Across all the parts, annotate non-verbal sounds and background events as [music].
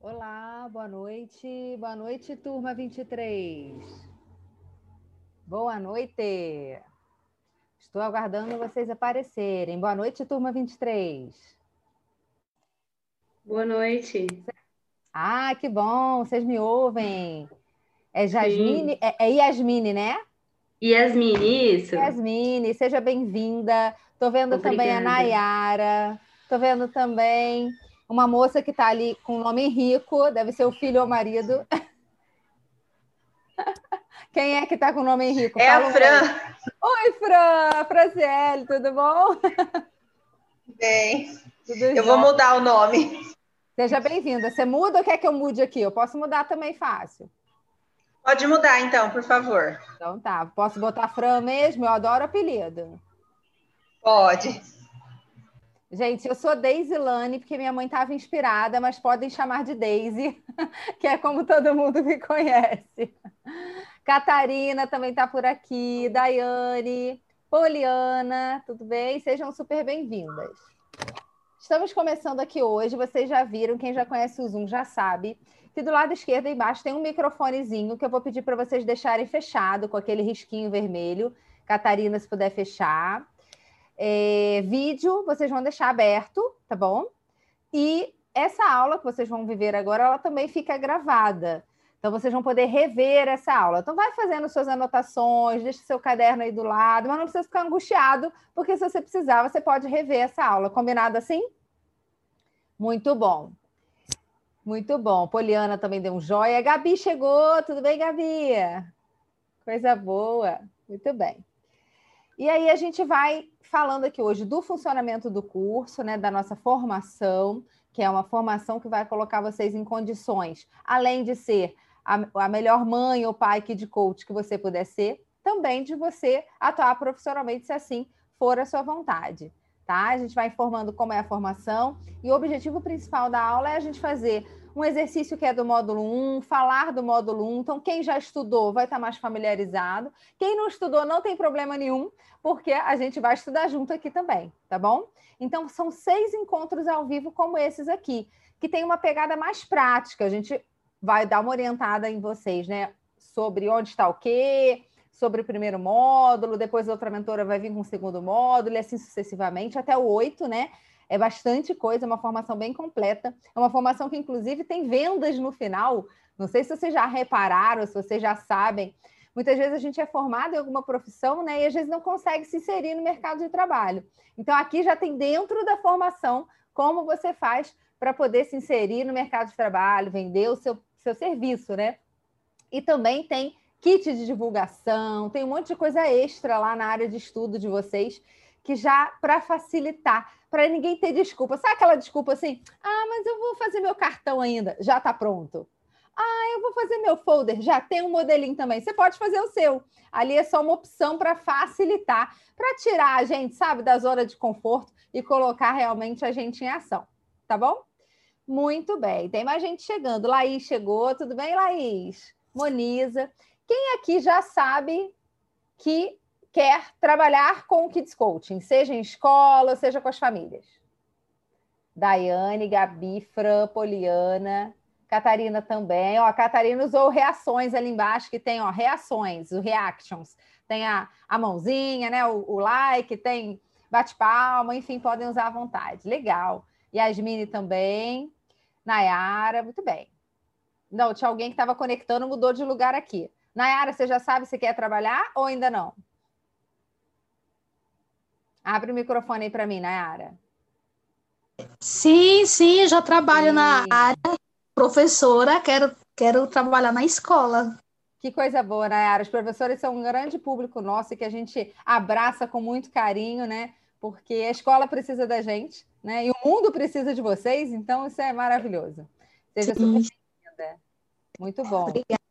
Olá, boa noite. Boa noite, turma 23. Boa noite. Estou aguardando vocês aparecerem. Boa noite, turma 23. Boa noite. Ah, que bom, vocês me ouvem. É Jasmine, é, é Yasmine, né? Yasmine, isso. Yasmine, seja bem-vinda. Estou vendo Obrigada. também a Nayara. Estou vendo também uma moça que está ali com o nome Henrico, deve ser o filho ou o marido. [laughs] Quem é que está com o nome Henrico? É Fala a Fran. Oi, Fran, Franciele, tudo bom? Bem, tudo eu vou mudar o nome. Seja bem-vinda. Você muda ou quer que eu mude aqui? Eu posso mudar também fácil. Pode mudar, então, por favor. Então tá. Posso botar Fran mesmo? Eu adoro apelido. Pode. Gente, eu sou Daisy Lane, porque minha mãe estava inspirada, mas podem chamar de Daisy, [laughs] que é como todo mundo me conhece. Catarina também está por aqui, Daiane, Poliana, tudo bem? Sejam super bem-vindas. Estamos começando aqui hoje, vocês já viram, quem já conhece o Zoom já sabe, que do lado esquerdo embaixo tem um microfonezinho que eu vou pedir para vocês deixarem fechado com aquele risquinho vermelho. Catarina, se puder fechar. É, vídeo vocês vão deixar aberto, tá bom? E essa aula que vocês vão viver agora, ela também fica gravada. Então, vocês vão poder rever essa aula. Então, vai fazendo suas anotações, deixa seu caderno aí do lado, mas não precisa ficar angustiado, porque se você precisar, você pode rever essa aula. Combinado assim? Muito bom. Muito bom. Poliana também deu um joia. Gabi chegou. Tudo bem, Gabi? Coisa boa. Muito bem. E aí a gente vai falando aqui hoje do funcionamento do curso, né, da nossa formação, que é uma formação que vai colocar vocês em condições, além de ser a, a melhor mãe ou pai que de coach que você puder ser, também de você atuar profissionalmente, se assim for a sua vontade. Tá? A gente vai informando como é a formação e o objetivo principal da aula é a gente fazer um exercício que é do módulo 1, falar do módulo 1. Então, quem já estudou vai estar mais familiarizado. Quem não estudou não tem problema nenhum, porque a gente vai estudar junto aqui também, tá bom? Então, são seis encontros ao vivo como esses aqui, que tem uma pegada mais prática. A gente vai dar uma orientada em vocês, né? Sobre onde está o quê, sobre o primeiro módulo, depois outra mentora vai vir com o segundo módulo, e assim sucessivamente, até o oito, né? É bastante coisa, é uma formação bem completa. É uma formação que, inclusive, tem vendas no final. Não sei se vocês já repararam, se vocês já sabem. Muitas vezes a gente é formado em alguma profissão, né? E às vezes não consegue se inserir no mercado de trabalho. Então, aqui já tem dentro da formação como você faz para poder se inserir no mercado de trabalho, vender o seu, seu serviço, né? E também tem kit de divulgação, tem um monte de coisa extra lá na área de estudo de vocês que já para facilitar, para ninguém ter desculpa. Sabe aquela desculpa assim? Ah, mas eu vou fazer meu cartão ainda, já está pronto. Ah, eu vou fazer meu folder, já tem um modelinho também. Você pode fazer o seu. Ali é só uma opção para facilitar, para tirar a gente, sabe, da zona de conforto e colocar realmente a gente em ação. Tá bom? Muito bem. Tem mais gente chegando. Laís chegou. Tudo bem, Laís? Moniza. Quem aqui já sabe que quer trabalhar com o Kids Coaching, seja em escola, seja com as famílias. Daiane, Gabi, Fran, Poliana, Catarina também. Ó, a Catarina usou reações ali embaixo, que tem ó, reações, os reactions. Tem a, a mãozinha, né? O, o like, tem bate-palma, enfim, podem usar à vontade. Legal. Yasmine também. Nayara, muito bem. Não, tinha alguém que estava conectando, mudou de lugar aqui. Nayara, você já sabe se quer trabalhar ou ainda não? Abre o microfone aí para mim, Nayara. Sim, sim, já trabalho sim. na área professora, quero, quero trabalhar na escola. Que coisa boa, Nayara. Os professores são um grande público nosso que a gente abraça com muito carinho, né? Porque a escola precisa da gente, né? E o mundo precisa de vocês, então isso é maravilhoso. Seja super bem-vinda. Muito bom. Obrigada.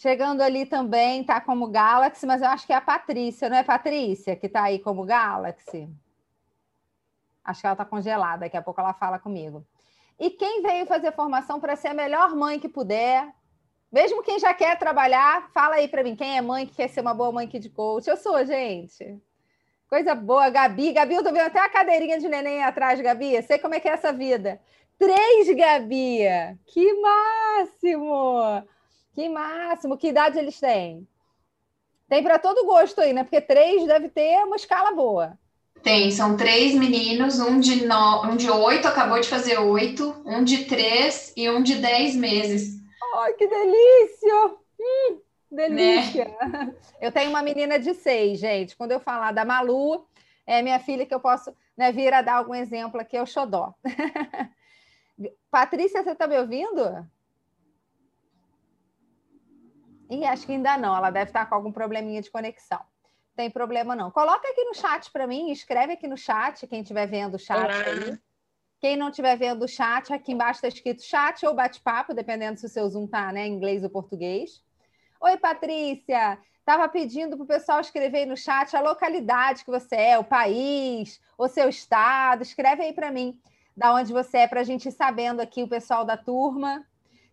Chegando ali também, tá como Galaxy, mas eu acho que é a Patrícia, não é Patrícia que tá aí como Galaxy? Acho que ela tá congelada, daqui a pouco ela fala comigo. E quem veio fazer formação para ser a melhor mãe que puder, mesmo quem já quer trabalhar, fala aí para mim, quem é mãe que quer ser uma boa mãe de coach? Eu sou, gente. Coisa boa, Gabi. Gabi, eu tô vendo até a cadeirinha de neném atrás, Gabi. Sei como é que é essa vida. Três, Gabi! Que máximo! Que máximo! Que idade eles têm? Tem para todo gosto aí, né? Porque três deve ter uma escala boa. Tem, são três meninos, um de, no... um de oito, acabou de fazer oito, um de três e um de dez meses. Ai, que delícia! Hum. Delícia! Né? [laughs] Eu tenho uma menina de seis, gente. Quando eu falar da Malu, é minha filha que eu posso né, vir a dar algum exemplo aqui, é o Xodó. [laughs] Patrícia, você está me ouvindo? Ih, acho que ainda não, ela deve estar com algum probleminha de conexão. Tem problema não. Coloca aqui no chat para mim, escreve aqui no chat, quem estiver vendo o chat Olá. aí. Quem não estiver vendo o chat, aqui embaixo está escrito chat ou bate-papo, dependendo se o seu Zoom está né, em inglês ou português. Oi, Patrícia. Estava pedindo para o pessoal escrever aí no chat a localidade que você é, o país, o seu estado. Escreve aí para mim da onde você é, para a gente ir sabendo aqui o pessoal da turma.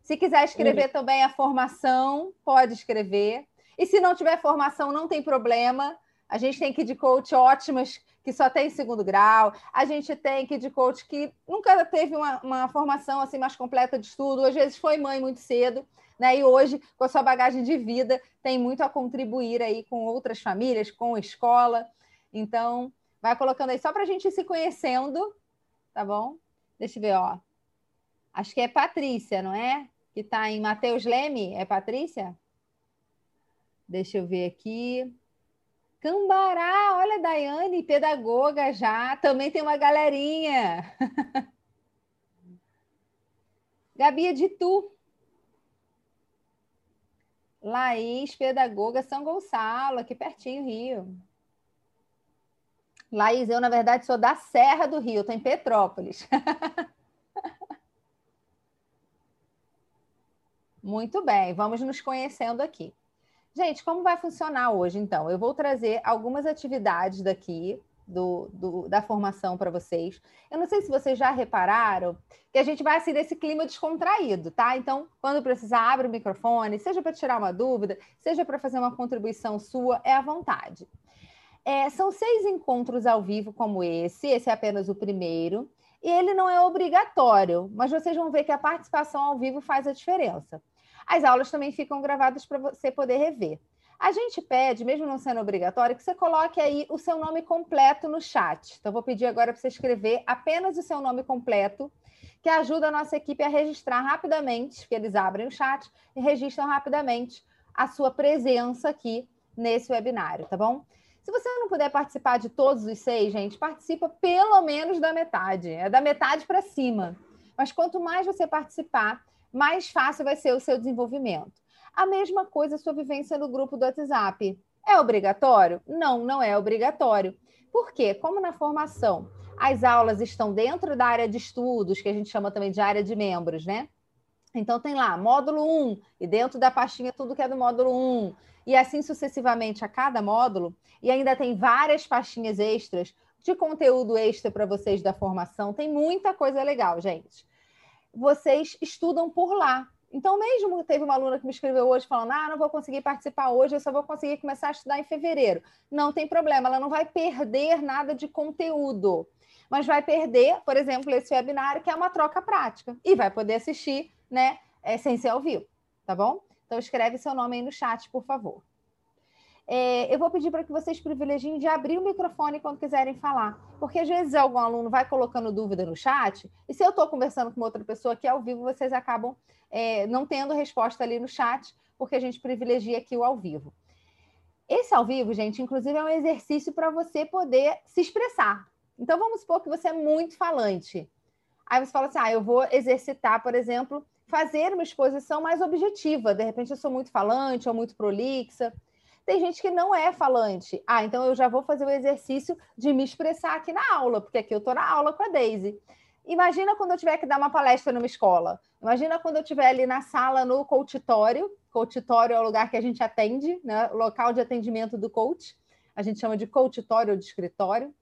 Se quiser escrever uhum. também a formação, pode escrever. E se não tiver formação, não tem problema. A gente tem de coach ótimas que só tem segundo grau. A gente tem de coach que nunca teve uma, uma formação assim mais completa de estudo. Às vezes foi mãe muito cedo né? E hoje, com a sua bagagem de vida, tem muito a contribuir aí com outras famílias, com a escola. Então, vai colocando aí só para a gente ir se conhecendo, tá bom? Deixa eu ver, ó. Acho que é Patrícia, não é? Que está em Mateus Leme. É Patrícia? Deixa eu ver aqui. Cambará, olha, Daiane, pedagoga já. Também tem uma galerinha. [laughs] Gabi de Tu. Laís, pedagoga São Gonçalo, aqui pertinho, Rio. Laís, eu, na verdade, sou da Serra do Rio, estou em Petrópolis. [laughs] Muito bem, vamos nos conhecendo aqui. Gente, como vai funcionar hoje, então? Eu vou trazer algumas atividades daqui do, do, da formação para vocês. Eu não sei se vocês já repararam que a gente vai assim nesse clima descontraído, tá? Então, quando precisar, abre o microfone, seja para tirar uma dúvida, seja para fazer uma contribuição sua, é à vontade. É, são seis encontros ao vivo como esse, esse é apenas o primeiro, e ele não é obrigatório, mas vocês vão ver que a participação ao vivo faz a diferença. As aulas também ficam gravadas para você poder rever. A gente pede, mesmo não sendo obrigatório, que você coloque aí o seu nome completo no chat. Então, vou pedir agora para você escrever apenas o seu nome completo, que ajuda a nossa equipe a registrar rapidamente, porque eles abrem o chat e registram rapidamente a sua presença aqui nesse webinário, tá bom? Se você não puder participar de todos os seis, gente, participa pelo menos da metade. É da metade para cima. Mas quanto mais você participar, mais fácil vai ser o seu desenvolvimento. A mesma coisa a sua vivência no grupo do WhatsApp. É obrigatório? Não, não é obrigatório. Por quê? Como na formação as aulas estão dentro da área de estudos, que a gente chama também de área de membros, né? Então tem lá módulo 1, e dentro da pastinha tudo que é do módulo 1, e assim sucessivamente a cada módulo, e ainda tem várias pastinhas extras de conteúdo extra para vocês da formação. Tem muita coisa legal, gente. Vocês estudam por lá. Então, mesmo teve uma aluna que me escreveu hoje falando: ah, não vou conseguir participar hoje, eu só vou conseguir começar a estudar em fevereiro. Não tem problema, ela não vai perder nada de conteúdo, mas vai perder, por exemplo, esse webinário, que é uma troca prática, e vai poder assistir, né, é, sem ser ao vivo, tá bom? Então, escreve seu nome aí no chat, por favor. É, eu vou pedir para que vocês privilegiem de abrir o microfone quando quiserem falar, porque às vezes algum aluno vai colocando dúvida no chat, e se eu estou conversando com outra pessoa aqui ao vivo, vocês acabam é, não tendo resposta ali no chat, porque a gente privilegia aqui o ao vivo. Esse ao vivo, gente, inclusive é um exercício para você poder se expressar. Então, vamos supor que você é muito falante. Aí você fala assim: ah, eu vou exercitar, por exemplo, fazer uma exposição mais objetiva. De repente, eu sou muito falante ou muito prolixa. Tem gente que não é falante. Ah, então eu já vou fazer o exercício de me expressar aqui na aula, porque aqui eu estou na aula com a Daisy. Imagina quando eu tiver que dar uma palestra numa escola. Imagina quando eu estiver ali na sala no coachitório. Coachitório é o lugar que a gente atende, né? O local de atendimento do coach. A gente chama de coachitório ou de escritório.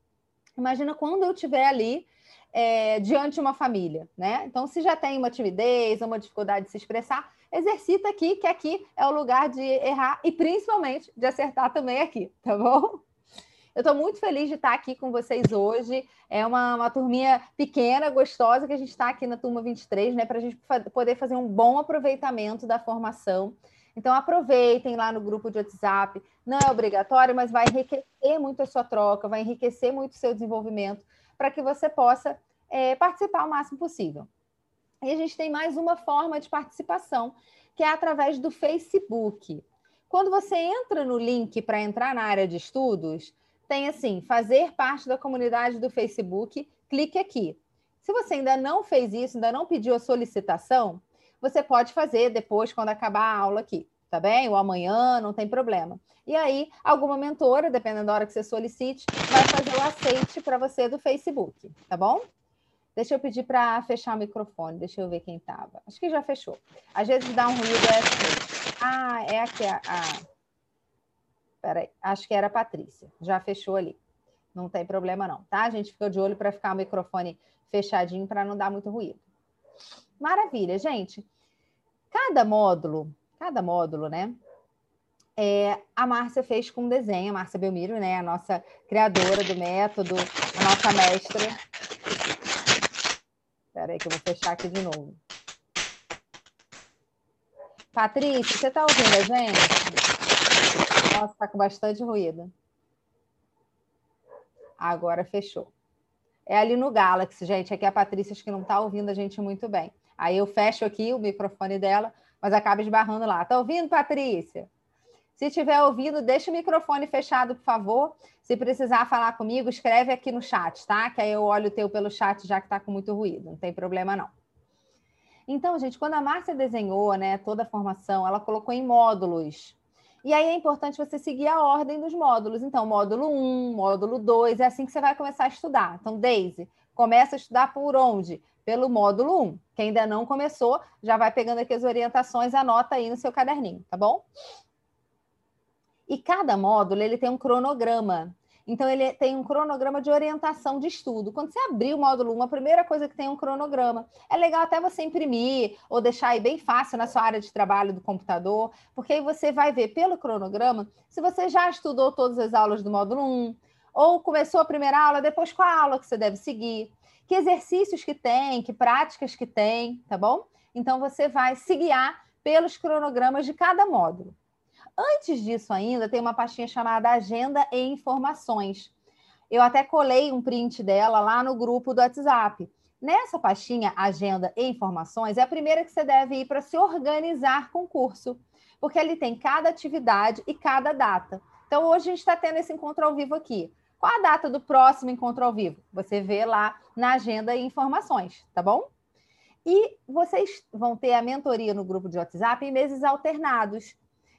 Imagina quando eu estiver ali é, diante de uma família, né? Então, se já tem uma timidez uma dificuldade de se expressar, exercita aqui, que aqui é o lugar de errar e principalmente de acertar também aqui, tá bom? Eu estou muito feliz de estar aqui com vocês hoje. É uma, uma turminha pequena, gostosa, que a gente está aqui na turma 23, né? Para a gente poder fazer um bom aproveitamento da formação. Então, aproveitem lá no grupo de WhatsApp. Não é obrigatório, mas vai enriquecer muito a sua troca, vai enriquecer muito o seu desenvolvimento, para que você possa é, participar o máximo possível. E a gente tem mais uma forma de participação, que é através do Facebook. Quando você entra no link para entrar na área de estudos, tem assim: fazer parte da comunidade do Facebook, clique aqui. Se você ainda não fez isso, ainda não pediu a solicitação, você pode fazer depois, quando acabar a aula aqui, tá bem? Ou amanhã, não tem problema. E aí, alguma mentora, dependendo da hora que você solicite, vai fazer o aceite para você do Facebook, tá bom? Deixa eu pedir para fechar o microfone, deixa eu ver quem estava. Acho que já fechou. Às vezes dá um ruído é assim. Ah, é aqui a. a... Peraí, acho que era a Patrícia. Já fechou ali. Não tem problema, não, tá? A gente fica de olho para ficar o microfone fechadinho para não dar muito ruído. Maravilha, gente. Cada módulo, cada módulo, né? É, a Márcia fez com desenho, a Márcia Belmiro, né? A nossa criadora do método, a nossa mestra. Espera aí que eu vou fechar aqui de novo. Patrícia, você está ouvindo a gente? Nossa, está com bastante ruído. Agora fechou. É ali no Galaxy, gente. Aqui a Patrícia acho que não está ouvindo a gente muito bem. Aí eu fecho aqui o microfone dela, mas acaba esbarrando lá. Está ouvindo, Patrícia? Se estiver ouvindo, deixa o microfone fechado, por favor. Se precisar falar comigo, escreve aqui no chat, tá? Que aí eu olho o teu pelo chat, já que está com muito ruído. Não tem problema, não. Então, gente, quando a Márcia desenhou né, toda a formação, ela colocou em módulos. E aí é importante você seguir a ordem dos módulos. Então, módulo 1, módulo 2, é assim que você vai começar a estudar. Então, Daisy, começa a estudar por onde? Pelo módulo 1. Quem ainda não começou, já vai pegando aqui as orientações, anota aí no seu caderninho, tá bom? E cada módulo ele tem um cronograma. Então, ele tem um cronograma de orientação de estudo. Quando você abrir o módulo 1, a primeira coisa que tem é um cronograma. É legal até você imprimir ou deixar aí bem fácil na sua área de trabalho do computador, porque aí você vai ver pelo cronograma se você já estudou todas as aulas do módulo 1, ou começou a primeira aula, depois qual a aula que você deve seguir, que exercícios que tem, que práticas que tem, tá bom? Então, você vai se guiar pelos cronogramas de cada módulo. Antes disso ainda, tem uma pastinha chamada Agenda e Informações. Eu até colei um print dela lá no grupo do WhatsApp. Nessa pastinha, Agenda e Informações, é a primeira que você deve ir para se organizar com o curso, porque ele tem cada atividade e cada data. Então, hoje a gente está tendo esse encontro ao vivo aqui. Qual a data do próximo encontro ao vivo? Você vê lá na Agenda e Informações, tá bom? E vocês vão ter a mentoria no grupo de WhatsApp em meses alternados.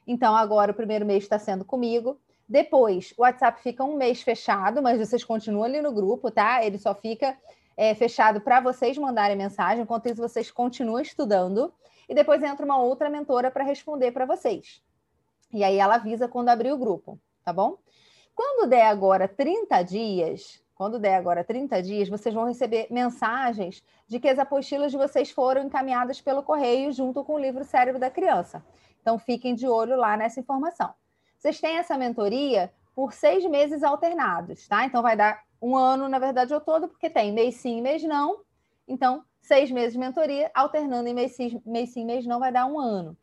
Então, agora o primeiro mês está sendo comigo. Depois, o WhatsApp fica um mês fechado, mas vocês continuam ali no grupo, tá? Ele só fica é, fechado para vocês mandarem mensagem, enquanto isso vocês continuam estudando. E depois entra uma outra mentora para responder para vocês. E aí ela avisa quando abrir o grupo, tá bom? Quando der agora 30 dias, quando der agora 30 dias, vocês vão receber mensagens de que as apostilas de vocês foram encaminhadas pelo correio junto com o livro Cérebro da Criança. Então, fiquem de olho lá nessa informação. Vocês têm essa mentoria por seis meses alternados, tá? Então, vai dar um ano, na verdade, ao todo, porque tem mês sim, mês não. Então, seis meses de mentoria, alternando em mês sim, mês, sim, mês não, vai dar um ano.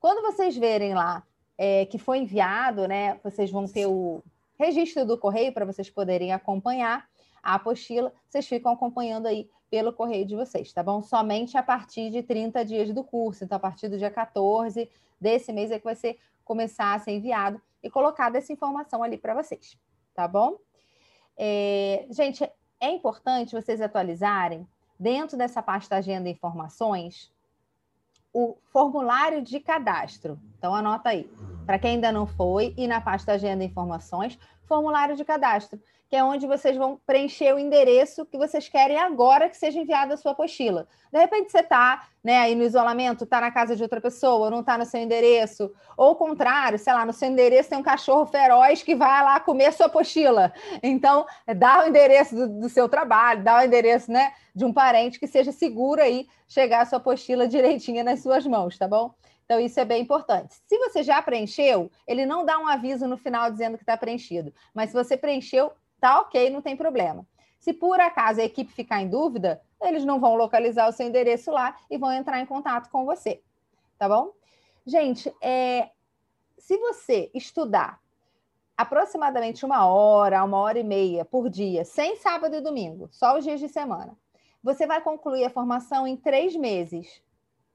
Quando vocês verem lá é, que foi enviado, né? Vocês vão ter o registro do correio para vocês poderem acompanhar a apostila. Vocês ficam acompanhando aí pelo correio de vocês, tá bom? Somente a partir de 30 dias do curso. Então, a partir do dia 14 desse mês é que vai ser, começar a ser enviado e colocada essa informação ali para vocês, tá bom? É, gente, é importante vocês atualizarem dentro dessa pasta Agenda Informações o formulário de cadastro. Então, anota aí. Para quem ainda não foi, e na pasta Agenda Informações, formulário de cadastro que é onde vocês vão preencher o endereço que vocês querem agora que seja enviada a sua apostila. De repente você está né, aí no isolamento, está na casa de outra pessoa, não está no seu endereço, ou o contrário, sei lá, no seu endereço tem um cachorro feroz que vai lá comer a sua apostila. Então, dá o endereço do, do seu trabalho, dá o endereço né, de um parente que seja seguro aí chegar a sua apostila direitinha nas suas mãos, tá bom? Então, isso é bem importante. Se você já preencheu, ele não dá um aviso no final dizendo que está preenchido. Mas se você preencheu, tá ok, não tem problema. Se por acaso a equipe ficar em dúvida, eles não vão localizar o seu endereço lá e vão entrar em contato com você. Tá bom? Gente, é, se você estudar aproximadamente uma hora, uma hora e meia por dia, sem sábado e domingo, só os dias de semana, você vai concluir a formação em três meses.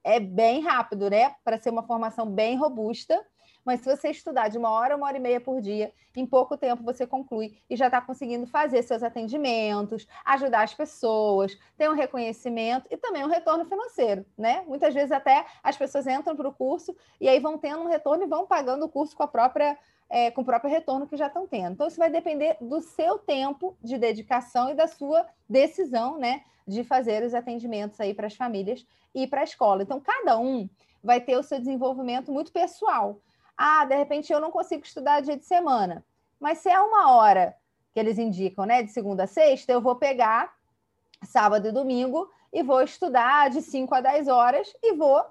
É bem rápido, né? Para ser uma formação bem robusta. Mas se você estudar de uma hora, uma hora e meia por dia, em pouco tempo você conclui e já está conseguindo fazer seus atendimentos, ajudar as pessoas, ter um reconhecimento e também um retorno financeiro, né? Muitas vezes até as pessoas entram para o curso e aí vão tendo um retorno e vão pagando o curso com a própria é, com o próprio retorno que já estão tendo. Então, isso vai depender do seu tempo de dedicação e da sua decisão, né, de fazer os atendimentos aí para as famílias e para a escola. Então, cada um vai ter o seu desenvolvimento muito pessoal. Ah, de repente eu não consigo estudar dia de semana, mas se é uma hora que eles indicam, né, de segunda a sexta, eu vou pegar sábado e domingo e vou estudar de 5 a 10 horas e vou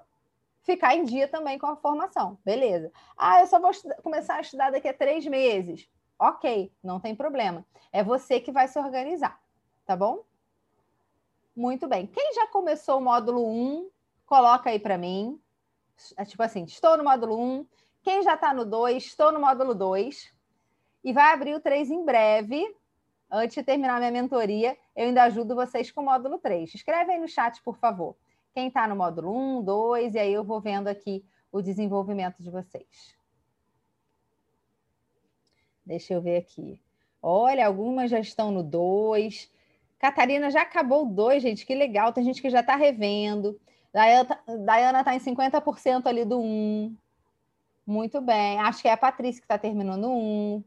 ficar em dia também com a formação. Beleza. Ah, eu só vou começar a estudar daqui a três meses. Ok, não tem problema. É você que vai se organizar, tá bom? Muito bem. Quem já começou o módulo 1, coloca aí para mim. É tipo assim, estou no módulo 1, quem já está no 2, estou no módulo 2 e vai abrir o 3 em breve. Antes de terminar minha mentoria, eu ainda ajudo vocês com o módulo 3. Escreve aí no chat, por favor. Quem está no módulo 1, 2, e aí eu vou vendo aqui o desenvolvimento de vocês. Deixa eu ver aqui. Olha, algumas já estão no 2. Catarina já acabou o 2, gente, que legal. Tem gente que já está revendo. Daiana está em 50% ali do 1. Muito bem. Acho que é a Patrícia que está terminando um.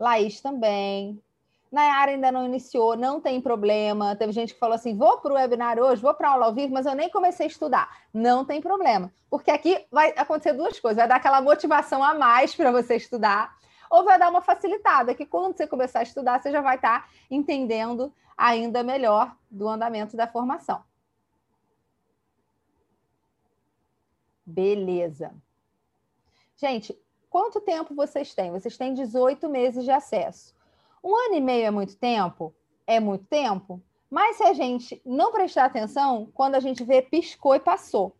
Laís também. Nayara ainda não iniciou, não tem problema. Teve gente que falou assim: vou para o webinar hoje, vou para aula ao vivo, mas eu nem comecei a estudar. Não tem problema. Porque aqui vai acontecer duas coisas: vai dar aquela motivação a mais para você estudar, ou vai dar uma facilitada, que quando você começar a estudar, você já vai estar tá entendendo ainda melhor do andamento da formação. Beleza. Gente, quanto tempo vocês têm? Vocês têm 18 meses de acesso. Um ano e meio é muito tempo? É muito tempo. Mas se a gente não prestar atenção, quando a gente vê, piscou e passou.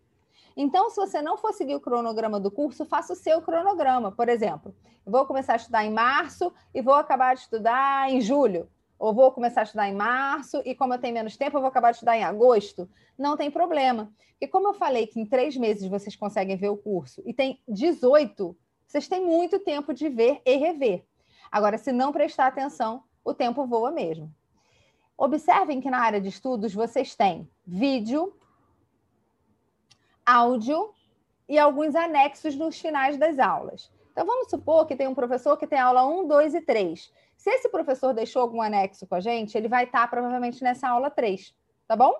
Então, se você não for seguir o cronograma do curso, faça o seu cronograma. Por exemplo, vou começar a estudar em março e vou acabar de estudar em julho. Ou vou começar a estudar em março e, como eu tenho menos tempo, eu vou acabar de estudar em agosto. Não tem problema. E como eu falei que em três meses vocês conseguem ver o curso e tem 18, vocês têm muito tempo de ver e rever. Agora, se não prestar atenção, o tempo voa mesmo. Observem que na área de estudos vocês têm vídeo, áudio e alguns anexos nos finais das aulas. Então, vamos supor que tem um professor que tem aula 1, 2 e 3. Se esse professor deixou algum anexo com a gente, ele vai estar provavelmente nessa aula 3, tá bom?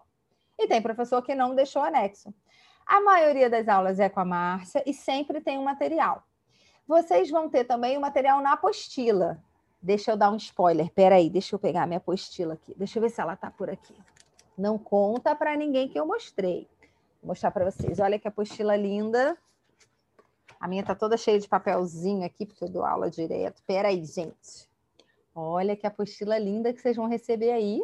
E tem professor que não deixou anexo. A maioria das aulas é com a Márcia e sempre tem um material. Vocês vão ter também o um material na apostila. Deixa eu dar um spoiler. Peraí, deixa eu pegar minha apostila aqui. Deixa eu ver se ela tá por aqui. Não conta para ninguém que eu mostrei. Vou mostrar para vocês. Olha que apostila linda. A minha tá toda cheia de papelzinho aqui, porque eu dou aula direto. Peraí, gente. Olha que apostila linda que vocês vão receber aí.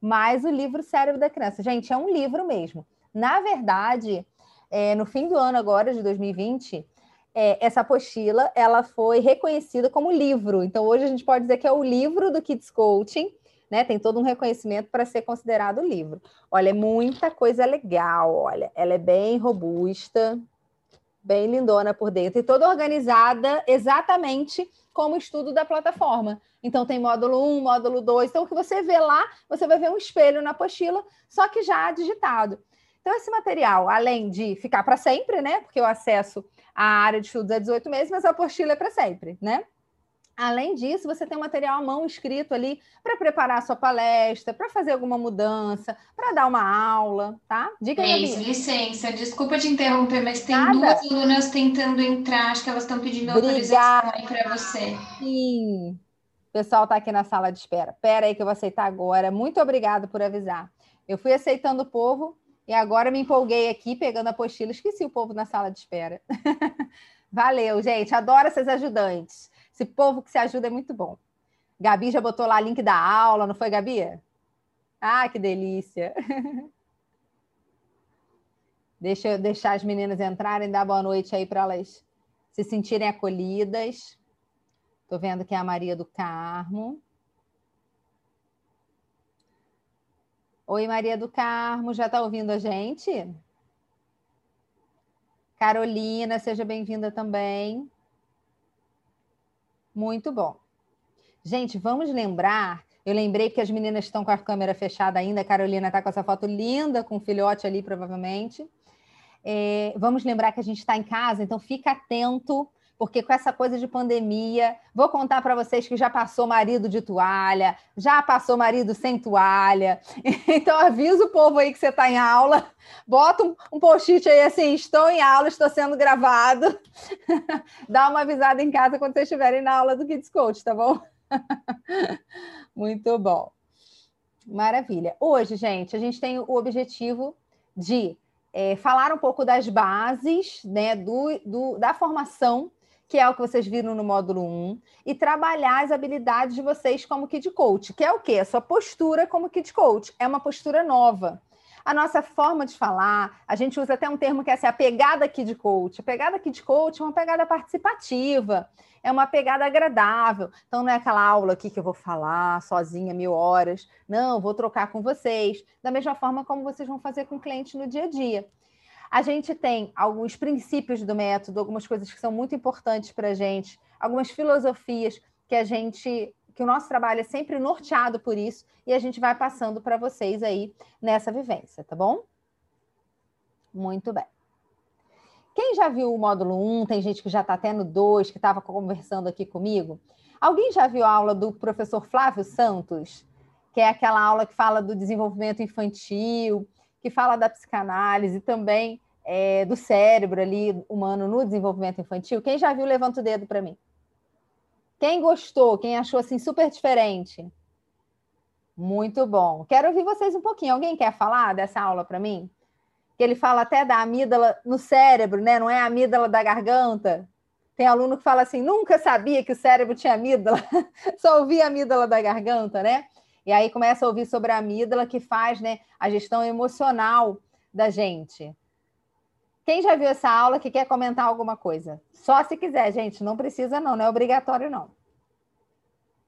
Mais o livro Cérebro da Criança. Gente, é um livro mesmo. Na verdade, é, no fim do ano agora, de 2020, é, essa apostila ela foi reconhecida como livro. Então, hoje a gente pode dizer que é o livro do Kids Coaching, né? Tem todo um reconhecimento para ser considerado livro. Olha, é muita coisa legal, olha. Ela é bem robusta, bem lindona por dentro e toda organizada exatamente como estudo da plataforma. Então, tem módulo 1, módulo 2. Então, o que você vê lá, você vai ver um espelho na apostila, só que já digitado. Então, esse material, além de ficar para sempre, né? Porque o acesso à área de estudos é 18 meses, mas a apostila é para sempre, né? Além disso, você tem um material à mão escrito ali para preparar a sua palestra, para fazer alguma mudança, para dar uma aula, tá? Diga aí. É licença, desculpa te interromper, mas tem Nada. duas alunas tentando entrar, acho que elas estão pedindo Obrigada. autorização para você. Sim. O pessoal está aqui na sala de espera. Espera aí que eu vou aceitar agora. Muito obrigada por avisar. Eu fui aceitando o povo E agora me empolguei aqui pegando a apostila, esqueci o povo na sala de espera. [laughs] Valeu, gente. Adoro essas ajudantes. Esse povo que se ajuda é muito bom. Gabi já botou lá link da aula, não foi, Gabi? Ah, que delícia. [laughs] Deixa eu deixar as meninas entrarem, dar boa noite aí para elas se sentirem acolhidas. Estou vendo que é a Maria do Carmo. Oi, Maria do Carmo, já está ouvindo a gente? Carolina, seja bem-vinda também. Muito bom. Gente, vamos lembrar. Eu lembrei que as meninas estão com a câmera fechada ainda. A Carolina está com essa foto linda, com o filhote ali, provavelmente. É, vamos lembrar que a gente está em casa, então fica atento porque com essa coisa de pandemia, vou contar para vocês que já passou marido de toalha, já passou marido sem toalha. [laughs] Então avisa o povo aí que você está em aula, bota um, um post-it aí assim, estou em aula, estou sendo gravado. [laughs] Dá uma avisada em casa quando vocês estiverem na aula do Kids Coach, tá bom? [laughs] Muito bom. Maravilha. Hoje, gente, a gente tem o objetivo de é, falar um pouco das bases né, do, do, da formação que é o que vocês viram no módulo 1, e trabalhar as habilidades de vocês como Kid Coach, que é o quê? A sua postura como Kid Coach. É uma postura nova. A nossa forma de falar, a gente usa até um termo que é assim, a pegada Kid Coach. A pegada Kid Coach é uma pegada participativa, é uma pegada agradável. Então, não é aquela aula aqui que eu vou falar sozinha mil horas. Não, vou trocar com vocês. Da mesma forma como vocês vão fazer com o cliente no dia a dia. A gente tem alguns princípios do método, algumas coisas que são muito importantes para a gente, algumas filosofias que a gente, que o nosso trabalho é sempre norteado por isso, e a gente vai passando para vocês aí nessa vivência, tá bom? Muito bem. Quem já viu o módulo 1, tem gente que já está até no 2, que estava conversando aqui comigo. Alguém já viu a aula do professor Flávio Santos? Que é aquela aula que fala do desenvolvimento infantil, que fala da psicanálise também é, do cérebro ali humano no desenvolvimento infantil. Quem já viu, levanta o dedo para mim. Quem gostou? Quem achou assim super diferente? Muito bom. Quero ouvir vocês um pouquinho. Alguém quer falar dessa aula para mim? Que ele fala até da amígdala no cérebro, né? Não é a amígdala da garganta. Tem aluno que fala assim: nunca sabia que o cérebro tinha amígdala, [laughs] só ouvia a amígdala da garganta, né? E aí começa a ouvir sobre a amígdala que faz né, a gestão emocional da gente. Quem já viu essa aula que quer comentar alguma coisa? Só se quiser, gente, não precisa não, não é obrigatório não.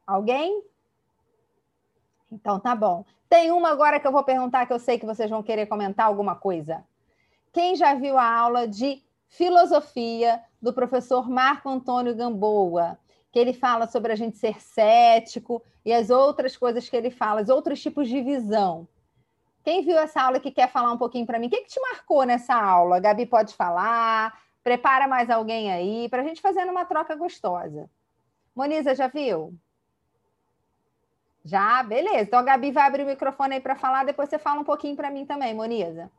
Alguém? Então tá bom. Tem uma agora que eu vou perguntar que eu sei que vocês vão querer comentar alguma coisa. Quem já viu a aula de filosofia do professor Marco Antônio Gamboa? Que ele fala sobre a gente ser cético e as outras coisas que ele fala, os outros tipos de visão. Quem viu essa aula que quer falar um pouquinho para mim? O que, que te marcou nessa aula? A Gabi pode falar, prepara mais alguém aí, para a gente fazer uma troca gostosa. Moniza, já viu? Já? Beleza. Então a Gabi vai abrir o microfone aí para falar, depois você fala um pouquinho para mim também, Moniza.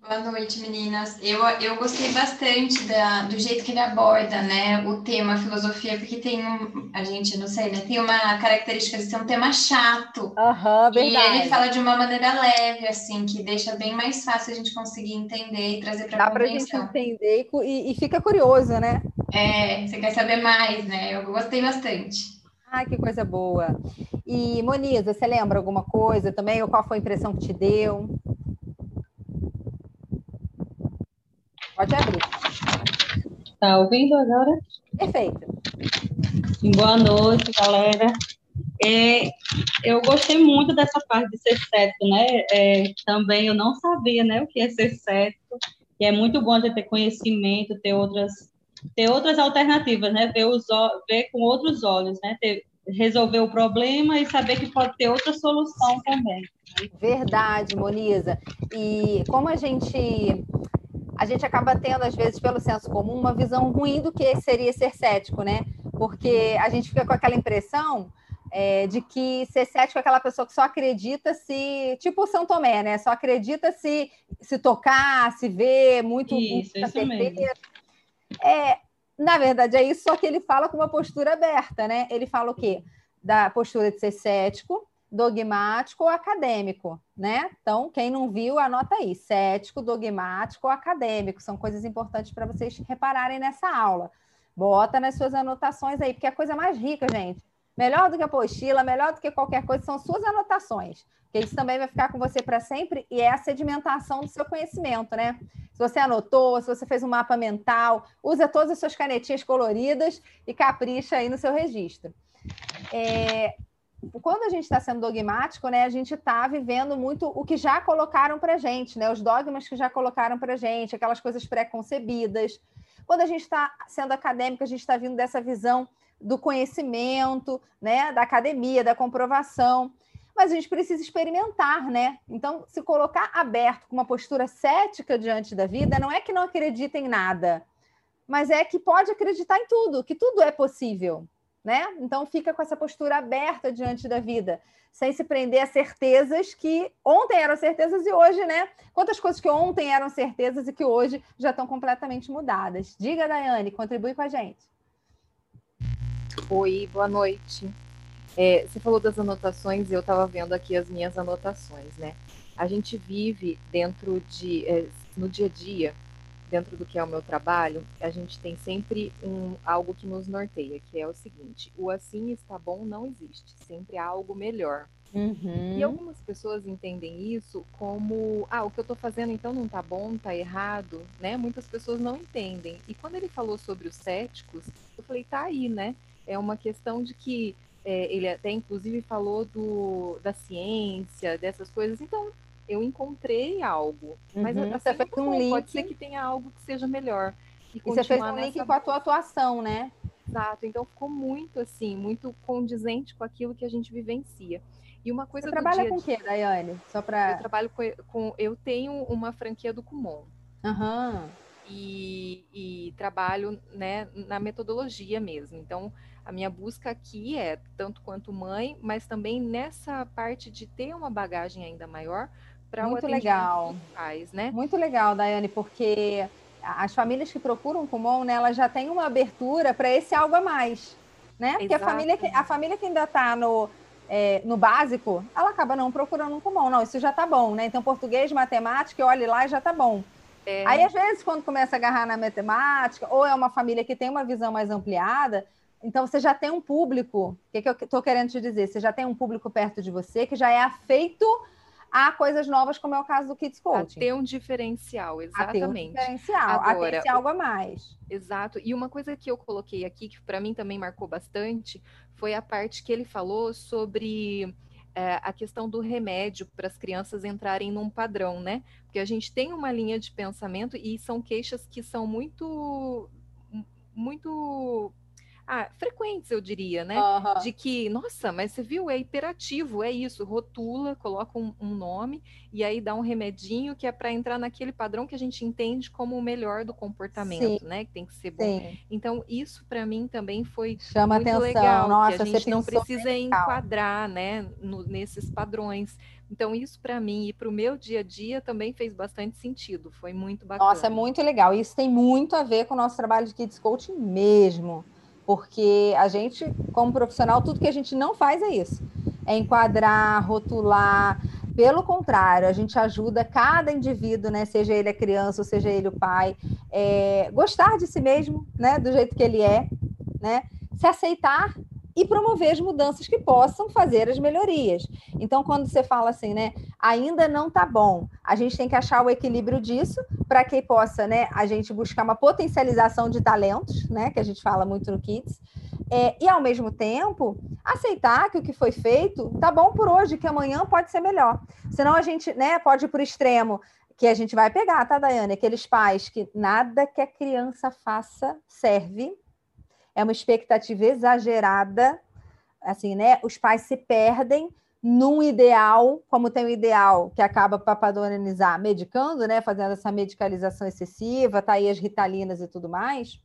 Boa noite, meninas. Eu, eu gostei bastante da, do jeito que ele aborda, né, o tema filosofia, porque tem um, a gente, não sei, né, tem uma característica de ser um tema chato. Uhum, e ele fala de uma maneira leve, assim, que deixa bem mais fácil a gente conseguir entender e trazer para a compreensão. Dá para a gente entender e, e fica curioso, né? É, você quer saber mais, né? Eu gostei bastante. Ah, que coisa boa. E, Moniza, você lembra alguma coisa também? Ou qual foi a impressão que te deu? Pode abrir. Tá ouvindo agora? Perfeito. Boa noite, galera. É, eu gostei muito dessa parte de ser cético, né? É, também eu não sabia, né, o que é ser cético. E é muito bom de ter conhecimento, ter outras, ter outras alternativas, né? Ver, os, ver com outros olhos, né? Ter, resolver o problema e saber que pode ter outra solução também. Verdade, Moniza. E como a gente a gente acaba tendo, às vezes, pelo senso comum, uma visão ruim do que seria ser cético, né? Porque a gente fica com aquela impressão é, de que ser cético é aquela pessoa que só acredita se, tipo o São Tomé, né? Só acredita se se tocar, se ver muito, isso, isso certeza. É, na verdade, é isso, só que ele fala com uma postura aberta, né? Ele fala o quê? Da postura de ser cético, dogmático ou acadêmico, né? Então, quem não viu, anota aí: cético, dogmático ou acadêmico. São coisas importantes para vocês repararem nessa aula. Bota nas suas anotações aí, porque é a coisa mais rica, gente. Melhor do que a apostila, melhor do que qualquer coisa, são suas anotações. Que isso também vai ficar com você para sempre e é a sedimentação do seu conhecimento, né? Se você anotou, se você fez um mapa mental, usa todas as suas canetinhas coloridas e capricha aí no seu registro. É, quando a gente está sendo dogmático, né, a gente está vivendo muito o que já colocaram para gente, né, os dogmas que já colocaram para gente, aquelas coisas pré-concebidas. Quando a gente está sendo acadêmico, a gente está vindo dessa visão do conhecimento, né, da academia, da comprovação. Mas a gente precisa experimentar, né? Então, se colocar aberto com uma postura cética diante da vida, não é que não acredita em nada, mas é que pode acreditar em tudo, que tudo é possível né? Então fica com essa postura aberta diante da vida, sem se prender a certezas que ontem eram certezas e hoje, né? Quantas coisas que ontem eram certezas e que hoje já estão completamente mudadas. Diga, Daiane, contribui com a gente. Oi, boa noite. É, você falou das anotações e eu estava vendo aqui as minhas anotações, né? A gente vive dentro de, é, no dia a dia, dentro do que é o meu trabalho, a gente tem sempre um, algo que nos norteia, que é o seguinte: o assim está bom não existe, sempre há algo melhor. Uhum. E algumas pessoas entendem isso como, ah, o que eu estou fazendo então não está bom, está errado, né? Muitas pessoas não entendem. E quando ele falou sobre os céticos, eu falei, tá aí, né? É uma questão de que é, ele até inclusive falou do, da ciência, dessas coisas. Então, eu encontrei algo. Mas uhum. assim, você fez um link. Pode ser que tenha algo que seja melhor. E, e você fez um link com a tua atuação, né? Exato. Então ficou muito assim, muito condizente com aquilo que a gente vivencia. E uma coisa Você trabalha com o quê, Daiane? Só para Eu trabalho com, com, eu tenho uma franquia do Kumon. Aham. Uhum. E, e, trabalho né, na metodologia mesmo. Então, a minha busca aqui é tanto quanto mãe, mas também nessa parte de ter uma bagagem ainda maior, para o legal. Pais, né? Muito legal, Daiane, porque as famílias que procuram Kumon, né, elas já têm uma abertura para esse algo a mais, né? Porque a família, que, a família que ainda está no, é, no básico, ela acaba não procurando um Kumon. Não, isso já está bom, né? Então, português, matemática, olhe lá e já está bom. É. Aí, às vezes, quando começa a agarrar na matemática, ou é uma família que tem uma visão mais ampliada, então você já tem um público, o que, que eu estou querendo te dizer? Você já tem um público perto de você que já é afeito a coisas novas, como é o caso do Kids Coaching. A ter um diferencial, exatamente. A um diferencial, Agora, a ter esse algo a mais. Exato. E uma coisa que eu coloquei aqui, que para mim também marcou bastante, foi a parte que ele falou sobre é, a questão do remédio para as crianças entrarem num padrão, né? Porque a gente tem uma linha de pensamento e são queixas que são muito muito ah, frequentes, eu diria, né? Uhum. De que, nossa, mas você viu, é hiperativo, é isso, rotula, coloca um, um nome e aí dá um remedinho que é para entrar naquele padrão que a gente entende como o melhor do comportamento, Sim. né? Que tem que ser bom. Sim. Então, isso para mim também foi Chama muito atenção. legal, nossa, que a gente não precisa enquadrar, né, no, nesses padrões. Então, isso para mim e para o meu dia a dia também fez bastante sentido. Foi muito bacana. Nossa, é muito legal. Isso tem muito a ver com o nosso trabalho de Kids Coaching mesmo porque a gente, como profissional, tudo que a gente não faz é isso: é enquadrar, rotular. Pelo contrário, a gente ajuda cada indivíduo, né, seja ele a criança ou seja ele o pai, é, gostar de si mesmo, né, do jeito que ele é, né, se aceitar e promover as mudanças que possam fazer as melhorias. Então, quando você fala assim, né, ainda não está bom, a gente tem que achar o equilíbrio disso para que possa, né, a gente buscar uma potencialização de talentos, né, que a gente fala muito no Kids, é, e ao mesmo tempo aceitar que o que foi feito tá bom por hoje, que amanhã pode ser melhor. Senão a gente, né, pode ir para o extremo que a gente vai pegar, tá, Daiane? Aqueles pais que nada que a criança faça serve é uma expectativa exagerada, assim, né? Os pais se perdem num ideal, como tem o ideal que acaba para padronizar medicando, né? Fazendo essa medicalização excessiva, tá aí as ritalinas e tudo mais.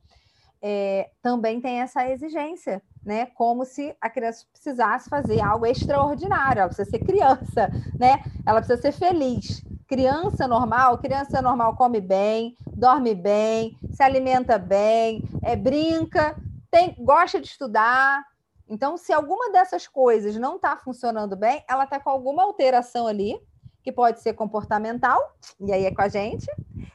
É, também tem essa exigência, né? Como se a criança precisasse fazer algo extraordinário, ela precisa ser criança, né? Ela precisa ser feliz. Criança normal, criança normal come bem, dorme bem, se alimenta bem, é, brinca, tem, gosta de estudar, Então, se alguma dessas coisas não está funcionando bem, ela está com alguma alteração ali, que pode ser comportamental, e aí é com a gente,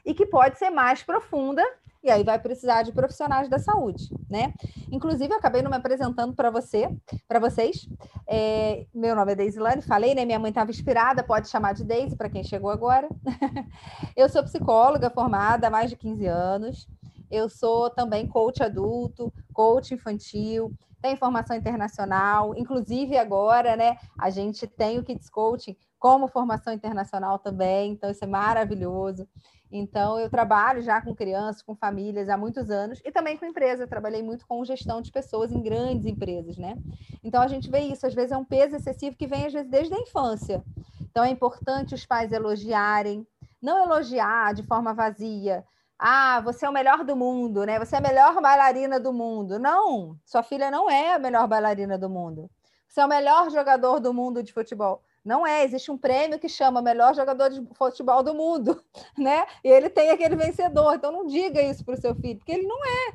e que pode ser mais profunda, e aí vai precisar de profissionais da saúde, né? Inclusive, eu acabei não me apresentando para você, para vocês. É, meu nome é Deisilane, falei, né? Minha mãe estava inspirada, pode chamar de Deise para quem chegou agora. [laughs] eu sou psicóloga formada há mais de 15 anos. Eu sou também coach adulto, coach infantil, tenho formação internacional, inclusive agora, né? A gente tem o Kids Coaching como formação internacional também, então isso é maravilhoso. Então, eu trabalho já com crianças, com famílias há muitos anos e também com empresa. Eu trabalhei muito com gestão de pessoas em grandes empresas, né? Então, a gente vê isso. Às vezes é um peso excessivo que vem, às vezes, desde a infância. Então, é importante os pais elogiarem, não elogiar de forma vazia. Ah, você é o melhor do mundo, né? Você é a melhor bailarina do mundo. Não, sua filha não é a melhor bailarina do mundo. Você é o melhor jogador do mundo de futebol. Não é, existe um prêmio que chama melhor jogador de futebol do mundo, [laughs] né? E ele tem aquele vencedor. Então não diga isso para o seu filho, porque ele não é.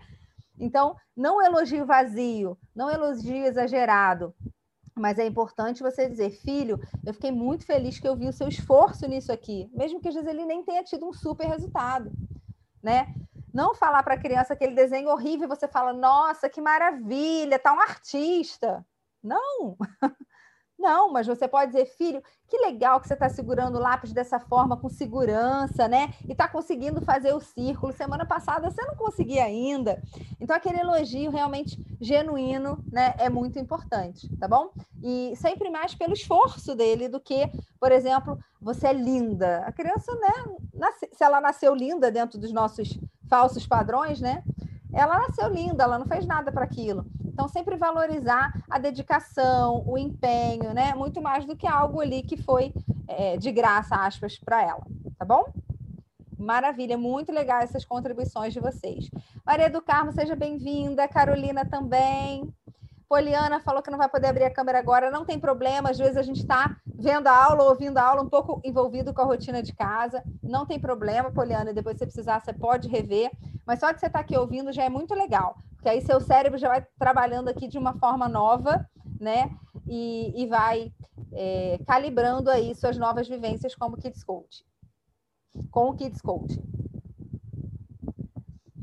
Então, não elogio vazio, não elogio exagerado. Mas é importante você dizer, filho, eu fiquei muito feliz que eu vi o seu esforço nisso aqui, mesmo que às vezes ele nem tenha tido um super resultado, né? Não falar para a criança aquele desenho horrível e você fala, nossa, que maravilha, tá um artista. Não, [laughs] Não, mas você pode dizer, filho, que legal que você está segurando o lápis dessa forma, com segurança, né? E está conseguindo fazer o círculo. Semana passada você não conseguia ainda. Então, aquele elogio realmente genuíno, né? É muito importante, tá bom? E sempre mais pelo esforço dele do que, por exemplo, você é linda. A criança, né? Nasce, se ela nasceu linda dentro dos nossos falsos padrões, né? Ela nasceu linda, ela não fez nada para aquilo. Então, sempre valorizar a dedicação, o empenho, né? Muito mais do que algo ali que foi é, de graça, aspas, para ela, tá bom? Maravilha, muito legal essas contribuições de vocês. Maria do Carmo, seja bem-vinda. Carolina também. Poliana falou que não vai poder abrir a câmera agora, não tem problema, às vezes a gente está vendo a aula, ouvindo a aula, um pouco envolvido com a rotina de casa, não tem problema, Poliana, depois se precisar, você pode rever, mas só de você estar tá aqui ouvindo já é muito legal, porque aí seu cérebro já vai trabalhando aqui de uma forma nova, né, e, e vai é, calibrando aí suas novas vivências como Kids Coach, com o Kids Coach.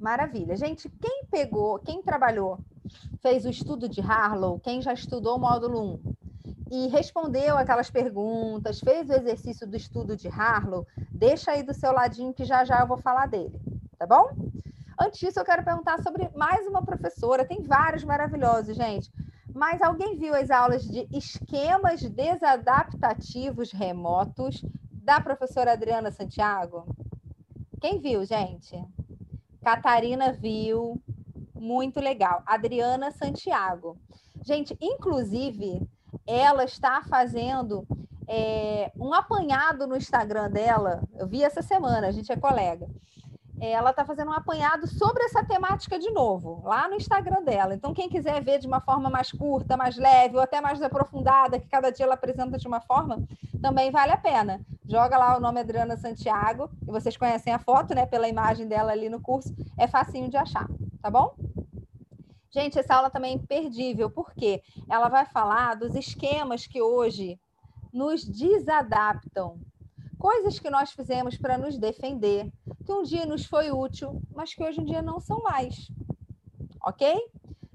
Maravilha. Gente, quem pegou, quem trabalhou fez o estudo de Harlow, quem já estudou o módulo 1 e respondeu aquelas perguntas, fez o exercício do estudo de Harlow, deixa aí do seu ladinho que já já eu vou falar dele, tá bom? Antes disso, eu quero perguntar sobre mais uma professora, tem vários maravilhosos, gente. Mas alguém viu as aulas de esquemas desadaptativos remotos da professora Adriana Santiago? Quem viu, gente? Catarina viu, muito legal. Adriana Santiago. Gente, inclusive, ela está fazendo é, um apanhado no Instagram dela. Eu vi essa semana, a gente é colega. É, ela está fazendo um apanhado sobre essa temática de novo, lá no Instagram dela. Então, quem quiser ver de uma forma mais curta, mais leve, ou até mais aprofundada, que cada dia ela apresenta de uma forma, também vale a pena. Joga lá o nome Adriana Santiago, e vocês conhecem a foto, né? Pela imagem dela ali no curso, é facinho de achar, tá bom? Gente, essa aula também é imperdível, porque ela vai falar dos esquemas que hoje nos desadaptam. Coisas que nós fizemos para nos defender, que um dia nos foi útil, mas que hoje em dia não são mais. Ok?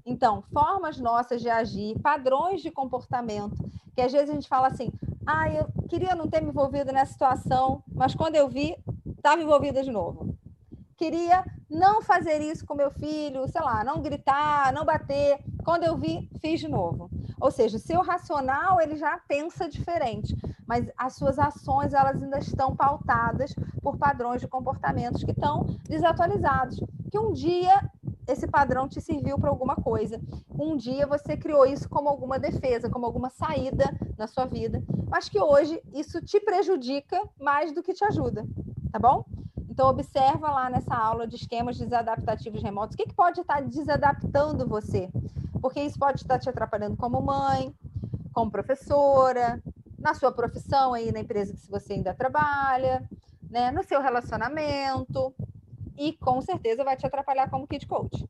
Então, formas nossas de agir, padrões de comportamento, que às vezes a gente fala assim: ah, eu queria não ter me envolvido nessa situação, mas quando eu vi, estava envolvida de novo queria não fazer isso com meu filho, sei lá, não gritar, não bater. Quando eu vi, fiz de novo. Ou seja, o seu racional ele já pensa diferente, mas as suas ações elas ainda estão pautadas por padrões de comportamentos que estão desatualizados. Que um dia esse padrão te serviu para alguma coisa. Um dia você criou isso como alguma defesa, como alguma saída na sua vida, mas que hoje isso te prejudica mais do que te ajuda, tá bom? Então, observa lá nessa aula de esquemas desadaptativos remotos, o que, que pode estar desadaptando você? Porque isso pode estar te atrapalhando como mãe, como professora, na sua profissão aí na empresa que você ainda trabalha, né? no seu relacionamento, e com certeza vai te atrapalhar como kid coach.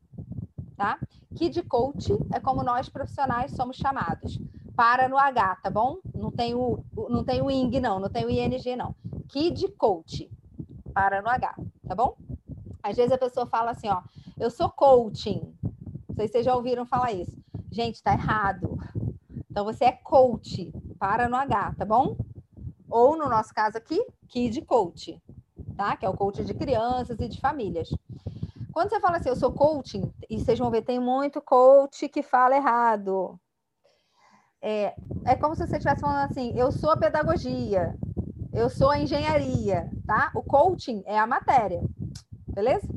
tá? Kid Coach é como nós profissionais somos chamados. Para no H, tá bom? Não tem o, não tem o ING, não, não tem o ING, não. Kid Coach. Para no H, tá bom? Às vezes a pessoa fala assim, ó, eu sou coaching. Não sei se vocês já ouviram falar isso. Gente, tá errado. Então você é coach, para no H, tá bom? Ou no nosso caso aqui, Kid Coach, tá? Que é o coach de crianças e de famílias. Quando você fala assim, eu sou coaching, e vocês vão ver, tem muito coach que fala errado. É, é como se você estivesse falando assim, eu sou a pedagogia, eu sou a engenharia, tá? O coaching é a matéria, beleza?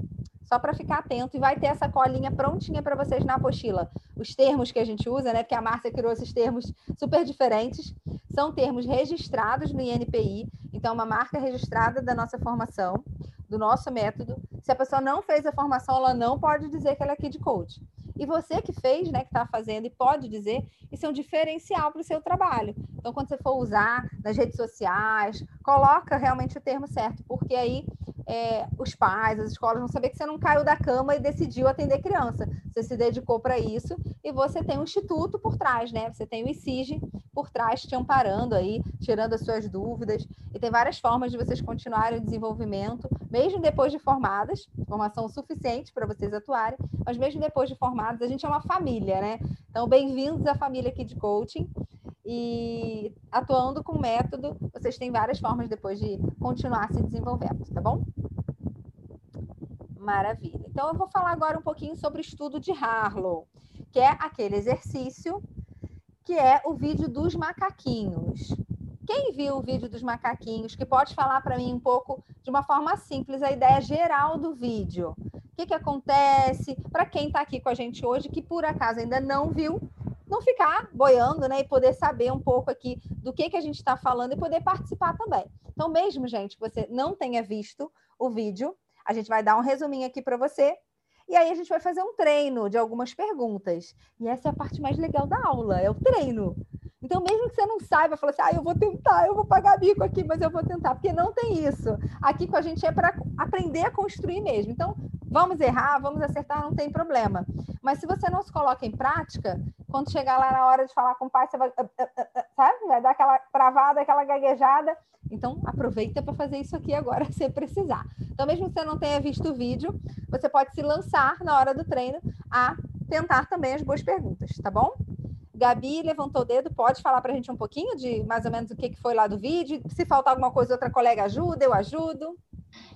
Só para ficar atento e vai ter essa colinha prontinha para vocês na apostila. Os termos que a gente usa, né? Porque a Márcia criou esses termos super diferentes, são termos registrados no INPI, então uma marca registrada da nossa formação do nosso método. Se a pessoa não fez a formação, ela não pode dizer que ela é Kid Coach. E você que fez, né, que está fazendo e pode dizer, isso é um diferencial para o seu trabalho. Então, quando você for usar nas redes sociais, coloca realmente o termo certo, porque aí é, os pais, as escolas vão saber que você não caiu da cama e decidiu atender criança. Você se dedicou para isso e você tem um instituto por trás, né? Você tem o ICIG por trás te amparando aí, tirando as suas dúvidas. E tem várias formas de vocês continuarem o desenvolvimento, mesmo depois de formadas, formação suficiente para vocês atuarem, mas mesmo depois de formadas, a gente é uma família, né? Então, bem-vindos à família aqui de coaching. E atuando com método, vocês têm várias formas depois de continuar se desenvolvendo, tá bom? Maravilha. Então, eu vou falar agora um pouquinho sobre o estudo de Harlow, que é aquele exercício que é o vídeo dos macaquinhos. Quem viu o vídeo dos macaquinhos, que pode falar para mim um pouco, de uma forma simples, a ideia geral do vídeo? O que, que acontece? Para quem está aqui com a gente hoje, que por acaso ainda não viu, não ficar boiando, né? E poder saber um pouco aqui do que, que a gente está falando e poder participar também. Então, mesmo, gente, que você não tenha visto o vídeo, a gente vai dar um resuminho aqui para você. E aí a gente vai fazer um treino de algumas perguntas. E essa é a parte mais legal da aula, é o treino. Então, mesmo que você não saiba, fala assim, ah, eu vou tentar, eu vou pagar bico aqui, mas eu vou tentar, porque não tem isso. Aqui com a gente é para aprender a construir mesmo. Então, vamos errar, vamos acertar, não tem problema. Mas se você não se coloca em prática, quando chegar lá na hora de falar com o pai, você vai, ah, ah, ah, sabe? Vai dar aquela travada, aquela gaguejada. Então, aproveita para fazer isso aqui agora, [laughs] se precisar. Então, mesmo que você não tenha visto o vídeo, você pode se lançar na hora do treino a tentar também as boas perguntas, tá bom? Gabi levantou o dedo, pode falar para a gente um pouquinho de mais ou menos o que, que foi lá do vídeo? Se faltar alguma coisa, outra colega ajuda, eu ajudo.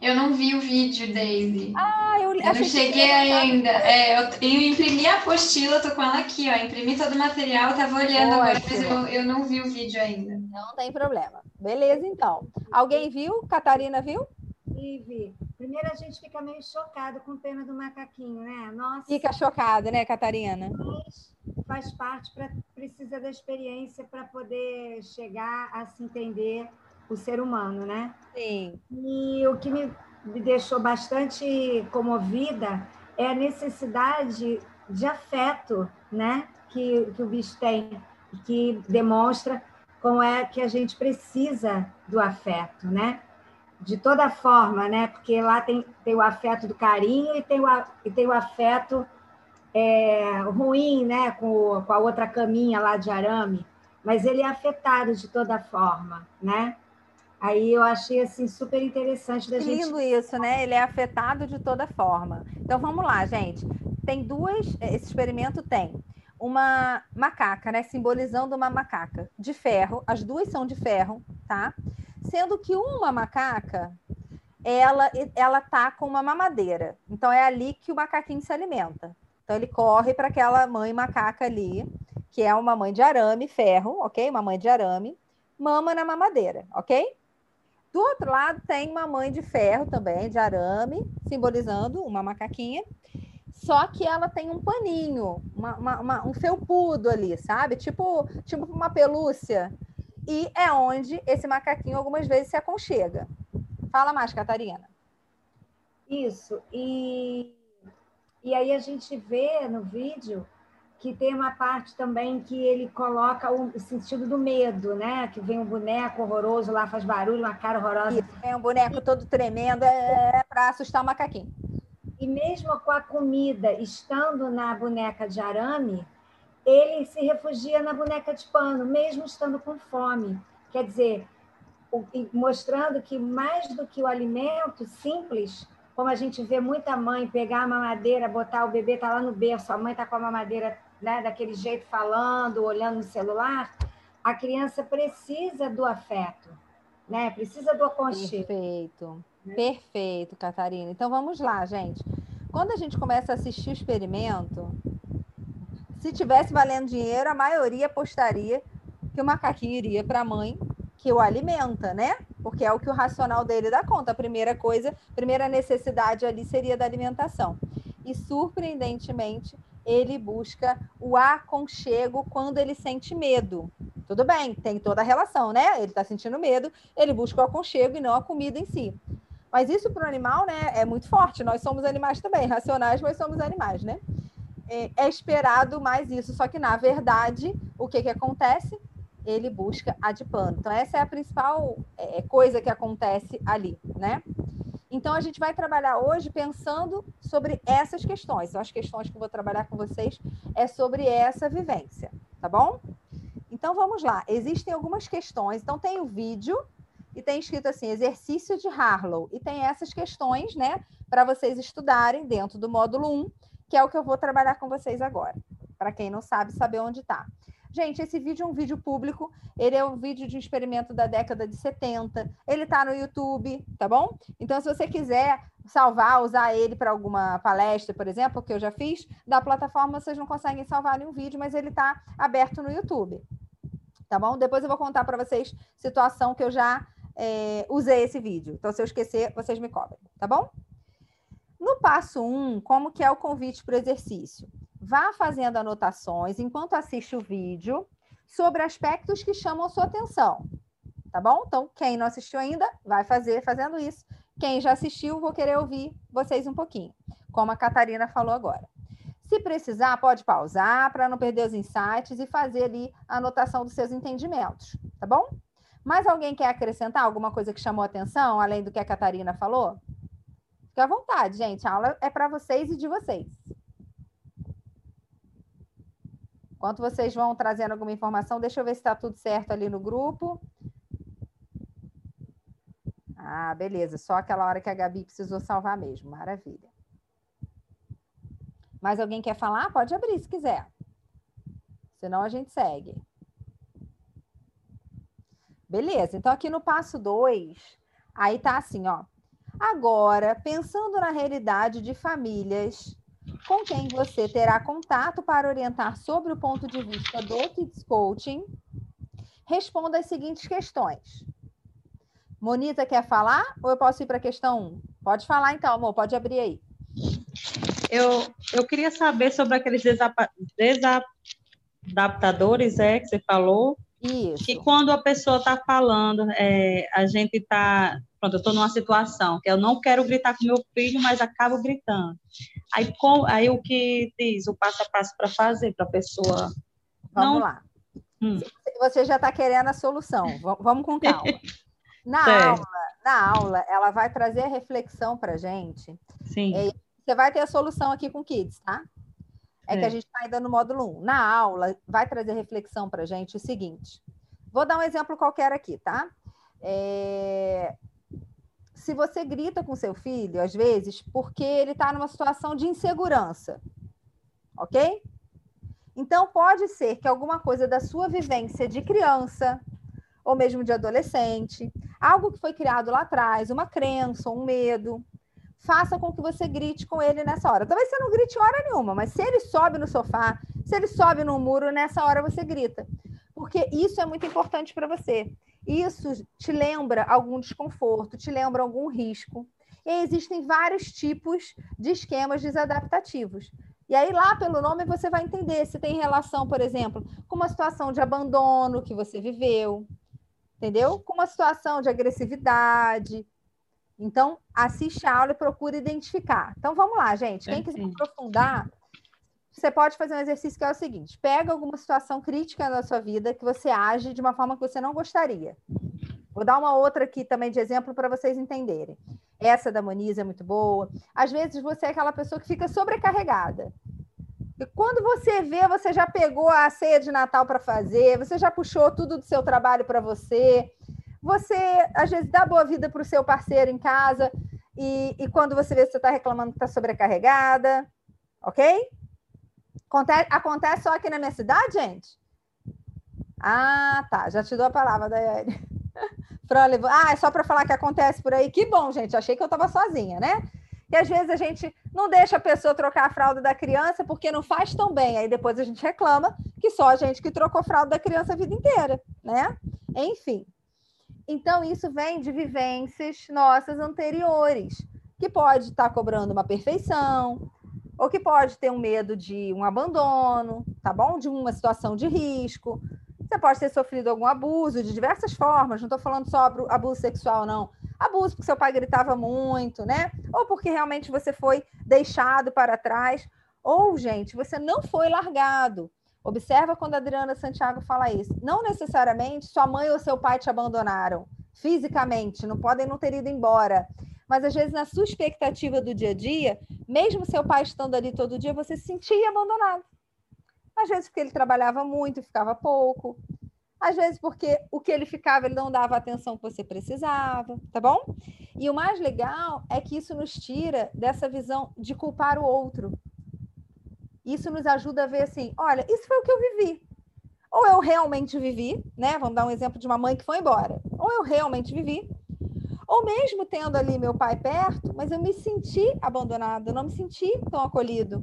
Eu não vi o vídeo, Daisy. Ah, eu, eu não cheguei ainda. É, eu, eu, imprimi a apostila, tô com ela aqui, ó. Imprimi todo o material, tava olhando agora, mas eu, eu não vi o vídeo ainda. Não tem problema. Beleza, então. Alguém viu? Catarina viu? Vi. Primeiro a gente fica meio chocado com o tema do macaquinho, né? Nossa. Fica chocado, né, Catarina? Mas faz parte, pra, precisa da experiência para poder chegar a se entender o ser humano, né? Sim. E o que me, me deixou bastante comovida é a necessidade de afeto, né? Que, que o bicho tem, que demonstra como é que a gente precisa do afeto, né? De toda forma, né? Porque lá tem, tem o afeto do carinho e tem o, e tem o afeto é, ruim, né? Com, com a outra caminha lá de arame, mas ele é afetado de toda forma, né? Aí eu achei assim super interessante da gente. Lindo isso, né? Ele é afetado de toda forma. Então vamos lá, gente. Tem duas. Esse experimento tem uma macaca, né? Simbolizando uma macaca de ferro. As duas são de ferro, tá? Sendo que uma macaca ela ela tá com uma mamadeira. Então é ali que o macaquinho se alimenta. Então ele corre para aquela mãe macaca ali, que é uma mãe de arame, ferro, ok? Uma mãe de arame, mama na mamadeira, ok? Do outro lado tem uma mãe de ferro também, de arame, simbolizando uma macaquinha. Só que ela tem um paninho, uma, uma, uma, um felpudo ali, sabe? Tipo, tipo uma pelúcia. E é onde esse macaquinho algumas vezes se aconchega. Fala mais, Catarina. Isso. E, e aí a gente vê no vídeo que tem uma parte também que ele coloca o sentido do medo, né? Que vem um boneco horroroso lá, faz barulho, uma cara horrorosa. Isso, vem um boneco todo tremendo, é, é para assustar o macaquinho. E mesmo com a comida estando na boneca de arame, ele se refugia na boneca de pano, mesmo estando com fome. Quer dizer, mostrando que mais do que o alimento simples, como a gente vê muita mãe pegar a mamadeira, botar o bebê tá lá no berço, a mãe tá com a mamadeira né, daquele jeito falando, olhando no celular, a criança precisa do afeto, né? Precisa do aconchego. Perfeito. Né? Perfeito, Catarina. Então vamos lá, gente. Quando a gente começa a assistir o experimento, se tivesse valendo dinheiro, a maioria apostaria que o macaquinho iria para a mãe que o alimenta, né? Porque é o que o racional dele dá conta. A primeira coisa, a primeira necessidade ali seria da alimentação. E surpreendentemente, ele busca o aconchego quando ele sente medo. Tudo bem, tem toda a relação, né? Ele está sentindo medo, ele busca o aconchego e não a comida em si. Mas isso para o animal, né, é muito forte. Nós somos animais também, racionais, mas somos animais, né? É, é esperado mais isso, só que na verdade, o que que acontece? Ele busca a de pano. Então essa é a principal é, coisa que acontece ali, né? Então, a gente vai trabalhar hoje pensando sobre essas questões. Então, as questões que eu vou trabalhar com vocês é sobre essa vivência, tá bom? Então, vamos lá. Existem algumas questões. Então, tem o vídeo e tem escrito assim, exercício de Harlow. E tem essas questões, né, para vocês estudarem dentro do módulo 1, que é o que eu vou trabalhar com vocês agora. Para quem não sabe, saber onde está. Gente, esse vídeo é um vídeo público, ele é um vídeo de um experimento da década de 70, ele está no YouTube, tá bom? Então, se você quiser salvar, usar ele para alguma palestra, por exemplo, que eu já fiz, da plataforma vocês não conseguem salvar nenhum vídeo, mas ele está aberto no YouTube, tá bom? Depois eu vou contar para vocês situação que eu já é, usei esse vídeo. Então, se eu esquecer, vocês me cobrem, tá bom? No passo 1, um, como que é o convite para o exercício? Vá fazendo anotações enquanto assiste o vídeo sobre aspectos que chamam sua atenção. Tá bom? Então, quem não assistiu ainda, vai fazer fazendo isso. Quem já assistiu, vou querer ouvir vocês um pouquinho, como a Catarina falou agora. Se precisar, pode pausar para não perder os insights e fazer ali a anotação dos seus entendimentos, tá bom? Mais alguém quer acrescentar alguma coisa que chamou atenção, além do que a Catarina falou? Fique à vontade, gente. A aula é para vocês e de vocês. Enquanto vocês vão trazendo alguma informação, deixa eu ver se está tudo certo ali no grupo. Ah, beleza. Só aquela hora que a Gabi precisou salvar mesmo. Maravilha. Mais alguém quer falar? Pode abrir se quiser. Senão a gente segue. Beleza. Então, aqui no passo 2, aí tá assim, ó. Agora, pensando na realidade de famílias com quem você terá contato para orientar sobre o ponto de vista do Kids Coaching. Responda as seguintes questões. Monita quer falar ou eu posso ir para a questão 1? Pode falar então, amor, pode abrir aí. Eu, eu queria saber sobre aqueles desadaptadores é, que você falou. Isso. Que quando a pessoa está falando, é, a gente está pronto, eu estou numa situação que eu não quero gritar com meu filho, mas acabo gritando. Aí, com, aí o que diz o passo a passo para fazer para a pessoa? Vamos não... lá. Hum. Você já está querendo a solução. Vamos com calma. [laughs] Na aula, na aula, ela vai trazer a reflexão para gente. Sim. você vai ter a solução aqui com Kids, tá? É, é. que a gente está ainda no módulo 1. Na aula, vai trazer reflexão para gente o seguinte. Vou dar um exemplo qualquer aqui, tá? É, se você grita com seu filho, às vezes, porque ele está numa situação de insegurança, ok? Então, pode ser que alguma coisa da sua vivência de criança, ou mesmo de adolescente, algo que foi criado lá atrás, uma crença, um medo, faça com que você grite com ele nessa hora. Talvez você não grite hora nenhuma, mas se ele sobe no sofá, se ele sobe no muro, nessa hora você grita. Porque isso é muito importante para você. Isso te lembra algum desconforto, te lembra algum risco. E existem vários tipos de esquemas desadaptativos. E aí, lá pelo nome, você vai entender se tem relação, por exemplo, com uma situação de abandono que você viveu, entendeu? Com uma situação de agressividade. Então, assiste a aula e procura identificar. Então, vamos lá, gente. Quem quiser aprofundar, você pode fazer um exercício que é o seguinte: pega alguma situação crítica na sua vida que você age de uma forma que você não gostaria. Vou dar uma outra aqui também de exemplo para vocês entenderem. Essa da Moniz é muito boa. Às vezes você é aquela pessoa que fica sobrecarregada. E quando você vê, você já pegou a ceia de Natal para fazer, você já puxou tudo do seu trabalho para você, você às vezes dá boa vida para o seu parceiro em casa, e, e quando você vê, você está reclamando que está sobrecarregada, ok? Acontece, acontece só aqui na minha cidade, gente? Ah, tá. Já te dou a palavra, Daiane. [laughs] ah, é só para falar que acontece por aí. Que bom, gente. Achei que eu estava sozinha, né? E às vezes a gente não deixa a pessoa trocar a fralda da criança porque não faz tão bem. Aí depois a gente reclama que só a gente que trocou a fralda da criança a vida inteira, né? Enfim. Então, isso vem de vivências nossas anteriores, que pode estar cobrando uma perfeição, ou que pode ter um medo de um abandono, tá bom? De uma situação de risco. Você pode ter sofrido algum abuso de diversas formas, não estou falando só abuso sexual, não. Abuso porque seu pai gritava muito, né? Ou porque realmente você foi deixado para trás. Ou, gente, você não foi largado. Observa quando a Adriana Santiago fala isso. Não necessariamente sua mãe ou seu pai te abandonaram fisicamente, não podem não ter ido embora. Mas às vezes, na sua expectativa do dia a dia, mesmo seu pai estando ali todo dia, você se sentia abandonado. Às vezes porque ele trabalhava muito e ficava pouco. Às vezes porque o que ele ficava, ele não dava a atenção que você precisava, tá bom? E o mais legal é que isso nos tira dessa visão de culpar o outro. Isso nos ajuda a ver assim, olha, isso foi o que eu vivi. Ou eu realmente vivi, né? Vamos dar um exemplo de uma mãe que foi embora. Ou eu realmente vivi, ou mesmo tendo ali meu pai perto, mas eu me senti abandonado, eu não me senti tão acolhido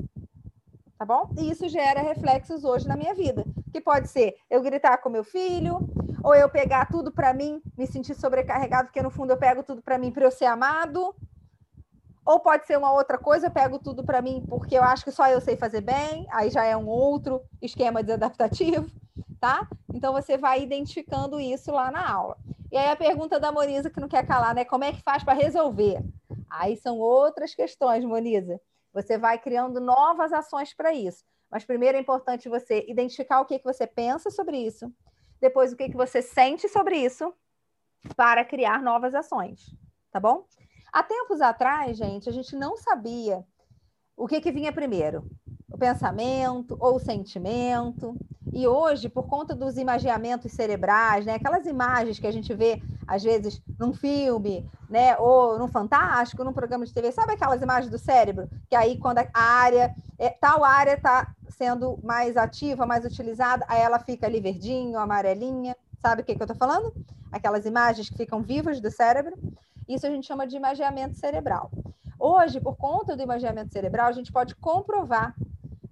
tá bom? E isso gera reflexos hoje na minha vida, que pode ser eu gritar com meu filho, ou eu pegar tudo para mim, me sentir sobrecarregado, porque no fundo eu pego tudo para mim para eu ser amado, ou pode ser uma outra coisa, eu pego tudo para mim porque eu acho que só eu sei fazer bem, aí já é um outro esquema desadaptativo, [laughs] tá? Então você vai identificando isso lá na aula. E aí a pergunta da Moniza que não quer calar, né? Como é que faz para resolver? Aí são outras questões, Moniza. Você vai criando novas ações para isso. Mas primeiro é importante você identificar o que, que você pensa sobre isso, depois o que, que você sente sobre isso, para criar novas ações. Tá bom? Há tempos atrás, gente, a gente não sabia o que, que vinha primeiro: o pensamento ou o sentimento. E hoje, por conta dos imaginamentos cerebrais, né, aquelas imagens que a gente vê, às vezes, num filme, né, ou num Fantástico, num programa de TV, sabe aquelas imagens do cérebro? Que aí, quando a área, é, tal área está sendo mais ativa, mais utilizada, aí ela fica ali verdinho, amarelinha. Sabe o que, que eu estou falando? Aquelas imagens que ficam vivas do cérebro. Isso a gente chama de imaginamento cerebral. Hoje, por conta do imaginamento cerebral, a gente pode comprovar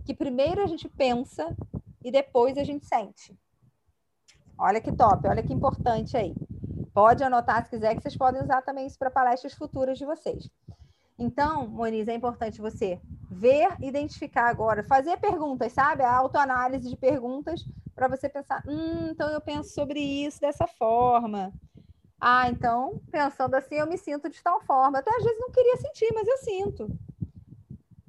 que primeiro a gente pensa e depois a gente sente. Olha que top, olha que importante aí. Pode anotar se quiser, que vocês podem usar também isso para palestras futuras de vocês. Então, Moniz, é importante você ver, identificar agora, fazer perguntas, sabe? A autoanálise de perguntas para você pensar, hum, então eu penso sobre isso dessa forma. Ah, então, pensando assim, eu me sinto de tal forma. Até às vezes não queria sentir, mas eu sinto.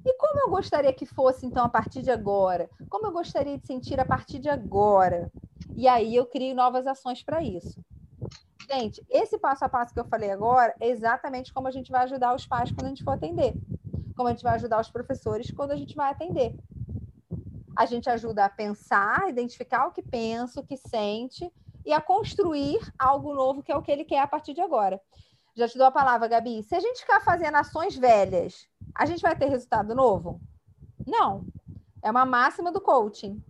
E como eu gostaria que fosse, então, a partir de agora? Como eu gostaria de sentir a partir de agora? E aí eu crio novas ações para isso. Gente, esse passo a passo que eu falei agora é exatamente como a gente vai ajudar os pais quando a gente for atender. Como a gente vai ajudar os professores quando a gente vai atender. A gente ajuda a pensar, identificar o que pensa, o que sente e a construir algo novo, que é o que ele quer a partir de agora. Já te dou a palavra, Gabi. Se a gente ficar fazendo ações velhas, a gente vai ter resultado novo? Não. É uma máxima do coaching.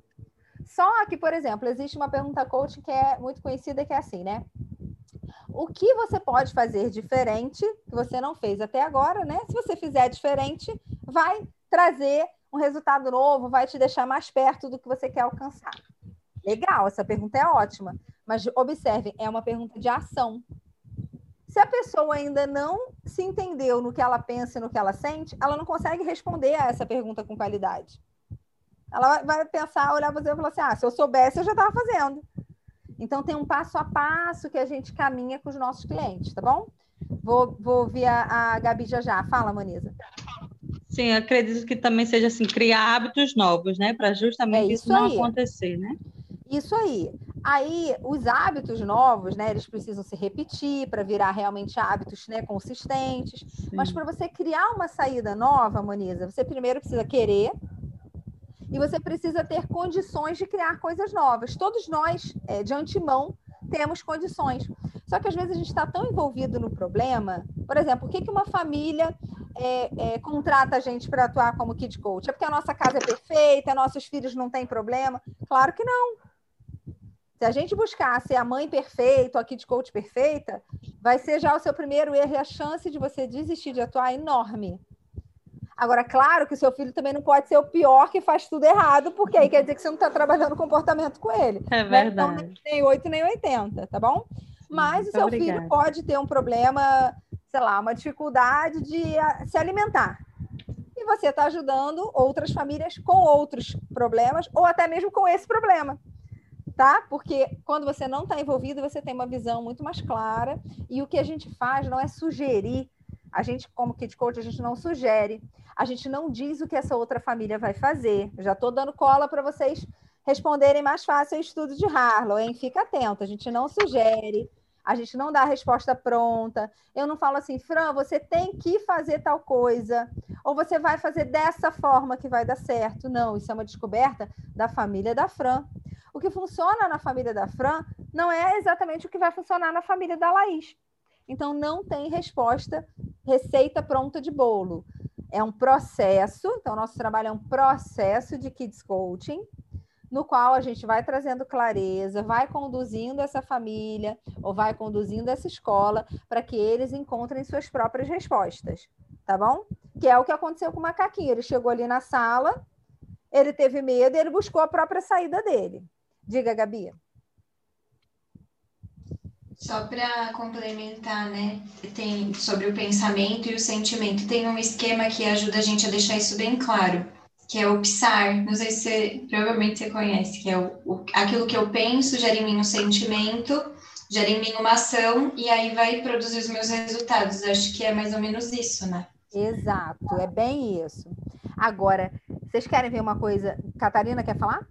Só que, por exemplo, existe uma pergunta coaching que é muito conhecida, que é assim, né? O que você pode fazer diferente que você não fez até agora, né? Se você fizer diferente, vai trazer um resultado novo, vai te deixar mais perto do que você quer alcançar. Legal, essa pergunta é ótima. Mas observem, é uma pergunta de ação. Se a pessoa ainda não se entendeu no que ela pensa e no que ela sente, ela não consegue responder a essa pergunta com qualidade. Ela vai pensar, olhar você e falar assim: ah, se eu soubesse, eu já estava fazendo. Então, tem um passo a passo que a gente caminha com os nossos clientes, tá bom? Vou, vou ouvir a, a Gabi já já. Fala, Manisa. Sim, acredito que também seja assim, criar hábitos novos, né? Para justamente é isso, isso não acontecer, né? Isso aí. Aí, os hábitos novos, né, eles precisam se repetir para virar realmente hábitos né, consistentes. Sim. Mas para você criar uma saída nova, Moniza, você primeiro precisa querer e você precisa ter condições de criar coisas novas. Todos nós, é, de antemão, temos condições. Só que às vezes a gente está tão envolvido no problema. Por exemplo, por que, que uma família é, é, contrata a gente para atuar como kid coach? É porque a nossa casa é perfeita, nossos filhos não têm problema? Claro que não. Se a gente buscar ser a mãe perfeita, a kid coach perfeita, vai ser já o seu primeiro erro e a chance de você desistir de atuar é enorme. Agora, claro que o seu filho também não pode ser o pior que faz tudo errado, porque aí quer dizer que você não está trabalhando o comportamento com ele. É verdade. Né? Então, nem 8 nem 80, tá bom? Mas Muito o seu obrigada. filho pode ter um problema, sei lá, uma dificuldade de ah, se alimentar. E você está ajudando outras famílias com outros problemas, ou até mesmo com esse problema. Tá? Porque quando você não está envolvido, você tem uma visão muito mais clara. E o que a gente faz não é sugerir. A gente, como Kid Coach, a gente não sugere. A gente não diz o que essa outra família vai fazer. Eu já estou dando cola para vocês responderem mais fácil o estudo de Harlow, hein? Fica atento, a gente não sugere, a gente não dá a resposta pronta. Eu não falo assim, Fran, você tem que fazer tal coisa, ou você vai fazer dessa forma que vai dar certo. Não, isso é uma descoberta da família da Fran. O que funciona na família da Fran não é exatamente o que vai funcionar na família da Laís. Então, não tem resposta, receita pronta de bolo. É um processo, então, nosso trabalho é um processo de Kids Coaching, no qual a gente vai trazendo clareza, vai conduzindo essa família ou vai conduzindo essa escola para que eles encontrem suas próprias respostas, tá bom? Que é o que aconteceu com o macaquinho. Ele chegou ali na sala, ele teve medo ele buscou a própria saída dele. Diga, Gabi. Só para complementar, né? Tem sobre o pensamento e o sentimento. Tem um esquema que ajuda a gente a deixar isso bem claro que é o PSAR, não sei se você, provavelmente você conhece, que é o, o, aquilo que eu penso gera em mim um sentimento, gera em mim uma ação, e aí vai produzir os meus resultados. Acho que é mais ou menos isso, né? Exato, é bem isso. Agora, vocês querem ver uma coisa? Catarina quer falar?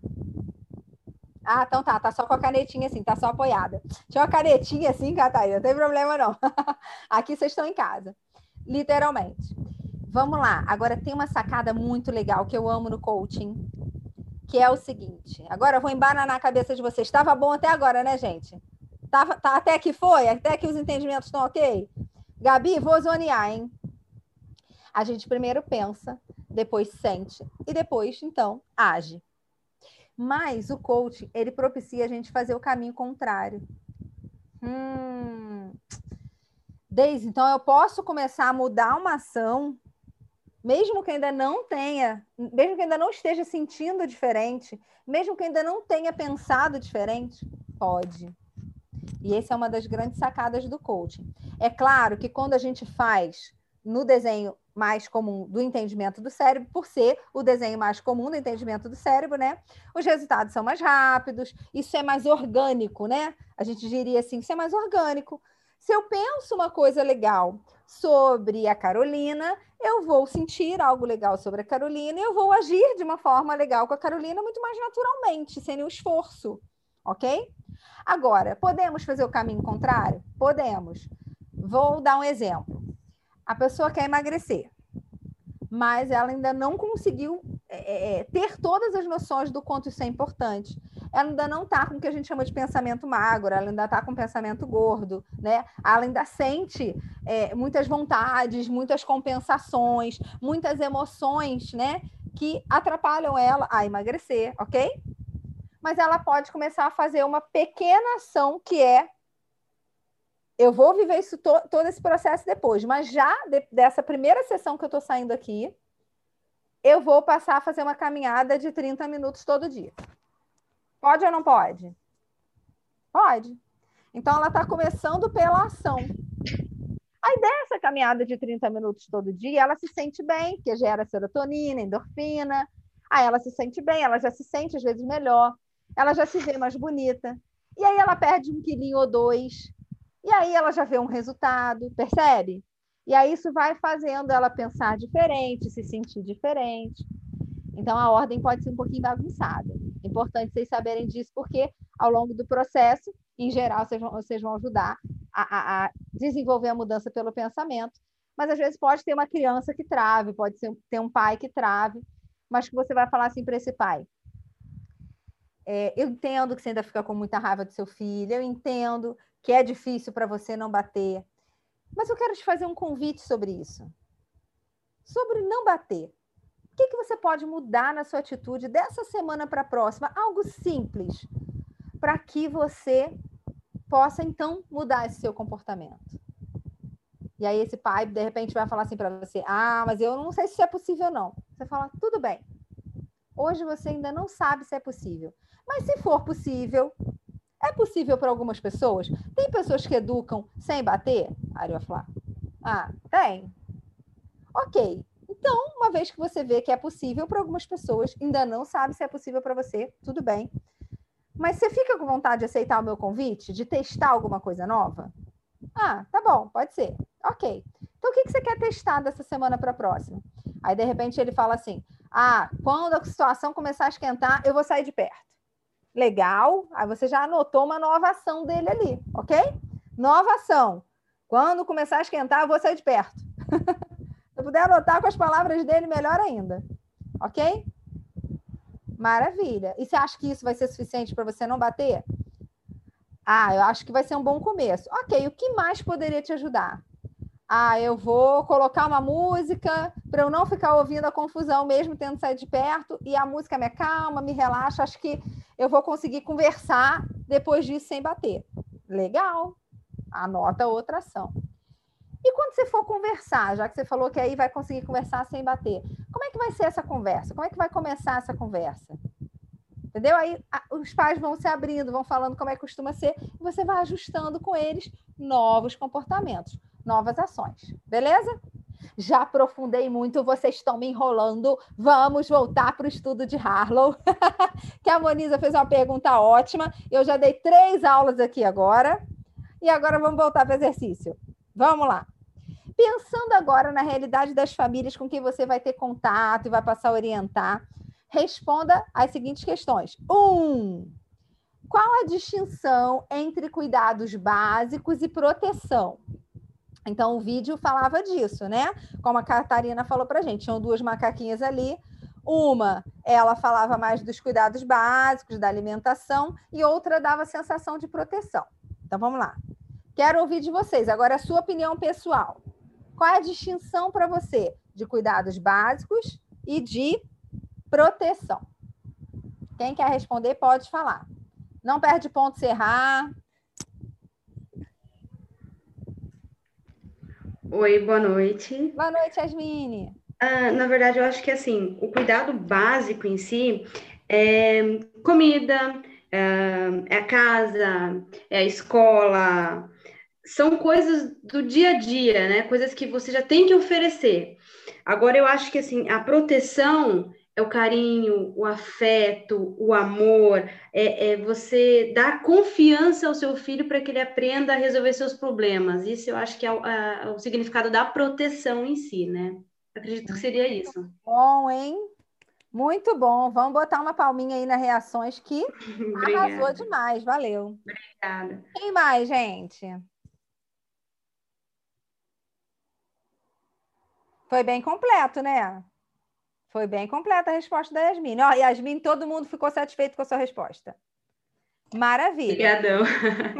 Ah, então tá, tá só com a canetinha assim, tá só apoiada. Tinha uma canetinha assim, Catarina, não tem problema não. [laughs] Aqui vocês estão em casa, literalmente. Vamos lá. Agora tem uma sacada muito legal que eu amo no coaching, que é o seguinte. Agora eu vou embananar a cabeça de vocês. Estava bom até agora, né, gente? Tava, tá, até que foi? Até que os entendimentos estão ok? Gabi, vou zonear, hein? A gente primeiro pensa, depois sente e depois, então, age. Mas o coaching, ele propicia a gente fazer o caminho contrário. Hum. Desde então eu posso começar a mudar uma ação mesmo que ainda não tenha, mesmo que ainda não esteja sentindo diferente, mesmo que ainda não tenha pensado diferente, pode. E essa é uma das grandes sacadas do coaching. É claro que quando a gente faz no desenho mais comum do entendimento do cérebro, por ser o desenho mais comum do entendimento do cérebro, né? Os resultados são mais rápidos, isso é mais orgânico, né? A gente diria assim, isso é mais orgânico. Se eu penso uma coisa legal sobre a Carolina, eu vou sentir algo legal sobre a Carolina e eu vou agir de uma forma legal com a Carolina muito mais naturalmente, sem nenhum esforço, ok? Agora, podemos fazer o caminho contrário? Podemos. Vou dar um exemplo. A pessoa quer emagrecer, mas ela ainda não conseguiu é, é, é ter todas as noções do quanto isso é importante ela ainda não está com o que a gente chama de pensamento magro, ela ainda está com pensamento gordo, né? Ela ainda sente é, muitas vontades, muitas compensações, muitas emoções, né? Que atrapalham ela a emagrecer, ok? Mas ela pode começar a fazer uma pequena ação que é eu vou viver isso to todo esse processo depois, mas já de dessa primeira sessão que eu estou saindo aqui, eu vou passar a fazer uma caminhada de 30 minutos todo dia. Pode ou não pode? Pode. Então, ela está começando pela ação. Aí, dessa caminhada de 30 minutos todo dia, ela se sente bem, porque gera serotonina, endorfina. Aí, ela se sente bem, ela já se sente, às vezes, melhor. Ela já se vê mais bonita. E aí, ela perde um quilinho ou dois. E aí, ela já vê um resultado, percebe? E aí, isso vai fazendo ela pensar diferente, se sentir diferente. Então, a ordem pode ser um pouquinho bagunçada. Importante vocês saberem disso, porque ao longo do processo. Em geral, vocês vão, vocês vão ajudar a, a, a desenvolver a mudança pelo pensamento. Mas às vezes pode ter uma criança que trave, pode ser, ter um pai que trave, mas que você vai falar assim para esse pai: é, eu entendo que você ainda fica com muita raiva do seu filho, eu entendo que é difícil para você não bater, mas eu quero te fazer um convite sobre isso. Sobre não bater. Que, que você pode mudar na sua atitude dessa semana para a próxima? Algo simples, para que você possa então mudar esse seu comportamento. E aí esse pai de repente vai falar assim para você: "Ah, mas eu não sei se é possível não". Você fala: "Tudo bem. Hoje você ainda não sabe se é possível, mas se for possível, é possível para algumas pessoas? Tem pessoas que educam sem bater? Aí ele vai falar: Ah, tem. Ok. Então, uma vez que você vê que é possível para algumas pessoas, ainda não sabe se é possível para você, tudo bem. Mas você fica com vontade de aceitar o meu convite, de testar alguma coisa nova? Ah, tá bom, pode ser. Ok. Então, o que você quer testar dessa semana para a próxima? Aí, de repente, ele fala assim: Ah, quando a situação começar a esquentar, eu vou sair de perto. Legal. Aí você já anotou uma nova ação dele ali, ok? Nova ação. Quando começar a esquentar, eu vou sair de perto. [laughs] Se puder anotar com as palavras dele, melhor ainda. Ok? Maravilha. E você acha que isso vai ser suficiente para você não bater? Ah, eu acho que vai ser um bom começo. Ok, o que mais poderia te ajudar? Ah, eu vou colocar uma música para eu não ficar ouvindo a confusão, mesmo tendo saído de perto, e a música me acalma, me relaxa. Acho que eu vou conseguir conversar depois disso sem bater. Legal. Anota outra ação. E quando você for conversar, já que você falou que aí vai conseguir conversar sem bater, como é que vai ser essa conversa? Como é que vai começar essa conversa? Entendeu? Aí a, os pais vão se abrindo, vão falando como é que costuma ser, e você vai ajustando com eles novos comportamentos, novas ações. Beleza? Já aprofundei muito, vocês estão me enrolando. Vamos voltar para o estudo de Harlow. [laughs] que a Moniza fez uma pergunta ótima. Eu já dei três aulas aqui agora. E agora vamos voltar para o exercício. Vamos lá. Pensando agora na realidade das famílias com quem você vai ter contato e vai passar a orientar, responda às seguintes questões. Um, qual a distinção entre cuidados básicos e proteção? Então, o vídeo falava disso, né? Como a Catarina falou para gente, tinham duas macaquinhas ali. Uma, ela falava mais dos cuidados básicos, da alimentação, e outra dava sensação de proteção. Então, vamos lá. Quero ouvir de vocês. Agora, a sua opinião pessoal. Qual é a distinção para você de cuidados básicos e de proteção? Quem quer responder, pode falar. Não perde ponto se errar. Oi, boa noite. Boa noite, Yasmine. Ah, na verdade, eu acho que assim, o cuidado básico em si é comida, é a casa, é a escola, são coisas do dia a dia, né? Coisas que você já tem que oferecer. Agora, eu acho que assim, a proteção é o carinho, o afeto, o amor, é, é você dar confiança ao seu filho para que ele aprenda a resolver seus problemas. Isso eu acho que é o, a, o significado da proteção em si, né? Acredito que seria isso. Bom, hein? Muito bom. Vamos botar uma palminha aí nas reações que [laughs] arrasou demais. Valeu. Obrigada. Quem mais, gente? Foi bem completo, né? Foi bem completa a resposta da Yasmin. Ó, Yasmin, todo mundo ficou satisfeito com a sua resposta. Maravilha. Obrigadão.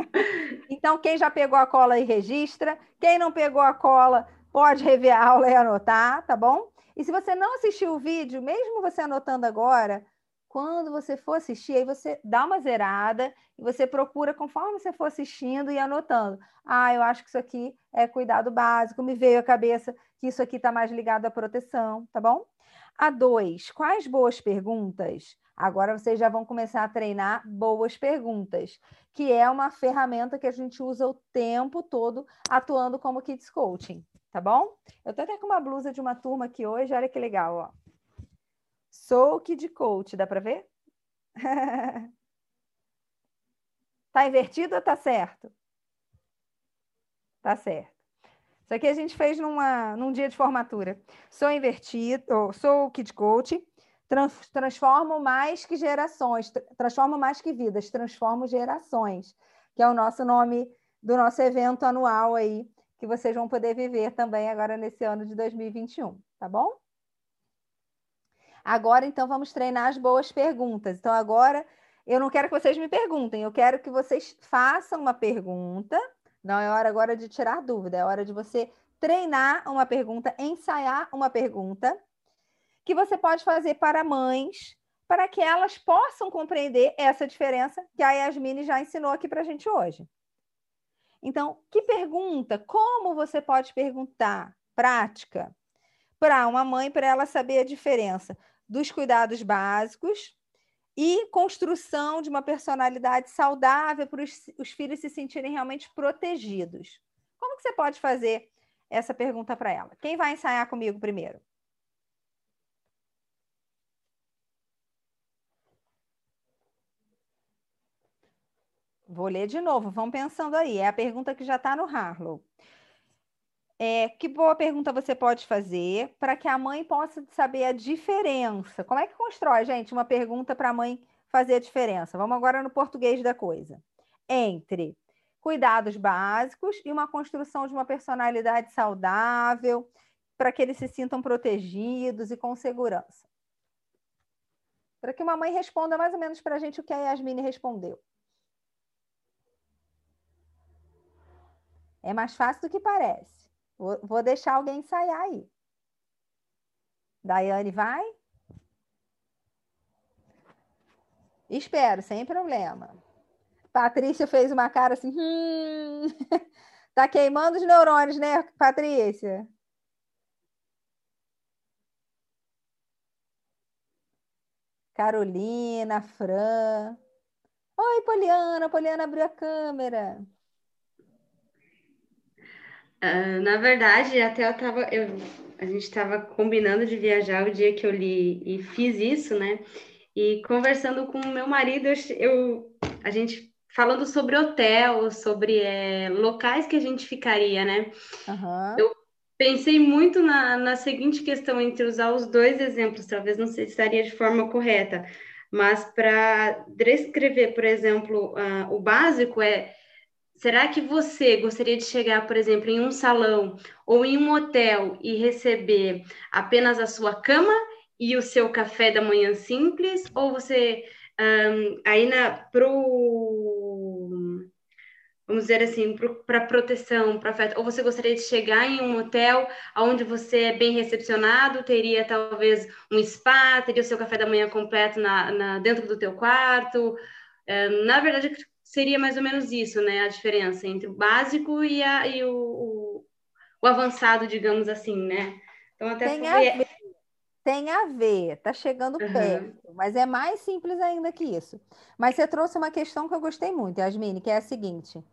[laughs] então, quem já pegou a cola e registra. Quem não pegou a cola, pode rever a aula e anotar, tá bom? E se você não assistiu o vídeo, mesmo você anotando agora, quando você for assistir, aí você dá uma zerada e você procura conforme você for assistindo e anotando. Ah, eu acho que isso aqui é cuidado básico, me veio à cabeça que isso aqui está mais ligado à proteção, tá bom? A dois, quais boas perguntas? Agora vocês já vão começar a treinar boas perguntas, que é uma ferramenta que a gente usa o tempo todo atuando como Kids Coaching, tá bom? Eu tô até com uma blusa de uma turma aqui hoje, olha que legal, ó. Sou Kid Coach, dá para ver? [laughs] tá invertido ou tá certo? Tá certo. Isso aqui a gente fez numa, num dia de formatura. Sou invertido, sou Kid Coach, transformo mais que gerações, transformo mais que vidas, transformo gerações, que é o nosso nome do nosso evento anual aí, que vocês vão poder viver também agora nesse ano de 2021, tá bom? Agora, então, vamos treinar as boas perguntas. Então, agora, eu não quero que vocês me perguntem, eu quero que vocês façam uma pergunta. Não é hora agora de tirar dúvida, é hora de você treinar uma pergunta, ensaiar uma pergunta que você pode fazer para mães, para que elas possam compreender essa diferença que a Yasmine já ensinou aqui para a gente hoje. Então, que pergunta? Como você pode perguntar? Prática. Para uma mãe, para ela saber a diferença dos cuidados básicos e construção de uma personalidade saudável para os, os filhos se sentirem realmente protegidos. Como que você pode fazer essa pergunta para ela? Quem vai ensaiar comigo primeiro? Vou ler de novo, vão pensando aí. É a pergunta que já está no Harlow. É, que boa pergunta você pode fazer para que a mãe possa saber a diferença? Como é que constrói, gente, uma pergunta para a mãe fazer a diferença? Vamos agora no português da coisa. Entre cuidados básicos e uma construção de uma personalidade saudável, para que eles se sintam protegidos e com segurança. Para que uma mãe responda mais ou menos para a gente o que a Yasmine respondeu. É mais fácil do que parece. Vou, vou deixar alguém ensaiar aí. Daiane vai? Espero, sem problema. Patrícia fez uma cara assim. Hum, [laughs] tá queimando os neurônios, né, Patrícia? Carolina, Fran. Oi, Poliana. Poliana abriu a câmera. Uh, na verdade, até eu tava, eu, a gente estava combinando de viajar o dia que eu li e fiz isso, né? E conversando com o meu marido, eu, a gente falando sobre hotel, sobre é, locais que a gente ficaria, né? Uhum. Eu pensei muito na, na seguinte questão entre usar os dois exemplos, talvez não se estaria de forma correta, mas para descrever, por exemplo, uh, o básico é Será que você gostaria de chegar, por exemplo, em um salão ou em um hotel e receber apenas a sua cama e o seu café da manhã simples? Ou você, um, aí na, pro, vamos dizer assim, para proteção, para afeto, ou você gostaria de chegar em um hotel onde você é bem recepcionado, teria talvez um spa, teria o seu café da manhã completo na, na dentro do teu quarto? Na verdade, seria mais ou menos isso, né? A diferença entre o básico e, a, e o, o, o, avançado, digamos assim, né? Então, até tem, a ver, tem a ver, tá chegando uhum. perto, mas é mais simples ainda que isso. Mas você trouxe uma questão que eu gostei muito, Yasmine, que é a seguinte: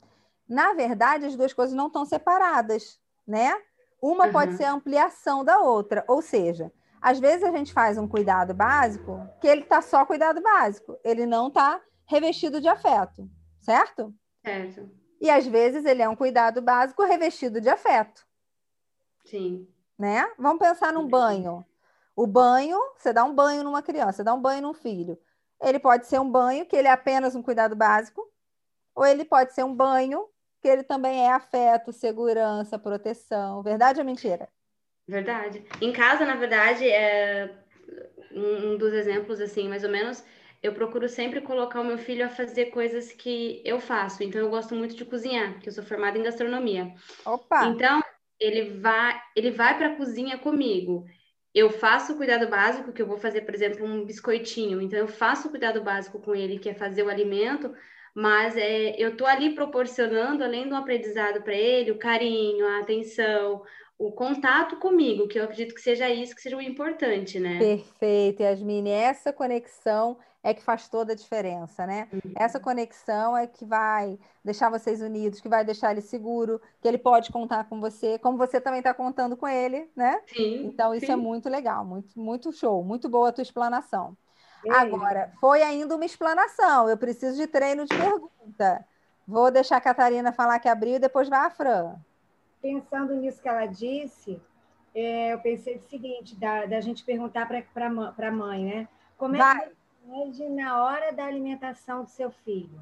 na verdade, as duas coisas não estão separadas, né? Uma uhum. pode ser a ampliação da outra, ou seja, às vezes a gente faz um cuidado básico que ele está só cuidado básico, ele não está revestido de afeto certo? Certo. E às vezes ele é um cuidado básico revestido de afeto. Sim. Né? Vamos pensar num banho. O banho, você dá um banho numa criança, dá um banho num filho. Ele pode ser um banho que ele é apenas um cuidado básico, ou ele pode ser um banho que ele também é afeto, segurança, proteção. Verdade ou mentira? Verdade. Em casa, na verdade, é um dos exemplos, assim, mais ou menos, eu procuro sempre colocar o meu filho a fazer coisas que eu faço. Então, eu gosto muito de cozinhar, porque eu sou formada em gastronomia. Opa! Então, ele vai, ele vai para a cozinha comigo. Eu faço o cuidado básico, que eu vou fazer, por exemplo, um biscoitinho. Então, eu faço o cuidado básico com ele, que é fazer o alimento, mas é, eu estou ali proporcionando, além do aprendizado para ele, o carinho, a atenção, o contato comigo, que eu acredito que seja isso que seja o importante, né? Perfeito, Yasmine. Essa conexão é que faz toda a diferença, né? Uhum. Essa conexão é que vai deixar vocês unidos, que vai deixar ele seguro, que ele pode contar com você, como você também está contando com ele, né? Sim. Então, isso sim. é muito legal, muito, muito show, muito boa a tua explanação. Ei. Agora, foi ainda uma explanação, eu preciso de treino de pergunta. Vou deixar a Catarina falar que abriu e depois vai a Fran pensando nisso que ela disse, é, eu pensei o seguinte, da, da gente perguntar para a mãe, né? Como é Vai. que age na hora da alimentação do seu filho?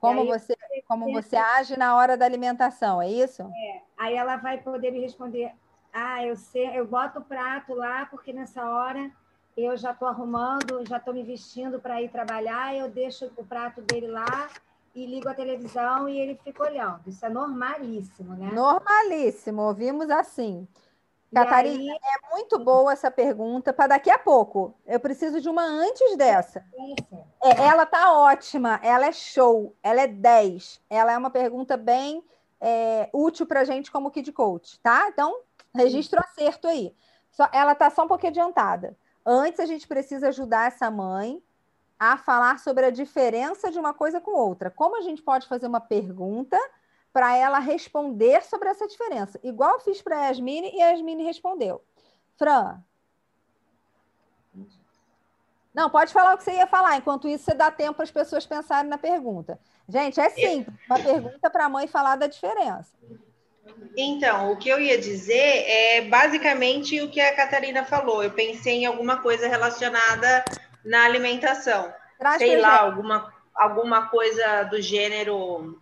Como você, como você age na hora da alimentação, é isso? É. Aí ela vai poder me responder: ah, eu sei, eu boto o prato lá porque nessa hora eu já estou arrumando, já estou me vestindo para ir trabalhar, eu deixo o prato dele lá e ligo a televisão e ele fica olhando. Isso é normalíssimo, né? Normalíssimo, ouvimos assim. Catarina, aí... é muito boa essa pergunta para daqui a pouco. Eu preciso de uma antes dessa. É, ela tá ótima, ela é show, ela é 10. Ela é uma pergunta bem é, útil para a gente como Kid Coach, tá? Então, registro acerto aí. Só, ela tá só um pouquinho adiantada. Antes, a gente precisa ajudar essa mãe a falar sobre a diferença de uma coisa com outra. Como a gente pode fazer uma pergunta para ela responder sobre essa diferença. Igual eu fiz para a Yasmine e a Yasmine respondeu. Fran. Não, pode falar o que você ia falar. Enquanto isso, você dá tempo para as pessoas pensarem na pergunta. Gente, é simples. Uma pergunta para a mãe falar da diferença. Então, o que eu ia dizer é basicamente o que a Catarina falou. Eu pensei em alguma coisa relacionada na alimentação. Traz Sei lá, alguma, alguma coisa do gênero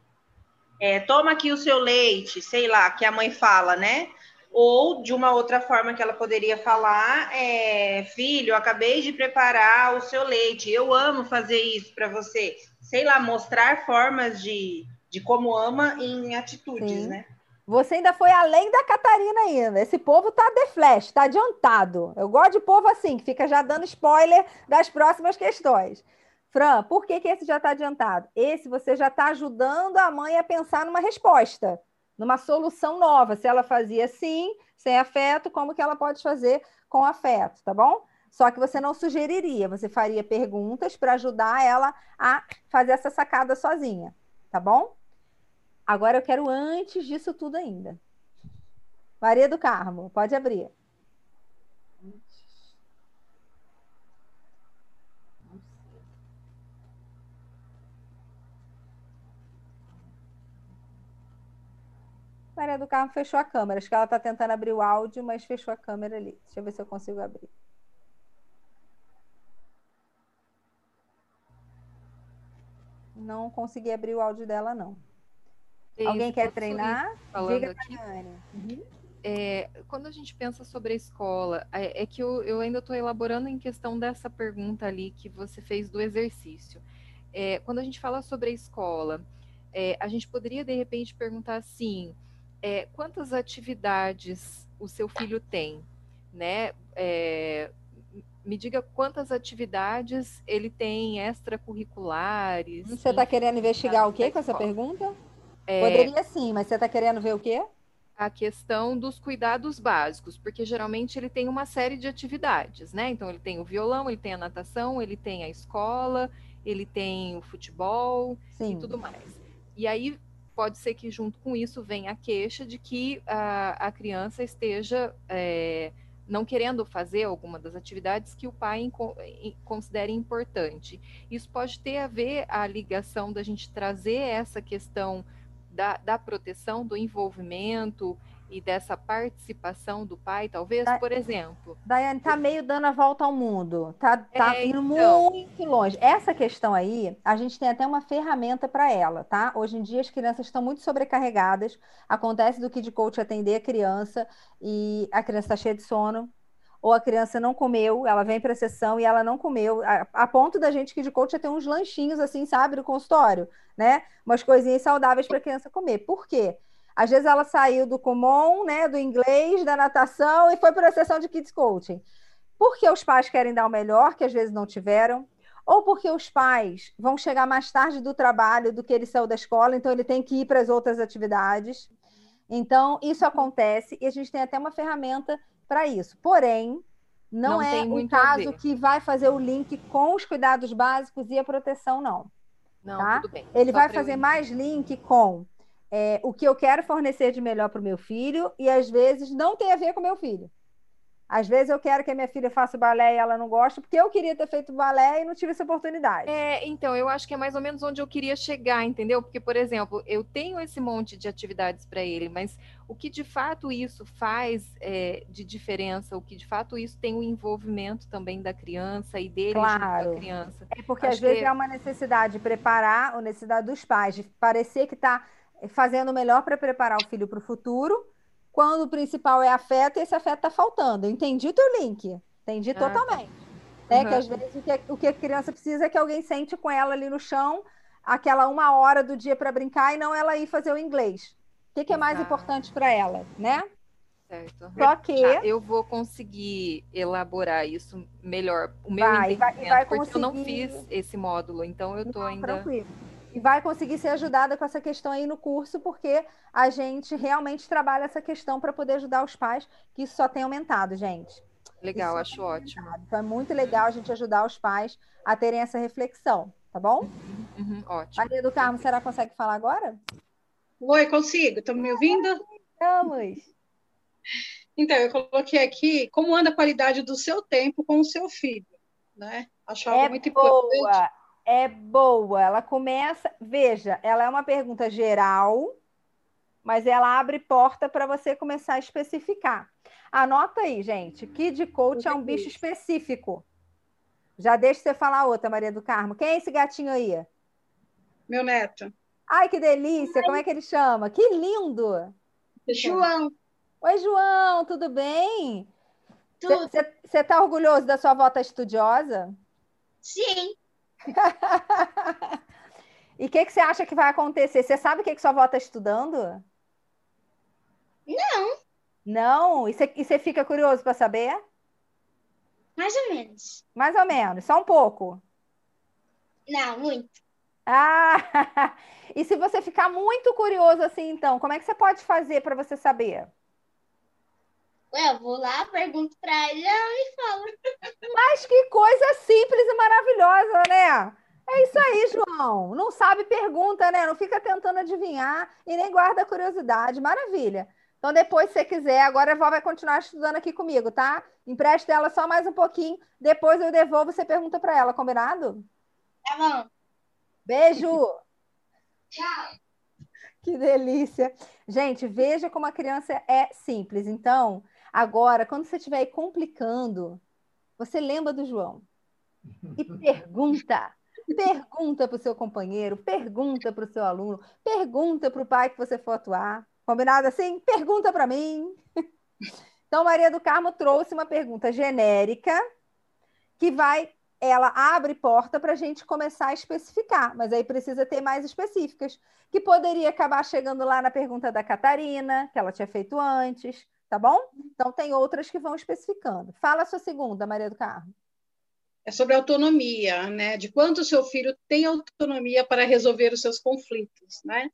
é, toma aqui o seu leite, sei lá, que a mãe fala, né? Ou de uma outra forma que ela poderia falar, é, filho, acabei de preparar o seu leite, eu amo fazer isso para você. Sei lá, mostrar formas de, de como ama em atitudes, Sim. né? Você ainda foi além da Catarina ainda. Esse povo tá de flash, tá adiantado. Eu gosto de povo assim, que fica já dando spoiler das próximas questões. Fran, por que, que esse já está adiantado? Esse você já está ajudando a mãe a pensar numa resposta, numa solução nova. Se ela fazia assim, sem afeto, como que ela pode fazer com afeto, tá bom? Só que você não sugeriria, você faria perguntas para ajudar ela a fazer essa sacada sozinha, tá bom? Agora eu quero antes disso tudo ainda. Maria do Carmo, pode abrir. Maria do Carmo fechou a câmera. Acho que ela está tentando abrir o áudio, mas fechou a câmera ali. Deixa eu ver se eu consigo abrir. Não consegui abrir o áudio dela, não. Isso, Alguém quer treinar? Diga, aqui. Uhum. É, quando a gente pensa sobre a escola, é, é que eu, eu ainda estou elaborando em questão dessa pergunta ali que você fez do exercício. É, quando a gente fala sobre a escola, é, a gente poderia de repente perguntar assim: é, quantas atividades o seu filho tem, né? É, me diga quantas atividades ele tem extracurriculares. Você está querendo investigar o que com essa pergunta? É, Poderia sim, mas você está querendo ver o quê? A questão dos cuidados básicos, porque geralmente ele tem uma série de atividades, né? Então ele tem o violão, ele tem a natação, ele tem a escola, ele tem o futebol sim. e tudo mais. E aí pode ser que junto com isso venha a queixa de que a, a criança esteja é, não querendo fazer alguma das atividades que o pai considere importante. Isso pode ter a ver a ligação da gente trazer essa questão da, da proteção, do envolvimento e dessa participação do pai, talvez, da, por exemplo. Daiane, tá meio dando a volta ao mundo, tá, tá é, indo então... muito longe. Essa questão aí, a gente tem até uma ferramenta para ela, tá? Hoje em dia as crianças estão muito sobrecarregadas, acontece do Kid Coach atender a criança e a criança está cheia de sono, ou a criança não comeu, ela vem para a sessão e ela não comeu, a, a ponto da gente Kid Coach ter uns lanchinhos assim, sabe, no consultório, né? Umas coisinhas saudáveis para a criança comer. Por quê? Às vezes ela saiu do comum, né, do inglês, da natação e foi para a sessão de kids coaching. Porque os pais querem dar o melhor, que às vezes não tiveram, ou porque os pais vão chegar mais tarde do trabalho do que ele saiu da escola, então ele tem que ir para as outras atividades. Então, isso acontece e a gente tem até uma ferramenta para isso. Porém, não, não é um caso que vai fazer o link com os cuidados básicos e a proteção, não. Não, tá? tudo bem. Ele Só vai fazer mais link com é, o que eu quero fornecer de melhor para o meu filho e às vezes não tem a ver com o meu filho. Às vezes eu quero que a minha filha faça balé e ela não gosta, porque eu queria ter feito balé e não tive essa oportunidade. É, então, eu acho que é mais ou menos onde eu queria chegar, entendeu? Porque, por exemplo, eu tenho esse monte de atividades para ele, mas o que de fato isso faz é, de diferença, o que de fato isso tem o um envolvimento também da criança e dele claro. junto criança. É porque acho às vezes que... é uma necessidade de preparar, ou necessidade dos pais, de parecer que está fazendo o melhor para preparar o filho para o futuro quando o principal é afeto, esse afeto está faltando. Entendi o teu link. Entendi ah, totalmente. Tá. Uhum. Que às vezes o que, o que a criança precisa é que alguém sente com ela ali no chão aquela uma hora do dia para brincar e não ela ir fazer o inglês. O que, que é mais importante para ela, né? Certo. Só que eu vou conseguir elaborar isso melhor, o meu vai, entendimento, vai, vai porque conseguir... eu não fiz esse módulo, então eu estou ainda tranquilo e vai conseguir ser ajudada com essa questão aí no curso, porque a gente realmente trabalha essa questão para poder ajudar os pais, que isso só tem aumentado, gente. Legal, acho ótimo. Então é muito legal a gente ajudar os pais a terem essa reflexão, tá bom? Uhum, uhum ótimo. Maria do Carmo, será que consegue falar agora? Oi, consigo. Estão me ouvindo? Estamos. Então, eu coloquei aqui como anda a qualidade do seu tempo com o seu filho, né? Acho algo é muito boa. importante é boa. Ela começa, veja, ela é uma pergunta geral, mas ela abre porta para você começar a especificar. Anota aí, gente. Kid Coach é um bicho específico. Já deixa você falar outra, Maria do Carmo. Quem é esse gatinho aí? Meu neto. Ai, que delícia! Como é que ele chama? Que lindo! João. Oi, João, tudo bem? Tudo. Você está orgulhoso da sua avó estudiosa? Sim. [laughs] e o que, que você acha que vai acontecer? Você sabe o que, que sua avó está estudando? Não. Não? E você, e você fica curioso para saber? Mais ou menos. Mais ou menos, só um pouco. Não, muito. Ah, [laughs] e se você ficar muito curioso assim, então, como é que você pode fazer para você saber? Eu vou lá, pergunto para ele e falo. Mas que coisa simples e maravilhosa, né? É isso aí, João. Não sabe, pergunta, né? Não fica tentando adivinhar e nem guarda curiosidade. Maravilha. Então, depois, se você quiser, agora a vó vai continuar estudando aqui comigo, tá? Empresta ela só mais um pouquinho. Depois eu devolvo, você pergunta para ela, combinado? Tá bom. Beijo. Tchau. Que delícia. Gente, veja como a criança é simples. Então, Agora, quando você estiver complicando, você lembra do João e pergunta. Pergunta para o seu companheiro, pergunta para o seu aluno, pergunta para o pai que você for atuar. Combinado assim? Pergunta para mim. Então, Maria do Carmo trouxe uma pergunta genérica que vai, ela abre porta para a gente começar a especificar, mas aí precisa ter mais específicas, que poderia acabar chegando lá na pergunta da Catarina, que ela tinha feito antes, tá bom? Então, tem outras que vão especificando. Fala a sua segunda, Maria do Carmo. É sobre autonomia, né? De quanto o seu filho tem autonomia para resolver os seus conflitos, né?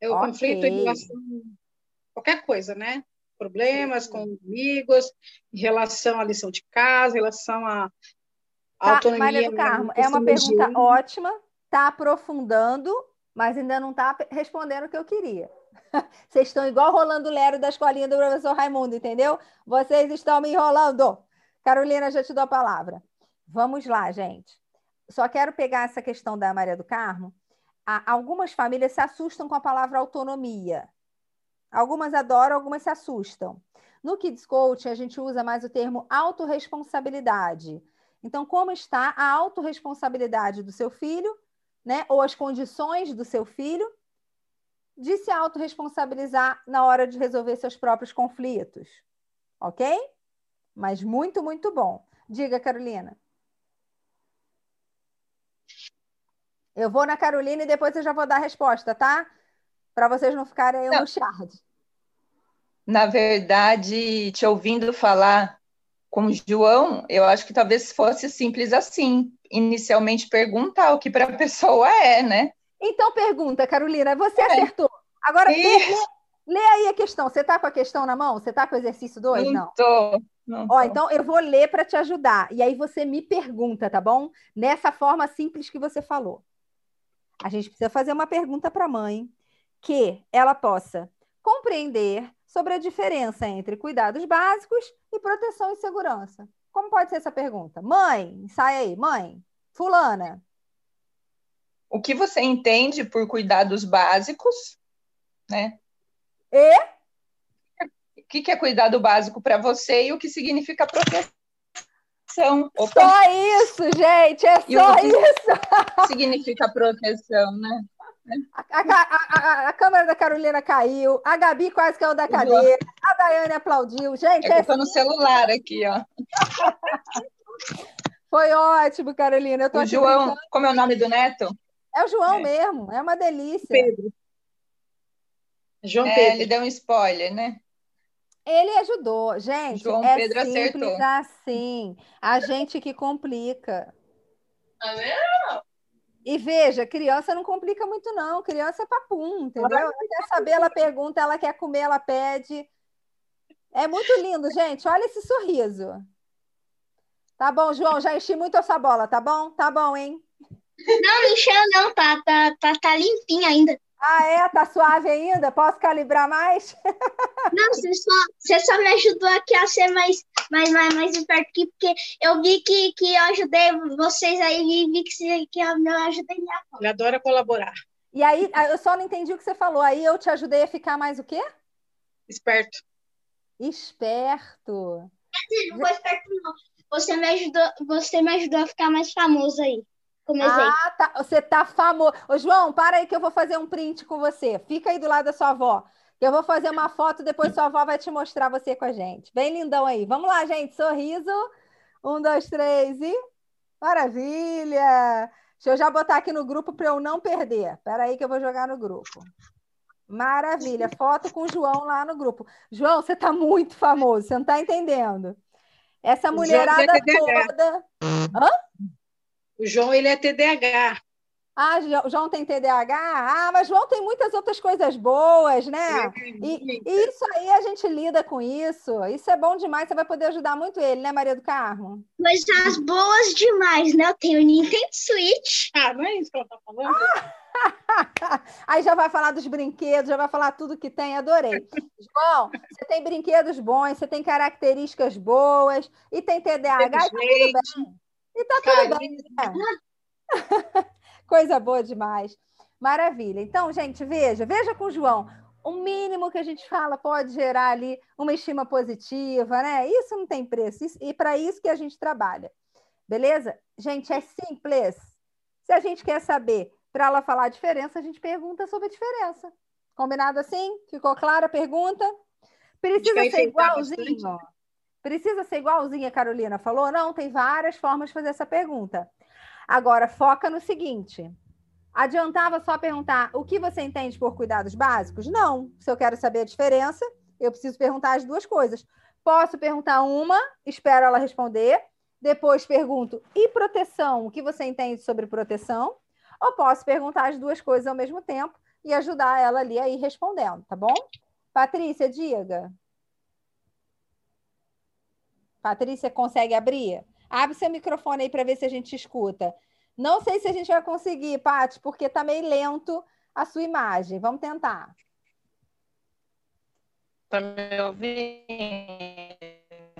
É o okay. conflito em relação a qualquer coisa, né? Problemas com amigos, em relação à lição de casa, em relação à tá, autonomia. Maria do Carmo, é uma pergunta ótima, está aprofundando, mas ainda não está respondendo o que eu queria. [laughs] Vocês estão igual rolando Lero da escolinha do professor Raimundo, entendeu? Vocês estão me enrolando. Carolina, já te dou a palavra. Vamos lá, gente. Só quero pegar essa questão da Maria do Carmo. Algumas famílias se assustam com a palavra autonomia. Algumas adoram, algumas se assustam. No Kids Coaching, a gente usa mais o termo autorresponsabilidade. Então, como está a autorresponsabilidade do seu filho, né? Ou as condições do seu filho de se autorresponsabilizar na hora de resolver seus próprios conflitos. Ok? Mas muito, muito bom. Diga, Carolina. Eu vou na Carolina e depois eu já vou dar a resposta, tá? Para vocês não ficarem angustiados. Na verdade, te ouvindo falar com o João, eu acho que talvez fosse simples assim. Inicialmente perguntar o que para a [laughs] pessoa é, né? Então pergunta, Carolina, você é. acertou. Agora, lê, lê, aí a questão. Você está com a questão na mão? Você está com o exercício 2? Não. Tô. Não Ó, então eu vou ler para te ajudar. E aí você me pergunta, tá bom? Nessa forma simples que você falou. A gente precisa fazer uma pergunta para a mãe que ela possa compreender, sobre a diferença entre cuidados básicos e proteção e segurança. Como pode ser essa pergunta? Mãe, sai aí, mãe, fulana. O que você entende por cuidados básicos, né? E? O que é cuidado básico para você e o que significa proteção? Opa. Só isso, gente, é só isso. [laughs] significa proteção, né? A, a, a, a, câmera da Carolina caiu, a Gabi quase caiu da cadeira, a Daiane aplaudiu. Gente, é tô no celular aqui, ó. [laughs] Foi ótimo, Carolina. o João, brincando. como é o nome do neto? É o João é. mesmo, é uma delícia. Pedro. João é, Pedro. Ele deu um spoiler, né? Ele ajudou. Gente, João é Pedro simples acertou. assim. A gente que complica. Vendo? E veja, criança não complica muito, não. Criança é papum, entendeu? Ela quer saber, ela pergunta, ela quer comer, ela pede. É muito lindo, gente. Olha esse sorriso. Tá bom, João, já enchi muito essa bola, tá bom? Tá bom, hein? Não, não encheu, não. Tá, tá, tá, tá limpinha ainda. Ah, é? Tá suave ainda? Posso calibrar mais? [laughs] Não, você só, você só me ajudou aqui a ser mais, mais, mais, mais esperto aqui, porque eu vi que, que eu ajudei vocês aí e vi que, você, que eu, eu ajudei minha avó. Ele adora colaborar. E aí, eu só não entendi o que você falou. Aí eu te ajudei a ficar mais o quê? Esperto. Esperto. Quer dizer, não foi esperto, não. Você me ajudou, você me ajudou a ficar mais famoso aí. Ah, tá. Você tá famoso. Ô, João, para aí que eu vou fazer um print com você. Fica aí do lado da sua avó. Eu vou fazer uma foto, depois sua avó vai te mostrar você com a gente. Bem lindão aí. Vamos lá, gente. Sorriso. Um, dois, três e. Maravilha! Deixa eu já botar aqui no grupo para eu não perder. Espera aí que eu vou jogar no grupo. Maravilha. Foto com o João lá no grupo. João, você está muito famoso, você não está entendendo. Essa mulherada toda. Hã? O João, ele é TDAH. Ah, João tem TDAH? Ah, mas João tem muitas outras coisas boas, né? E, e, isso aí a gente lida com isso. Isso é bom demais, você vai poder ajudar muito ele, né, Maria do Carmo? Coisas boas demais, né? Eu tenho Nintendo Switch. Ah, não é isso que ela tá falando? [laughs] aí já vai falar dos brinquedos, já vai falar tudo que tem, adorei. João, você tem brinquedos bons, você tem características boas e tem TDAH, e tá tudo bem. E tá tudo bem. Né? [laughs] Coisa boa demais. Maravilha. Então, gente, veja, veja com o João. O mínimo que a gente fala pode gerar ali uma estima positiva, né? Isso não tem preço. Isso, e para isso que a gente trabalha. Beleza? Gente, é simples. Se a gente quer saber, para ela falar a diferença, a gente pergunta sobre a diferença. Combinado assim? Ficou clara a pergunta? Precisa ser igualzinho. Precisa ser igualzinha a Carolina falou? Não, tem várias formas de fazer essa pergunta. Agora, foca no seguinte: adiantava só perguntar o que você entende por cuidados básicos? Não. Se eu quero saber a diferença, eu preciso perguntar as duas coisas. Posso perguntar uma, espero ela responder. Depois pergunto, e proteção? O que você entende sobre proteção? Ou posso perguntar as duas coisas ao mesmo tempo e ajudar ela ali a ir respondendo, tá bom? Patrícia, diga. Patrícia, consegue abrir? Abre seu microfone aí para ver se a gente escuta. Não sei se a gente vai conseguir, Paty, porque está meio lento a sua imagem. Vamos tentar. Está me ouvindo?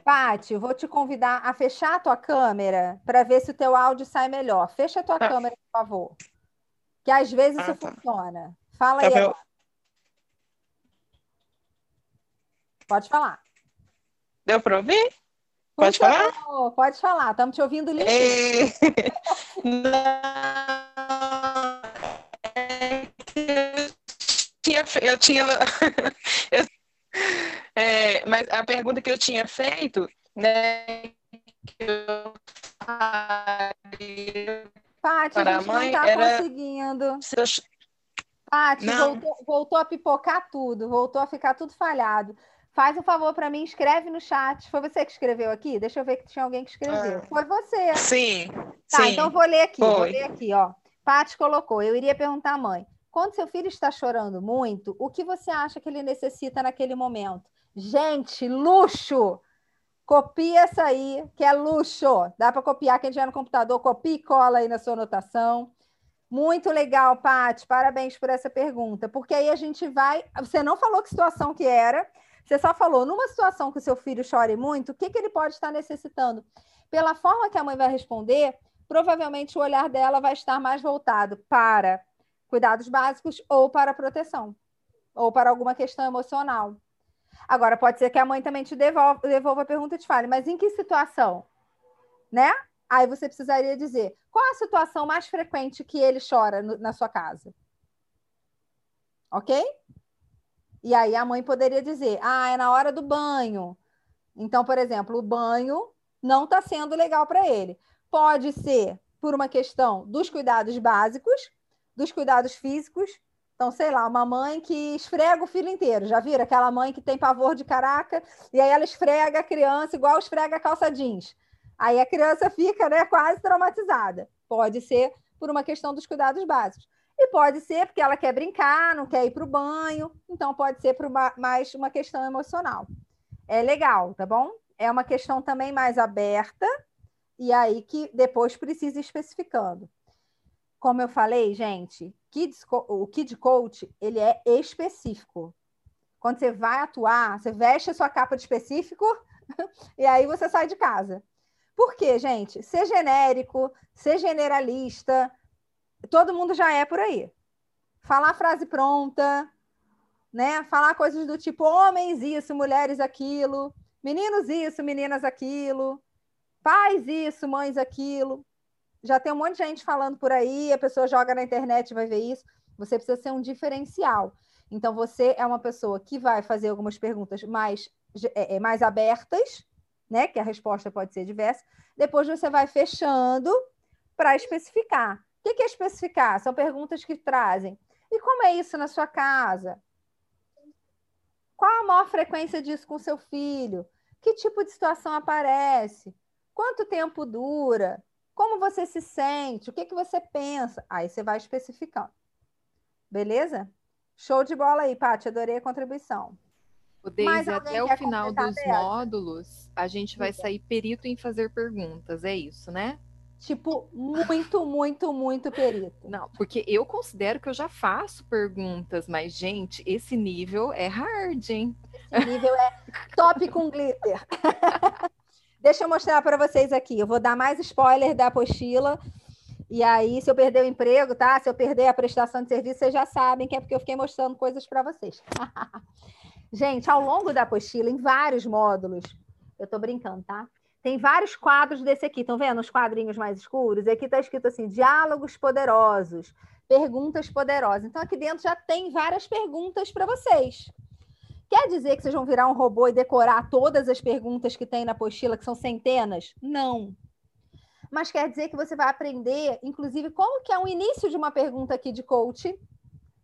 Paty, vou te convidar a fechar a tua câmera para ver se o teu áudio sai melhor. Fecha a tua tá. câmera, por favor. Que às vezes ah, isso tá. funciona. Fala tá aí meu... Pode falar. Deu para ouvir? Pode falar? pode falar, estamos te ouvindo lindo. É... eu tinha. Eu... É, mas a pergunta que eu tinha feito, né? Paty, a gente não está era... conseguindo. Paty, voltou, voltou a pipocar tudo, voltou a ficar tudo falhado. Faz um favor para mim, escreve no chat. Foi você que escreveu aqui? Deixa eu ver que tinha alguém que escreveu. Ah. Foi você. Sim. Tá, sim. então vou ler aqui. Foi. Vou ler aqui, ó. Paty colocou. Eu iria perguntar à mãe: quando seu filho está chorando muito, o que você acha que ele necessita naquele momento? Gente, luxo! Copia essa aí, que é luxo. Dá para copiar quem tiver no computador, copia e cola aí na sua anotação. Muito legal, Paty. Parabéns por essa pergunta. Porque aí a gente vai. Você não falou que situação que era, Você só falou, numa situação que o seu filho chore muito, o que, que ele pode estar necessitando? Pela forma que a mãe vai responder, provavelmente o olhar dela vai estar mais voltado para cuidados básicos ou para proteção, ou para alguma questão emocional. Agora, pode ser que a mãe também te devolva, devolva a pergunta e te fale, mas em que situação? Né? Aí você precisaria dizer, qual a situação mais frequente que ele chora no, na sua casa? Ok? E aí a mãe poderia dizer, ah, é na hora do banho. Então, por exemplo, o banho não está sendo legal para ele. Pode ser por uma questão dos cuidados básicos, dos cuidados físicos, então, sei lá, uma mãe que esfrega o filho inteiro. Já viram? Aquela mãe que tem pavor de caraca, e aí ela esfrega a criança igual esfrega a calça jeans. Aí a criança fica né, quase traumatizada. Pode ser por uma questão dos cuidados básicos. E pode ser porque ela quer brincar, não quer ir para o banho. Então, pode ser por uma, mais uma questão emocional. É legal, tá bom? É uma questão também mais aberta, e aí que depois precisa ir especificando. Como eu falei, gente, Kids, o Kid Coach, ele é específico. Quando você vai atuar, você veste a sua capa de específico [laughs] e aí você sai de casa. Por quê, gente? Ser genérico, ser generalista, todo mundo já é por aí. Falar frase pronta, né? Falar coisas do tipo homens isso, mulheres aquilo, meninos isso, meninas aquilo, pais isso, mães aquilo já tem um monte de gente falando por aí, a pessoa joga na internet e vai ver isso. Você precisa ser um diferencial. Então, você é uma pessoa que vai fazer algumas perguntas mais, é, é, mais abertas, né? Que a resposta pode ser diversa. Depois você vai fechando para especificar. O que é especificar? São perguntas que trazem. E como é isso na sua casa? Qual a maior frequência disso com seu filho? Que tipo de situação aparece? Quanto tempo dura? Como você se sente? O que, que você pensa? Aí você vai especificando. Beleza? Show de bola aí, Paty. Adorei a contribuição. O Deise, até o final dos módulos, a gente vai sair perito em fazer perguntas, é isso, né? Tipo, muito, muito, muito perito. Não, porque eu considero que eu já faço perguntas, mas, gente, esse nível é hard, hein? Esse nível é top com glitter. [laughs] Deixa eu mostrar para vocês aqui. Eu vou dar mais spoiler da apostila. E aí, se eu perder o emprego, tá? Se eu perder a prestação de serviço, vocês já sabem que é porque eu fiquei mostrando coisas para vocês. [laughs] Gente, ao longo da apostila, em vários módulos, eu estou brincando, tá? Tem vários quadros desse aqui, estão vendo os quadrinhos mais escuros? E aqui está escrito assim: diálogos poderosos, perguntas poderosas. Então, aqui dentro já tem várias perguntas para vocês. Quer dizer que vocês vão virar um robô e decorar todas as perguntas que tem na apostila, que são centenas? Não. Mas quer dizer que você vai aprender, inclusive, como que é o início de uma pergunta aqui de coach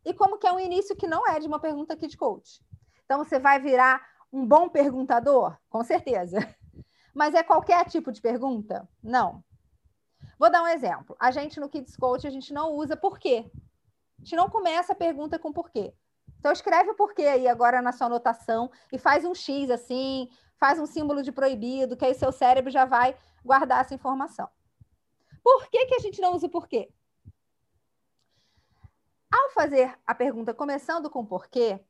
e como que é um início que não é de uma pergunta aqui de coach. Então, você vai virar um bom perguntador? Com certeza. [laughs] Mas é qualquer tipo de pergunta? Não. Vou dar um exemplo. A gente no Kids Coach, a gente não usa por quê. A gente não começa a pergunta com porquê. Então, escreve o porquê aí agora na sua anotação e faz um X assim, faz um símbolo de proibido, que aí seu cérebro já vai guardar essa informação. Por que, que a gente não usa o porquê? Ao fazer a pergunta começando com porquê,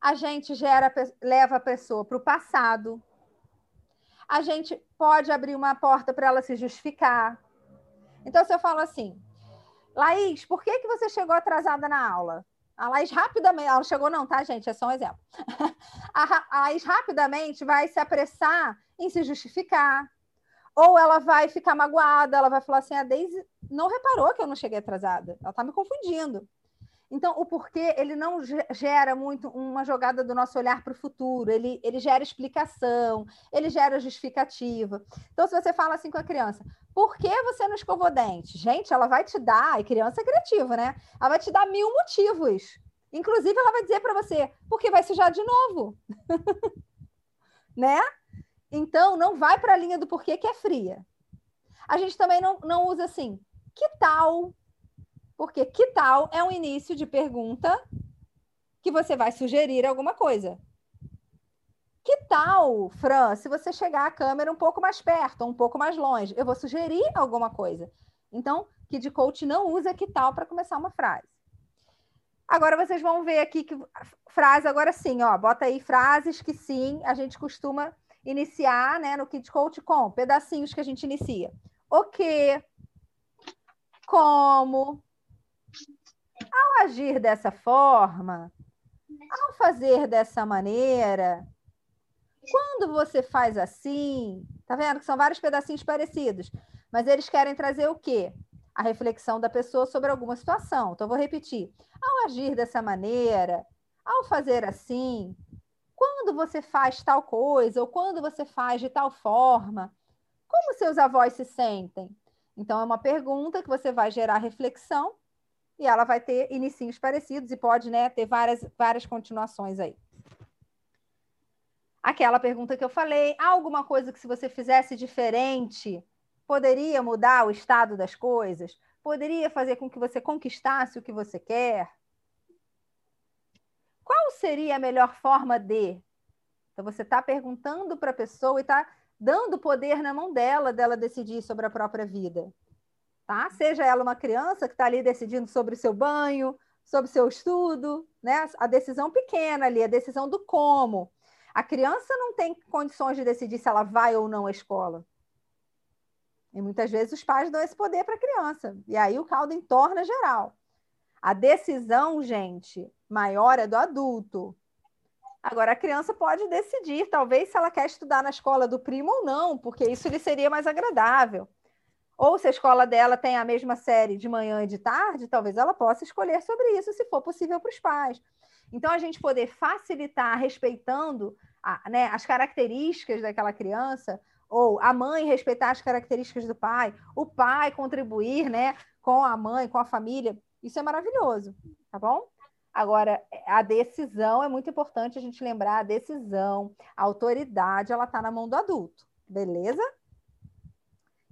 a gente gera, leva a pessoa para o passado. A gente pode abrir uma porta para ela se justificar. Então, se eu falo assim, Laís, por que, que você chegou atrasada na aula? A Laís rapidamente, ela chegou não, tá, gente? É só um exemplo. [laughs] A, Laís rapidamente vai se apressar em se justificar. Ou ela vai ficar magoada, ela vai falar assim, a Daisy não reparou que eu não cheguei atrasada. Ela está me confundindo. Então, o porquê, ele não gera muito uma jogada do nosso olhar para o futuro, ele, ele gera explicação, ele gera justificativa. Então, se você fala assim com a criança, por que você não escovou dente? Gente, ela vai te dar, e criança é criativa, né? Ela vai te dar mil motivos. Inclusive, ela vai dizer para você, porque vai sujar de novo. [laughs] né? Então, não vai para a linha do porquê que é fria. A gente também não, não usa assim, que tal porque que tal é um início de pergunta que você vai sugerir alguma coisa. Que tal, Fran, se você chegar a câmera um pouco mais perto, um pouco mais longe, eu vou sugerir alguma coisa. Então, Kid Coach não usa que tal para começar uma frase. Agora vocês vão ver aqui que frase agora sim, ó, bota aí frases que sim, a gente costuma iniciar, né, no Kid Coach com pedacinhos que a gente inicia. O que, como, ao agir dessa forma, ao fazer dessa maneira, quando você faz assim, tá vendo que são vários pedacinhos parecidos, mas eles querem trazer o quê? A reflexão da pessoa sobre alguma situação. Então, vou repetir. Ao agir dessa maneira, ao fazer assim, quando você faz tal coisa, ou quando você faz de tal forma, como seus avós se sentem? Então, é uma pergunta que você vai gerar reflexão e ela vai ter inicinhos parecidos e pode né, ter várias, várias continuações aí. Aquela pergunta que eu falei, há alguma coisa que se você fizesse diferente, poderia mudar o estado das coisas? Poderia fazer com que você conquistasse o que você quer? Qual seria a melhor forma de? Então, você está perguntando para a pessoa e está dando poder na mão dela, dela decidir sobre a própria vida tá? Seja ela uma criança que está ali decidindo sobre o seu banho, sobre o seu estudo, né? A decisão pequena ali, a decisão do como. A criança não tem condições de decidir se ela vai ou não à escola. E muitas vezes os pais dão esse poder para a criança. E aí o caldo entorna geral. A decisão, gente, maior é do adulto. Agora, a criança pode decidir, talvez, se ela quer estudar na escola do primo ou não, porque isso lhe seria mais agradável. Ou se a escola dela tem a mesma série de manhã e de tarde, talvez ela possa escolher sobre isso, se for possível para os pais. Então, a gente poder facilitar respeitando a, né, as características daquela criança, ou a mãe respeitar as características do pai, o pai contribuir né, com a mãe, com a família, isso é maravilhoso, tá bom? Agora, a decisão é muito importante a gente lembrar, a decisão, a autoridade, ela está na mão do adulto, beleza?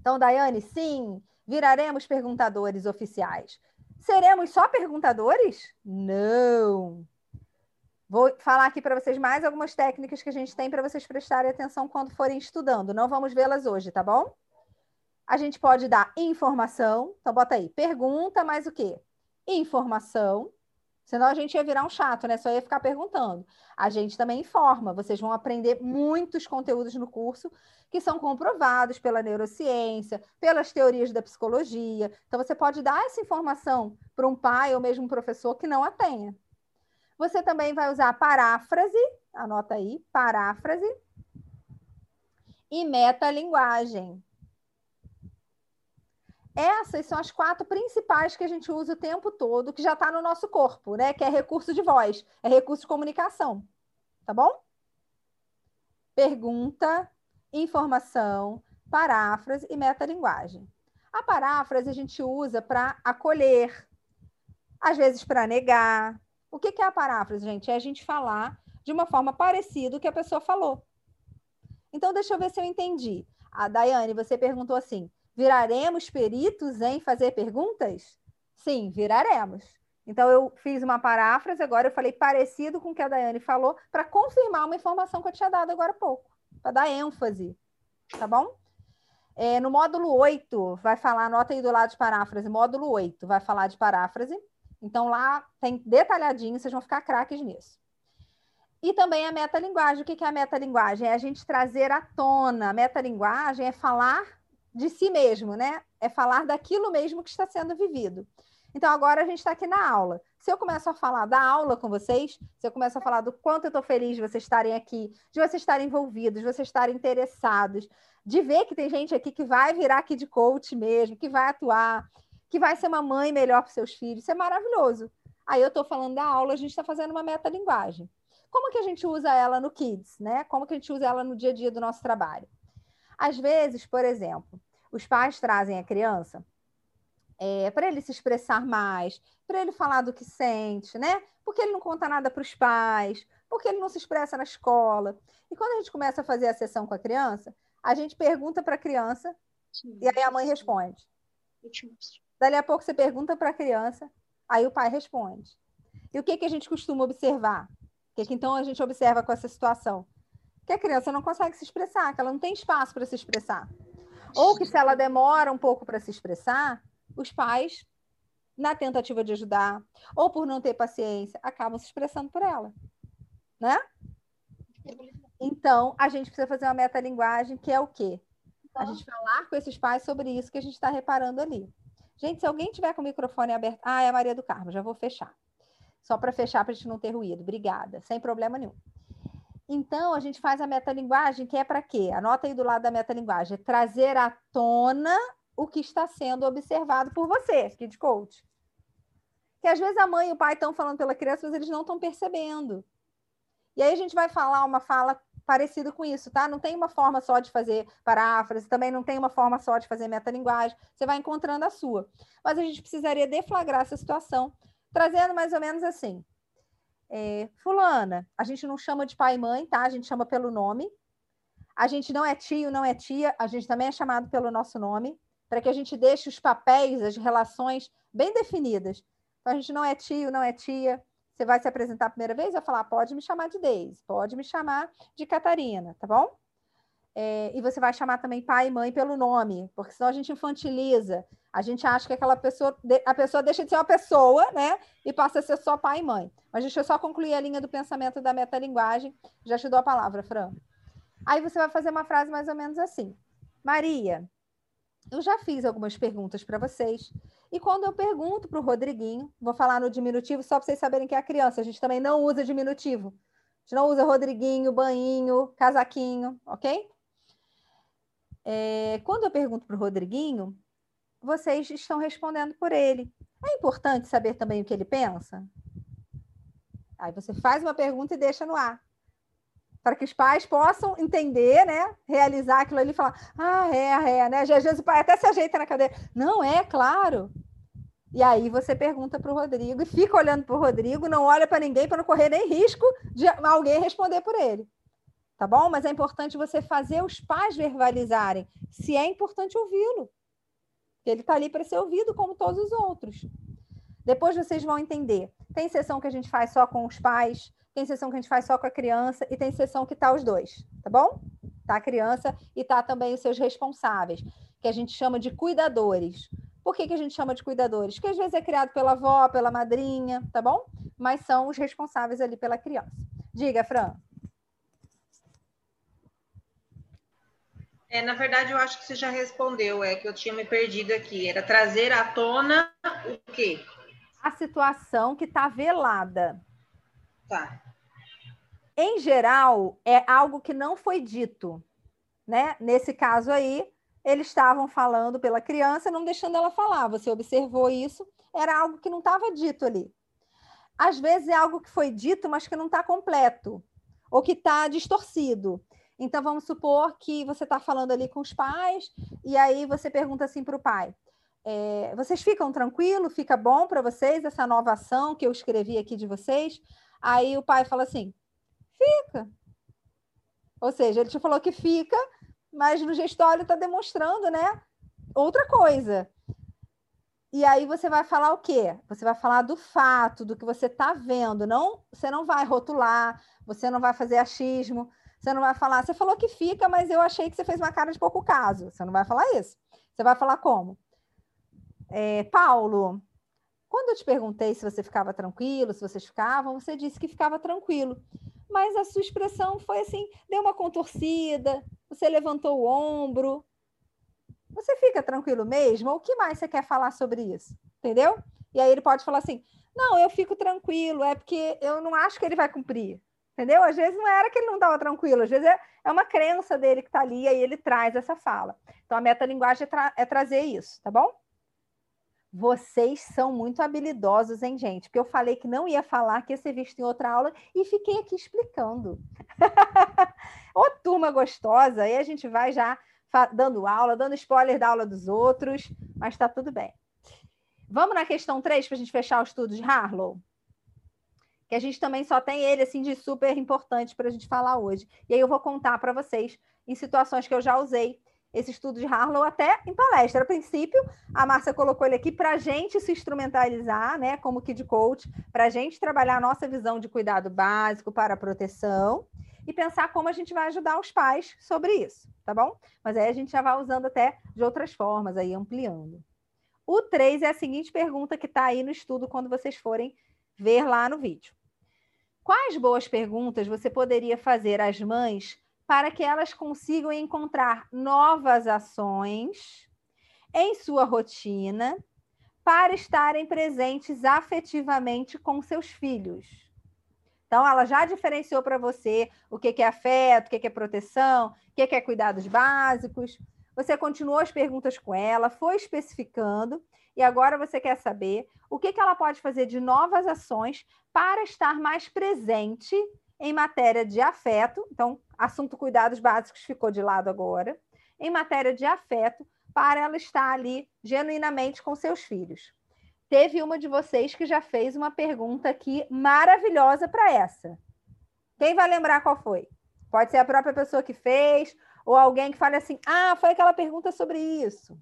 Então, Daiane, sim, viraremos perguntadores oficiais. Seremos só perguntadores? Não. Vou falar aqui para vocês mais algumas técnicas que a gente tem para vocês prestarem atenção quando forem estudando. Não vamos vê-las hoje, tá bom? A gente pode dar informação. Então, bota aí, pergunta, mais o quê? Informação. Senão a gente ia virar um chato, né? Só ia ficar perguntando. A gente também informa. Vocês vão aprender muitos conteúdos no curso que são comprovados pela neurociência, pelas teorias da psicologia. Então, você pode dar essa informação para um pai ou mesmo um professor que não a tenha. Você também vai usar paráfrase, anota aí, paráfrase e metalinguagem. Essas são as quatro principais que a gente usa o tempo todo, que já está no nosso corpo, né? Que é recurso de voz, é recurso de comunicação. Tá bom? Pergunta, informação, paráfrase e metalinguagem. A paráfrase a gente usa para acolher, às vezes para negar. O que, é a paráfrase, gente? É a gente falar de uma forma parecida o que a pessoa falou. Então, deixa eu ver se eu entendi. A Daiane, você perguntou assim: Viraremos peritos em fazer perguntas? Sim, viraremos. Então, eu fiz uma paráfrase, agora eu falei parecido com o que a Daiane falou, para confirmar uma informação que eu tinha dado agora há pouco, para dar ênfase. Tá bom? É, no módulo 8, vai falar, anota aí do lado de paráfrase, módulo 8, vai falar de paráfrase. Então, lá tem detalhadinho, vocês vão ficar craques nisso. E também a metalinguagem. O que é a metalinguagem? É a gente trazer à tona. A metalinguagem é falar de si mesmo, né? É falar daquilo mesmo que está sendo vivido. Então, agora a gente está aqui na aula. Se eu começo a falar da aula com vocês, se eu começo a falar do quanto eu estou feliz de vocês estarem aqui, de vocês estarem envolvidos, de vocês estarem interessados, de ver que tem gente aqui que vai virar aqui de coach mesmo, que vai atuar, que vai ser uma mãe melhor para seus filhos, isso é maravilhoso. Aí eu estou falando da aula, a gente está fazendo uma metalinguagem. Como que a gente usa ela no Kids, né? Como que a gente usa ela no dia a dia do nosso trabalho? Às vezes, por exemplo, os pais trazem a criança é, para ele se expressar mais, para ele falar do que sente, né? Porque ele não conta nada para os pais, porque ele não se expressa na escola. E quando a gente começa a fazer a sessão com a criança, a gente pergunta para a criança Sim, e aí a mãe responde. Dali a pouco você pergunta para a criança, aí o pai responde. E o que, que a gente costuma observar? O que, que então a gente observa com essa situação? Que a criança não consegue se expressar, que ela não tem espaço para se expressar. Ou que se ela demora um pouco para se expressar, os pais na tentativa de ajudar, ou por não ter paciência, acabam se expressando por ela, né? Então, a gente precisa fazer uma metalinguagem que é o quê? A gente falar com esses pais sobre isso que a gente está reparando ali. Gente, se alguém tiver com o microfone aberto. Ah, é a Maria do Carmo, já vou fechar. Só para fechar, para a gente não ter ruído. Obrigada, sem problema nenhum. Então, a gente faz a metalinguagem, que é para quê? Anota aí do lado da metalinguagem. Trazer à tona o que está sendo observado por você, Kid Coach. Que às vezes a mãe e o pai estão falando pela criança, mas eles não estão percebendo. E aí a gente vai falar uma fala parecida com isso, tá? Não tem uma forma só de fazer paráfrase, também não tem uma forma só de fazer metalinguagem. Você vai encontrando a sua. Mas a gente precisaria deflagrar essa situação, trazendo mais ou menos assim. É, fulana, a gente não chama de pai e mãe, tá? A gente chama pelo nome. A gente não é tio, não é tia, a gente também é chamado pelo nosso nome, para que a gente deixe os papéis, as relações bem definidas. Então, a gente não é tio, não é tia, você vai se apresentar a primeira vez, vai falar, pode me chamar de Deise, pode me chamar de Catarina, tá bom? É, e você vai chamar também pai e mãe pelo nome, porque senão a gente infantiliza. A gente acha que aquela pessoa, a pessoa deixa de ser uma pessoa, né? E passa a ser só pai e mãe. Mas deixa eu só concluir a linha do pensamento da metalinguagem. Já te dou a palavra, Fran. Aí você vai fazer uma frase mais ou menos assim. Maria, eu já fiz algumas perguntas para vocês. E quando eu pergunto para o Rodriguinho, vou falar no diminutivo só para vocês saberem que é a criança, a gente também não usa diminutivo. A gente não usa Rodriguinho, banhinho, casaquinho, ok? É, quando eu pergunto para o Rodriguinho, vocês estão respondendo por ele. É importante saber também o que ele pensa? Aí você faz uma pergunta e deixa no ar para que os pais possam entender, né? Realizar aquilo ali e falar, ah, é, é, né? Às vezes o pai até se ajeita na cadeira. Não, é, claro. E aí você pergunta para o Rodrigo e fica olhando para o Rodrigo, não olha para ninguém para não correr nem risco de alguém responder por ele. Tá bom? Mas é importante você fazer os pais verbalizarem se é importante ouvi-lo. Ele está ali para ser ouvido como todos os outros. Depois vocês vão entender. Tem sessão que a gente faz só com os pais, tem sessão que a gente faz só com a criança e tem sessão que tá os dois, tá bom? Tá a criança e tá também os seus responsáveis, que a gente chama de cuidadores. Por que, que a gente chama de cuidadores? Porque às vezes é criado pela avó, pela madrinha, tá bom? Mas são os responsáveis ali pela criança. Diga, Fran. É, na verdade, eu acho que você já respondeu, é que eu tinha me perdido aqui. Era trazer à tona o quê? A situação que está velada. Tá. Em geral, é algo que não foi dito, né? Nesse caso aí, eles estavam falando pela criança, não deixando ela falar. Você observou isso? Era algo que não estava dito ali. Às vezes é algo que foi dito, mas que não está completo, ou que está distorcido. Então, vamos supor que você está falando ali com os pais, e aí você pergunta assim para o pai: é, vocês ficam tranquilos? Fica bom para vocês essa nova ação que eu escrevi aqui de vocês? Aí o pai fala assim: fica. Ou seja, ele te falou que fica, mas no gestório está demonstrando, né? Outra coisa. E aí você vai falar o quê? Você vai falar do fato, do que você está vendo. Não, você não vai rotular, você não vai fazer achismo, você não vai falar, você falou que fica, mas eu achei que você fez uma cara de pouco caso. Você não vai falar isso. Você vai falar como? É, Paulo, quando eu te perguntei se você ficava tranquilo, se vocês ficavam, você disse que ficava tranquilo. Mas a sua expressão foi assim, deu uma contorcida, você levantou o ombro. Você fica tranquilo mesmo? O que mais você quer falar sobre isso? Entendeu? E aí ele pode falar assim: não, eu fico tranquilo, é porque eu não acho que ele vai cumprir. Entendeu? Às vezes não era que ele não estava tranquilo, às vezes é, é uma crença dele que está ali, aí ele traz essa fala. Então a metalinguagem é, tra é trazer isso, tá bom? Vocês são muito habilidosos, hein, gente? Porque eu falei que não ia falar, que ia ser visto em outra aula e fiquei aqui explicando. [laughs] Ô, turma gostosa, aí a gente vai já dando aula, dando spoiler da aula dos outros, mas está tudo bem. Vamos na questão 3 para a gente fechar o estudo de Harlow? Que a gente também só tem ele assim de super importante para a gente falar hoje. E aí eu vou contar para vocês em situações que eu já usei esse estudo de Harlow até em palestra. A princípio, a Márcia colocou ele aqui para a gente se instrumentalizar, né, como Kid Coach, para a gente trabalhar a nossa visão de cuidado básico para a proteção e pensar como a gente vai ajudar os pais sobre isso, tá bom? Mas aí a gente já vai usando até de outras formas, aí ampliando. O 3 é a seguinte pergunta que está aí no estudo quando vocês forem ver lá no vídeo. Quais boas perguntas você poderia fazer às mães para que elas consigam encontrar novas ações em sua rotina para estarem presentes afetivamente com seus filhos? Então, ela já diferenciou para você o que é afeto, o que é proteção, o que é cuidados básicos. Você continuou as perguntas com ela, foi especificando, e agora você quer saber o que, que ela pode fazer de novas ações para estar mais presente em matéria de afeto. Então, assunto cuidados básicos ficou de lado agora. Em matéria de afeto, para ela estar ali genuinamente com seus filhos. Teve uma de vocês que já fez uma pergunta aqui maravilhosa para essa. Quem vai lembrar qual foi? Pode ser a própria pessoa que fez, ou alguém que fale assim: ah, foi aquela pergunta sobre isso.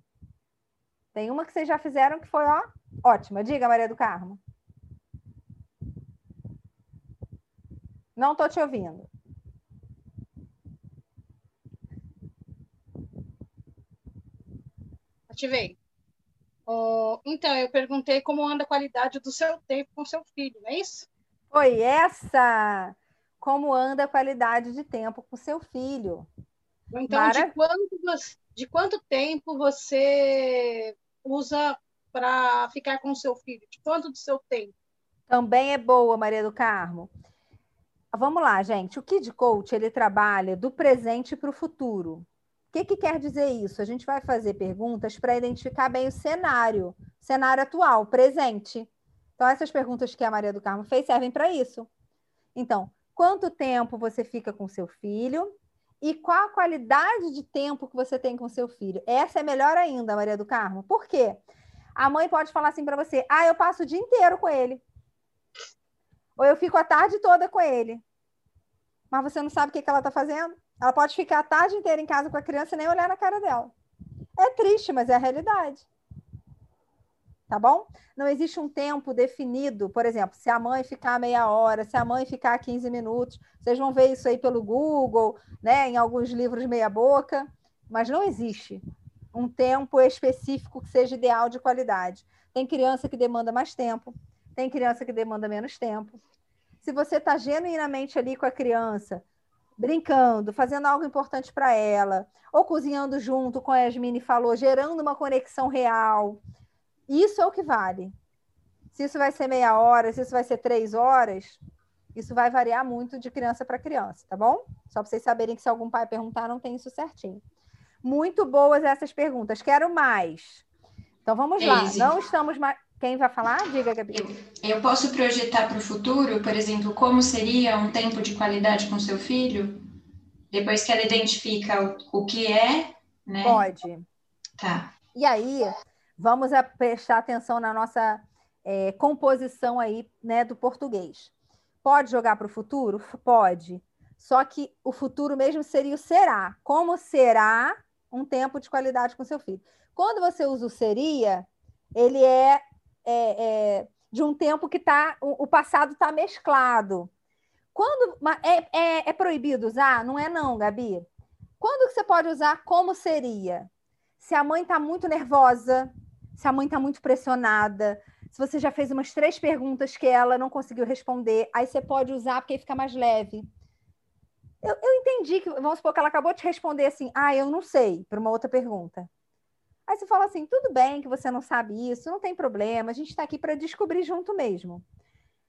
Tem uma que vocês já fizeram que foi ó, ótima. Diga, Maria do Carmo. Não estou te ouvindo. Ativei. Oh, então, eu perguntei como anda a qualidade do seu tempo com seu filho, não é isso? Foi essa! Como anda a qualidade de tempo com seu filho? Então, de quanto, de quanto tempo você usa para ficar com o seu filho? De quanto do seu tempo? Também é boa, Maria do Carmo. Vamos lá, gente. O Kid Coach ele trabalha do presente para o futuro. O que, que quer dizer isso? A gente vai fazer perguntas para identificar bem o cenário, cenário atual, presente. Então, essas perguntas que a Maria do Carmo fez servem para isso. Então, quanto tempo você fica com seu filho? E qual a qualidade de tempo que você tem com seu filho. Essa é melhor ainda, Maria do Carmo. Por quê? A mãe pode falar assim para você: ah, eu passo o dia inteiro com ele. Ou eu fico a tarde toda com ele. Mas você não sabe o que, que ela está fazendo? Ela pode ficar a tarde inteira em casa com a criança e nem olhar na cara dela. É triste, mas é a realidade tá bom? Não existe um tempo definido, por exemplo, se a mãe ficar meia hora, se a mãe ficar 15 minutos, vocês vão ver isso aí pelo Google, né, em alguns livros meia boca, mas não existe um tempo específico que seja ideal de qualidade. Tem criança que demanda mais tempo, tem criança que demanda menos tempo. Se você está genuinamente ali com a criança, brincando, fazendo algo importante para ela, ou cozinhando junto, como a Yasmine falou, gerando uma conexão real, isso é o que vale. Se isso vai ser meia hora, se isso vai ser três horas, isso vai variar muito de criança para criança, tá bom? Só para vocês saberem que se algum pai perguntar, não tem isso certinho. Muito boas essas perguntas. Quero mais. Então vamos lá. Não estamos mais. Quem vai falar? Diga, Gabi. Eu, eu posso projetar para o futuro, por exemplo, como seria um tempo de qualidade com seu filho? Depois que ela identifica o, o que é, né? Pode. Tá. E aí, Vamos prestar atenção na nossa é, composição aí, né, do português. Pode jogar para o futuro? Pode. Só que o futuro mesmo seria o será. Como será um tempo de qualidade com seu filho? Quando você usa o seria, ele é, é, é de um tempo que tá, o, o passado está mesclado. Quando é, é, é, proibido usar? Não é não, Gabi. Quando que você pode usar como seria? Se a mãe está muito nervosa, se a mãe está muito pressionada, se você já fez umas três perguntas que ela não conseguiu responder, aí você pode usar porque aí fica mais leve. Eu, eu entendi que, vamos supor que ela acabou de responder assim, ah, eu não sei, para uma outra pergunta. Aí você fala assim, tudo bem que você não sabe isso, não tem problema, a gente está aqui para descobrir junto mesmo.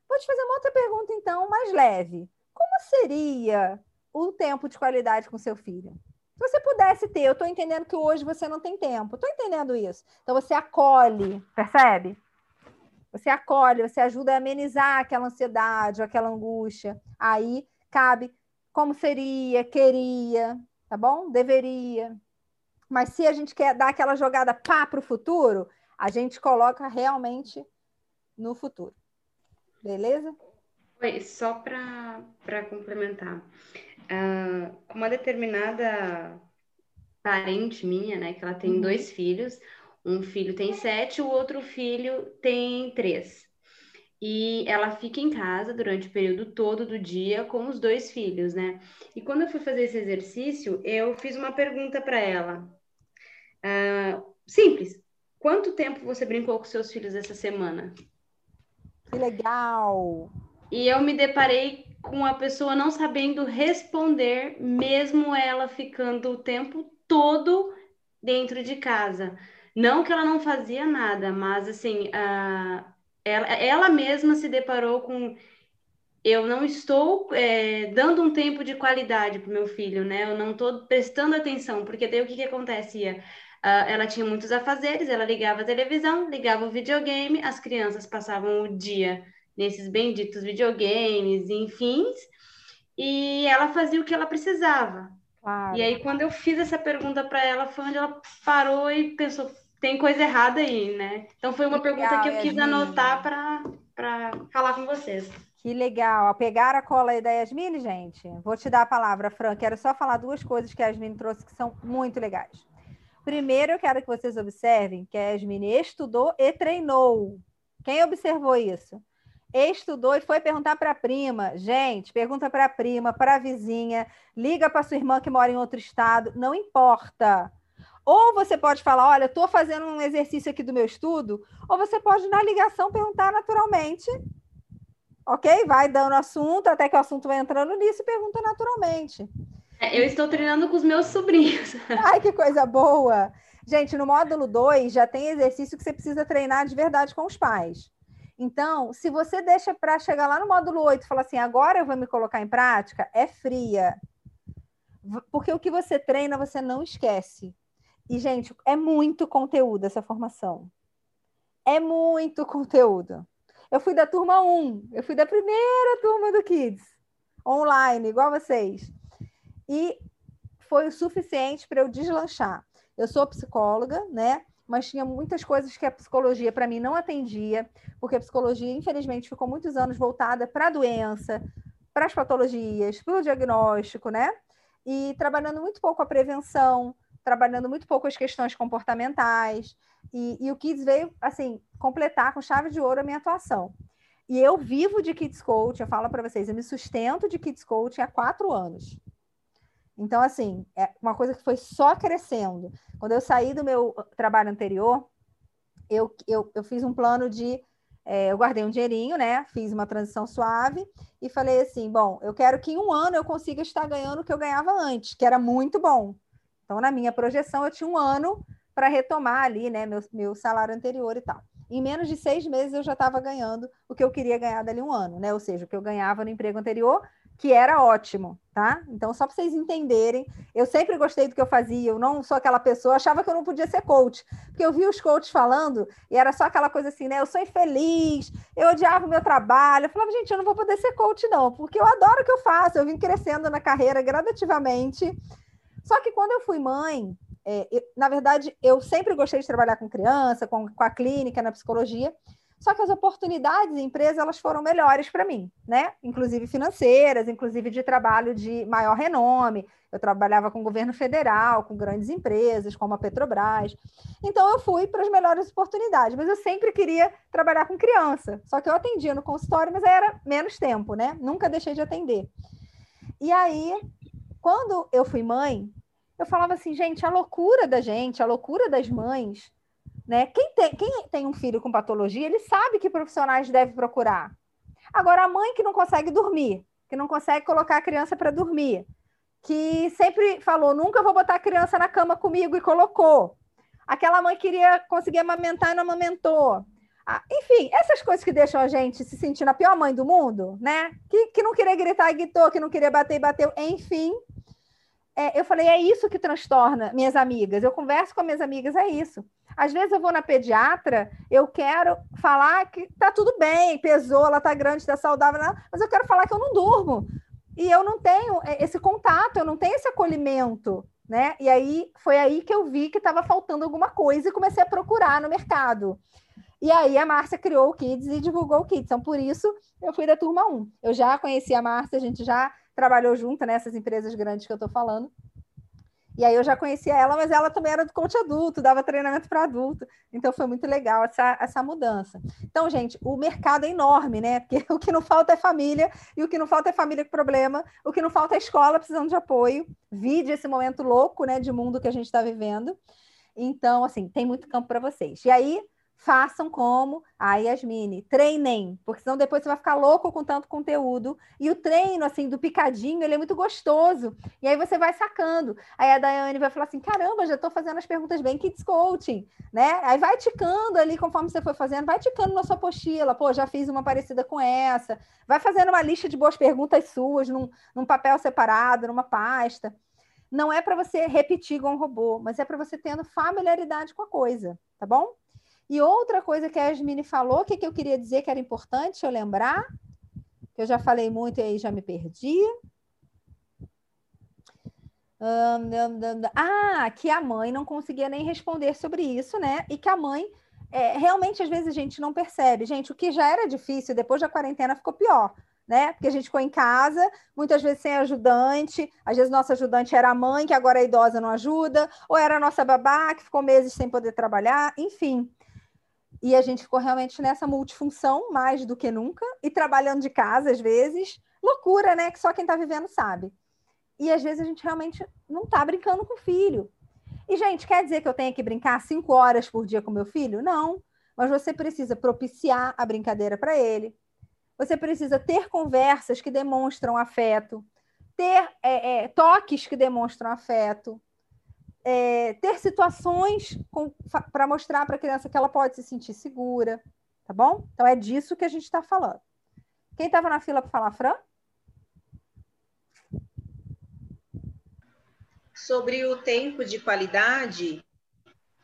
Vou te fazer uma outra pergunta, então, mais leve. Como seria o tempo de qualidade com seu filho? Se você pudesse ter, eu estou entendendo que hoje você não tem tempo, estou entendendo isso. Então você acolhe, percebe? Você acolhe, você ajuda a amenizar aquela ansiedade, aquela angústia. Aí cabe como seria, queria, tá bom? Deveria. Mas se a gente quer dar aquela jogada pá para o futuro, a gente coloca realmente no futuro. Beleza? Oi, só para complementar uh, uma determinada parente minha, né, que ela tem uhum. dois filhos, um filho tem sete, o outro filho tem três. E ela fica em casa durante o período todo do dia com os dois filhos, né? E quando eu fui fazer esse exercício, eu fiz uma pergunta para ela. Uh, simples. quanto tempo você brincou com seus filhos essa semana? Que legal! E eu me deparei com a pessoa não sabendo responder, mesmo ela ficando o tempo todo dentro de casa. Não que ela não fazia nada, mas assim, a, ela, ela mesma se deparou com eu não estou é, dando um tempo de qualidade para meu filho, né? Eu não estou prestando atenção, porque daí o que, que acontecia? Uh, ela tinha muitos afazeres, ela ligava a televisão, ligava o videogame, as crianças passavam o dia nesses benditos videogames, enfim, e ela fazia o que ela precisava. Claro. E aí, quando eu fiz essa pergunta para ela, foi onde ela parou e pensou: tem coisa errada aí, né? Então, foi uma que pergunta legal, que eu quis anotar para falar com vocês. Que legal. Pegaram a cola aí da Yasmine, gente? Vou te dar a palavra, Fran. Quero só falar duas coisas que a Yasmine trouxe que são muito legais. Primeiro, eu quero que vocês observem que a Yasmine estudou e treinou. Quem observou isso? Estudou e foi perguntar para a prima. Gente, pergunta para a prima, para a vizinha, liga para sua irmã que mora em outro estado, não importa. Ou você pode falar, olha, estou fazendo um exercício aqui do meu estudo, ou você pode, na ligação, perguntar naturalmente ok? Vai dando assunto, até que o assunto vai entrando nisso e pergunta naturalmente. É, eu estou treinando com os meus sobrinhos. [laughs] Ai, que coisa boa! Gente, no módulo 2 já tem exercício que você precisa treinar de verdade com os pais. Então, se você deixa para chegar lá no módulo 8 e falar assim, agora eu vou me colocar em prática, é fria. Porque o que você treina, você não esquece. E, gente, é muito conteúdo essa formação. É muito [laughs] conteúdo. Eu fui da turma 1, eu fui da primeira turma do Kids, online, igual vocês. E foi o suficiente para eu deslanchar. Eu sou psicóloga, né? Mas tinha muitas coisas que a psicologia para mim não atendia, porque a psicologia, infelizmente, ficou muitos anos voltada para a doença, para as patologias, para o diagnóstico, né? E trabalhando muito pouco a prevenção, trabalhando muito pouco as questões comportamentais. E, e o Kids veio, assim, completar com chave de ouro a minha atuação. E eu vivo de Kids Coach, eu falo para vocês, eu me sustento de Kids Coach há quatro anos. Então, assim, é uma coisa que foi só crescendo. Quando eu saí do meu trabalho anterior, eu, eu, eu fiz um plano de. É, eu guardei um dinheirinho, né? Fiz uma transição suave e falei assim: bom, eu quero que em um ano eu consiga estar ganhando o que eu ganhava antes, que era muito bom. Então, na minha projeção, eu tinha um ano para retomar ali, né, meu, meu salário anterior e tal. Em menos de seis meses eu já estava ganhando o que eu queria ganhar dali um ano, né? Ou seja, o que eu ganhava no emprego anterior, que era ótimo, tá? Então, só para vocês entenderem, eu sempre gostei do que eu fazia, eu não sou aquela pessoa, achava que eu não podia ser coach, porque eu vi os coaches falando e era só aquela coisa assim, né? Eu sou infeliz, eu odiava o meu trabalho. Eu falava, gente, eu não vou poder ser coach, não, porque eu adoro o que eu faço, eu vim crescendo na carreira gradativamente. Só que quando eu fui mãe, é, eu, na verdade, eu sempre gostei de trabalhar com criança, com, com a clínica, na psicologia, só que as oportunidades em empresa elas foram melhores para mim, né? Inclusive financeiras, inclusive de trabalho de maior renome. Eu trabalhava com o governo federal, com grandes empresas, como a Petrobras. Então eu fui para as melhores oportunidades, mas eu sempre queria trabalhar com criança. Só que eu atendia no consultório, mas era menos tempo, né? Nunca deixei de atender. E aí, quando eu fui mãe, eu falava assim, gente, a loucura da gente, a loucura das mães, né? Quem tem, quem tem um filho com patologia, ele sabe que profissionais deve procurar. Agora, a mãe que não consegue dormir, que não consegue colocar a criança para dormir, que sempre falou, nunca vou botar a criança na cama comigo e colocou. Aquela mãe queria conseguir amamentar e não amamentou. Ah, enfim, essas coisas que deixam a gente se sentindo a pior mãe do mundo, né? Que, que não queria gritar e gritou, que não queria bater e bateu, enfim é, eu falei, é isso que transtorna minhas amigas. Eu converso com minhas amigas, é isso. Às vezes eu vou na pediatra, eu quero falar que tá tudo bem, pesou, ela tá grande, tá saudável, mas eu quero falar que eu não durmo. E eu não tenho é, esse contato, eu não tenho esse acolhimento, né? E aí foi aí que eu vi que estava faltando alguma coisa e comecei a procurar no mercado. E aí a Márcia criou o Kids e divulgou o Kids. Então, por isso, eu fui da turma 1. Eu já conheci a Márcia, a gente já trabalhou junto nessas né, empresas grandes que eu estou falando. E aí eu já conhecia ela, mas ela também era do coach adulto, dava treinamento para adulto. Então foi muito legal essa, essa mudança. Então, gente, o mercado é enorme, né? Porque [laughs] o que não falta é família, e o que não falta é família com problema, o que não falta é escola precisando de apoio. Vide esse momento louco, né, de mundo que a gente está vivendo. Então, assim, tem muito campo para vocês. E aí, façam como a Yasmine, treinem, porque senão depois você vai ficar louco com tanto conteúdo. E o treino, assim, do picadinho, ele é muito gostoso. E aí você vai sacando. Aí a Daiane vai falar assim: caramba, já estou fazendo as perguntas bem Kids Coaching, né? Aí vai ticando ali conforme você foi fazendo, vai ticando na sua apostila. Pô, já fiz uma parecida com essa. Vai fazendo uma lista de boas perguntas suas num, num papel separado, numa pasta. Não é para você repetir igual um robô, mas é para você tendo familiaridade com a coisa, tá bom? E outra coisa que a Yasmine falou, que, que eu queria dizer que era importante eu lembrar, que eu já falei muito e aí já me perdi. Ah, que a mãe não conseguia nem responder sobre isso, né? E que a mãe é, realmente às vezes a gente não percebe. Gente, o que já era difícil, depois da quarentena ficou pior, né? Porque a gente ficou em casa, muitas vezes sem ajudante, às vezes nossa ajudante era a mãe, que agora a idosa não ajuda, ou era a nossa babá, que ficou meses sem poder trabalhar, enfim. E a gente ficou realmente nessa multifunção mais do que nunca, e trabalhando de casa às vezes. Loucura, né? Que só quem está vivendo sabe. E às vezes a gente realmente não está brincando com o filho. E, gente, quer dizer que eu tenho que brincar cinco horas por dia com meu filho? Não. Mas você precisa propiciar a brincadeira para ele. Você precisa ter conversas que demonstram afeto, ter é, é, toques que demonstram afeto, é, ter situações para mostrar para a criança que ela pode se sentir segura, tá bom? Então é disso que a gente está falando. Quem estava na fila para falar, Fran? Sobre o tempo de qualidade,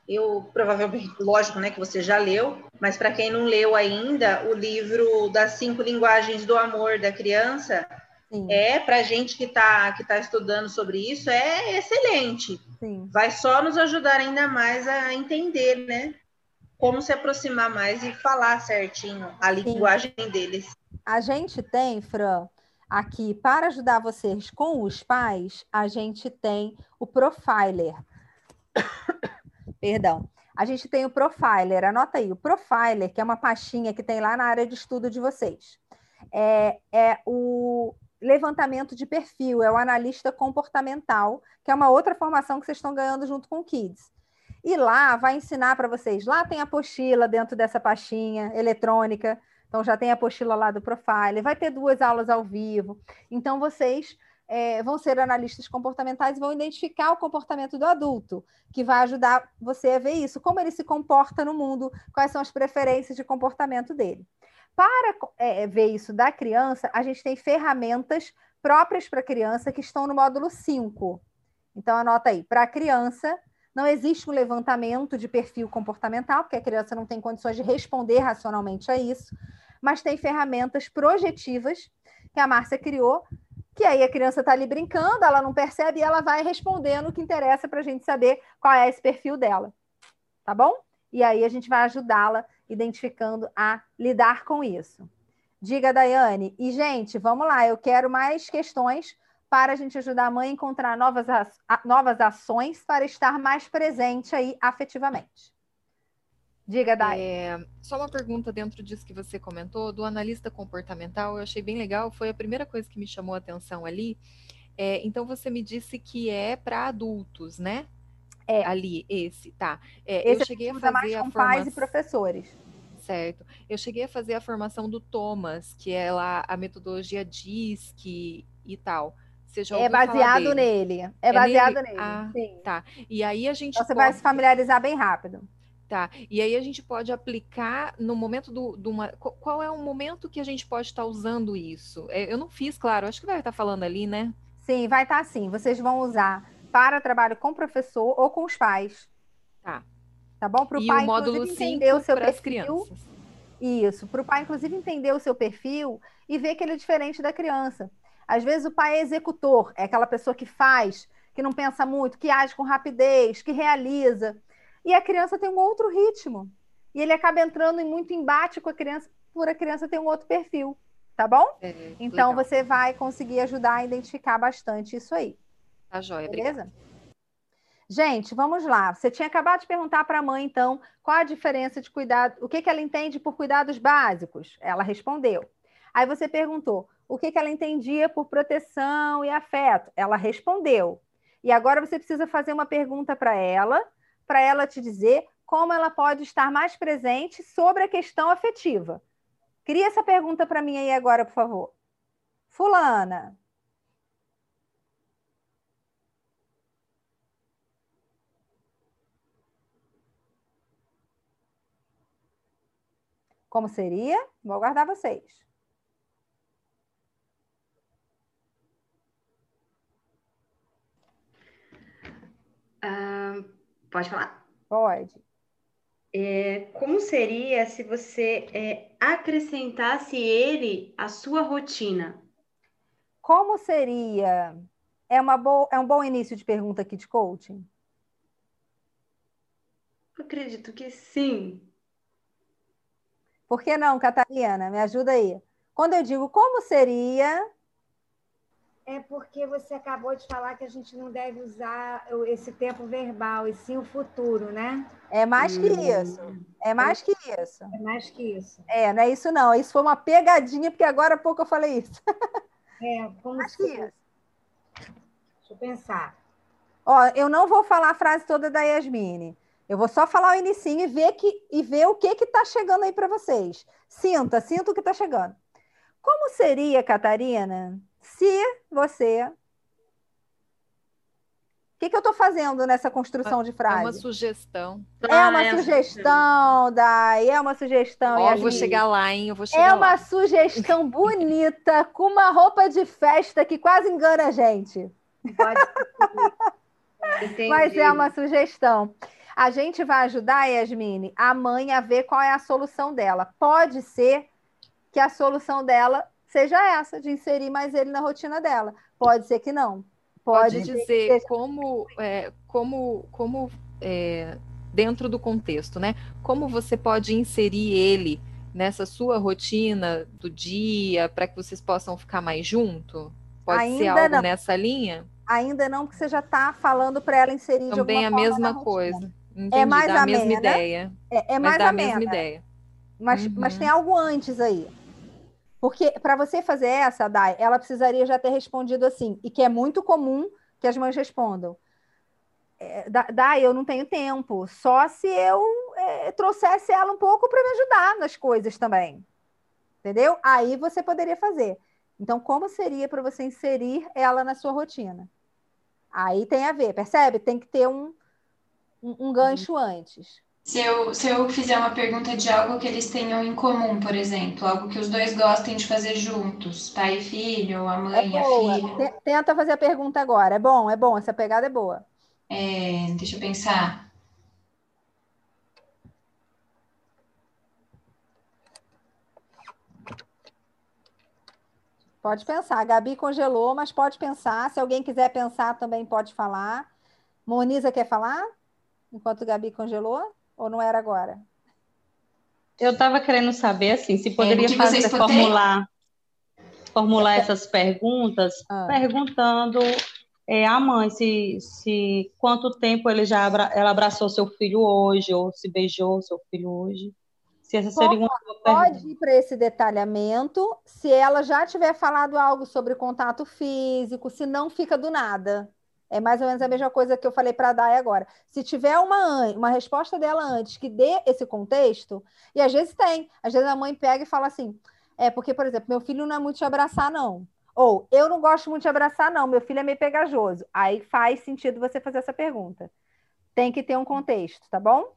eu provavelmente, lógico, né, que você já leu, mas para quem não leu ainda, o livro das cinco linguagens do amor da criança Sim. é para gente que está que tá estudando sobre isso é excelente. Sim. Vai só nos ajudar ainda mais a entender, né? Como se aproximar mais e falar certinho a linguagem Sim. deles. A gente tem, Fran, aqui para ajudar vocês com os pais, a gente tem o Profiler. [coughs] Perdão. A gente tem o Profiler, anota aí, o Profiler, que é uma pastinha que tem lá na área de estudo de vocês. É, é o, levantamento de perfil, é o analista comportamental, que é uma outra formação que vocês estão ganhando junto com o Kids. E lá vai ensinar para vocês. Lá tem a apostila dentro dessa pastinha eletrônica. Então já tem a apostila lá do Profile. Vai ter duas aulas ao vivo. Então vocês é, vão ser analistas comportamentais e vão identificar o comportamento do adulto, que vai ajudar você a ver isso, como ele se comporta no mundo, quais são as preferências de comportamento dele. Para é, ver isso da criança, a gente tem ferramentas próprias para criança que estão no módulo 5. Então, anota aí, para a criança, não existe um levantamento de perfil comportamental, porque a criança não tem condições de responder racionalmente a isso, mas tem ferramentas projetivas que a Márcia criou, que aí a criança está ali brincando, ela não percebe e ela vai respondendo o que interessa para a gente saber qual é esse perfil dela. Tá bom? E aí a gente vai ajudá-la identificando a lidar com isso. Diga, Daiane. E, gente, vamos lá, eu quero mais questões para a gente ajudar a mãe a encontrar novas, novas ações para estar mais presente aí afetivamente. Diga, Dai. É, só uma pergunta dentro disso que você comentou, do analista comportamental, eu achei bem legal, foi a primeira coisa que me chamou a atenção ali. É, então, você me disse que é para adultos, né? É. Ali, esse, tá. É, esse eu cheguei a fazer mais com a formação... pais e professores certo. Eu cheguei a fazer a formação do Thomas, que é lá a metodologia DISC e tal. Você já é baseado nele. É, é baseado nele. nele. Ah, sim. Tá. E aí a gente. Então, você pode... vai se familiarizar bem rápido. Tá. E aí a gente pode aplicar no momento do, do uma. Qual é o momento que a gente pode estar usando isso? É, eu não fiz, claro. Acho que vai estar falando ali, né? Sim, vai estar sim. Vocês vão usar para trabalho com o professor ou com os pais. Tá tá bom? Para o pai, módulo entender o seu perfil. Crianças. Isso, para o pai, inclusive, entender o seu perfil e ver que ele é diferente da criança. Às vezes o pai é executor, é aquela pessoa que faz, que não pensa muito, que age com rapidez, que realiza. E a criança tem um outro ritmo. E ele acaba entrando em muito embate com a criança, por a criança ter um outro perfil. Tá bom? É, então legal. você vai conseguir ajudar a identificar bastante isso aí. Tá joia, beleza? Obrigada. Gente, vamos lá. Você tinha acabado de perguntar para a mãe, então, qual a diferença de cuidado, o que, que ela entende por cuidados básicos? Ela respondeu. Aí você perguntou o que, que ela entendia por proteção e afeto? Ela respondeu. E agora você precisa fazer uma pergunta para ela para ela te dizer como ela pode estar mais presente sobre a questão afetiva. Cria essa pergunta para mim aí agora, por favor. Fulana. Como seria? Vou aguardar vocês. Uh, pode falar? Pode. É, como seria se você é, acrescentasse ele à sua rotina? Como seria? É, uma bo... é um bom início de pergunta aqui de coaching? Eu acredito que sim. Por que não, Catarina? Me ajuda aí. Quando eu digo como seria, é porque você acabou de falar que a gente não deve usar esse tempo verbal, e sim o futuro, né? É mais que hum. isso. É mais que isso. É mais que isso. É, não é isso não. Isso foi uma pegadinha, porque agora há pouco eu falei isso. [laughs] É, como mais se... que isso. Deixa eu pensar. Ó, eu não vou falar a frase toda da Yasmine. Eu vou só falar o inicinho e ver, que, e ver o que está chegando aí para vocês. Sinta, sinta o que está chegando. Como seria, Catarina, se você. O que, que eu estou fazendo nessa construção de frase? É uma sugestão. É uma ah, é sugestão, Dai, é uma sugestão. Ó, oh, vou chegar lá, hein? Eu vou chegar é lá. uma sugestão bonita, [laughs] com uma roupa de festa que quase engana a gente. Pode [laughs] Mas é uma sugestão. A gente vai ajudar, Yasmine, a mãe a ver qual é a solução dela. Pode ser que a solução dela seja essa, de inserir mais ele na rotina dela. Pode ser que não. Pode, Pode dizer como, é, como, como é, dentro do contexto, né? Como você pode inserir ele nessa sua rotina do dia para que vocês possam ficar mais junto? Pode Ainda ser algo não. nessa linha? Ainda não, porque você já está falando para ela inserir Também de alguma a mesma coisa. Entendi, é mais a mesma né? ideia. É, é mais a mesma ideia. Mas, uhum. mas tem algo antes aí. Porque para você fazer essa, Dai, ela precisaria já ter respondido assim, e que é muito comum que as mães respondam. É, Dai, eu não tenho tempo, só se eu é, trouxesse ela um pouco para me ajudar nas coisas também. Entendeu? Aí você poderia fazer. Então, como seria para você inserir ela na sua rotina? Aí tem a ver, percebe? Tem que ter um, um, um gancho uhum. antes. Se eu, se eu fizer uma pergunta de algo que eles tenham em comum, por exemplo, algo que os dois gostem de fazer juntos, pai e filho, a mãe é e a filha. Tenta fazer a pergunta agora. É bom, é bom, essa pegada é boa. É, deixa eu pensar. Pode pensar. A Gabi congelou, mas pode pensar. Se alguém quiser pensar, também pode falar. Moniza quer falar? Enquanto a Gabi congelou? Ou não era agora? Eu estava querendo saber assim, se poderia é, fazer formular formular essas perguntas, ah. perguntando é, à mãe se, se quanto tempo ele já abra, ela abraçou seu filho hoje ou se beijou seu filho hoje. Se essa seria uma pode ir para esse detalhamento se ela já tiver falado algo sobre contato físico, se não fica do nada. É mais ou menos a mesma coisa que eu falei para a Dai agora. Se tiver uma, uma resposta dela antes que dê esse contexto, e às vezes tem, às vezes a mãe pega e fala assim: é porque, por exemplo, meu filho não é muito te abraçar, não. Ou eu não gosto muito de abraçar, não, meu filho é meio pegajoso. Aí faz sentido você fazer essa pergunta. Tem que ter um contexto, tá bom?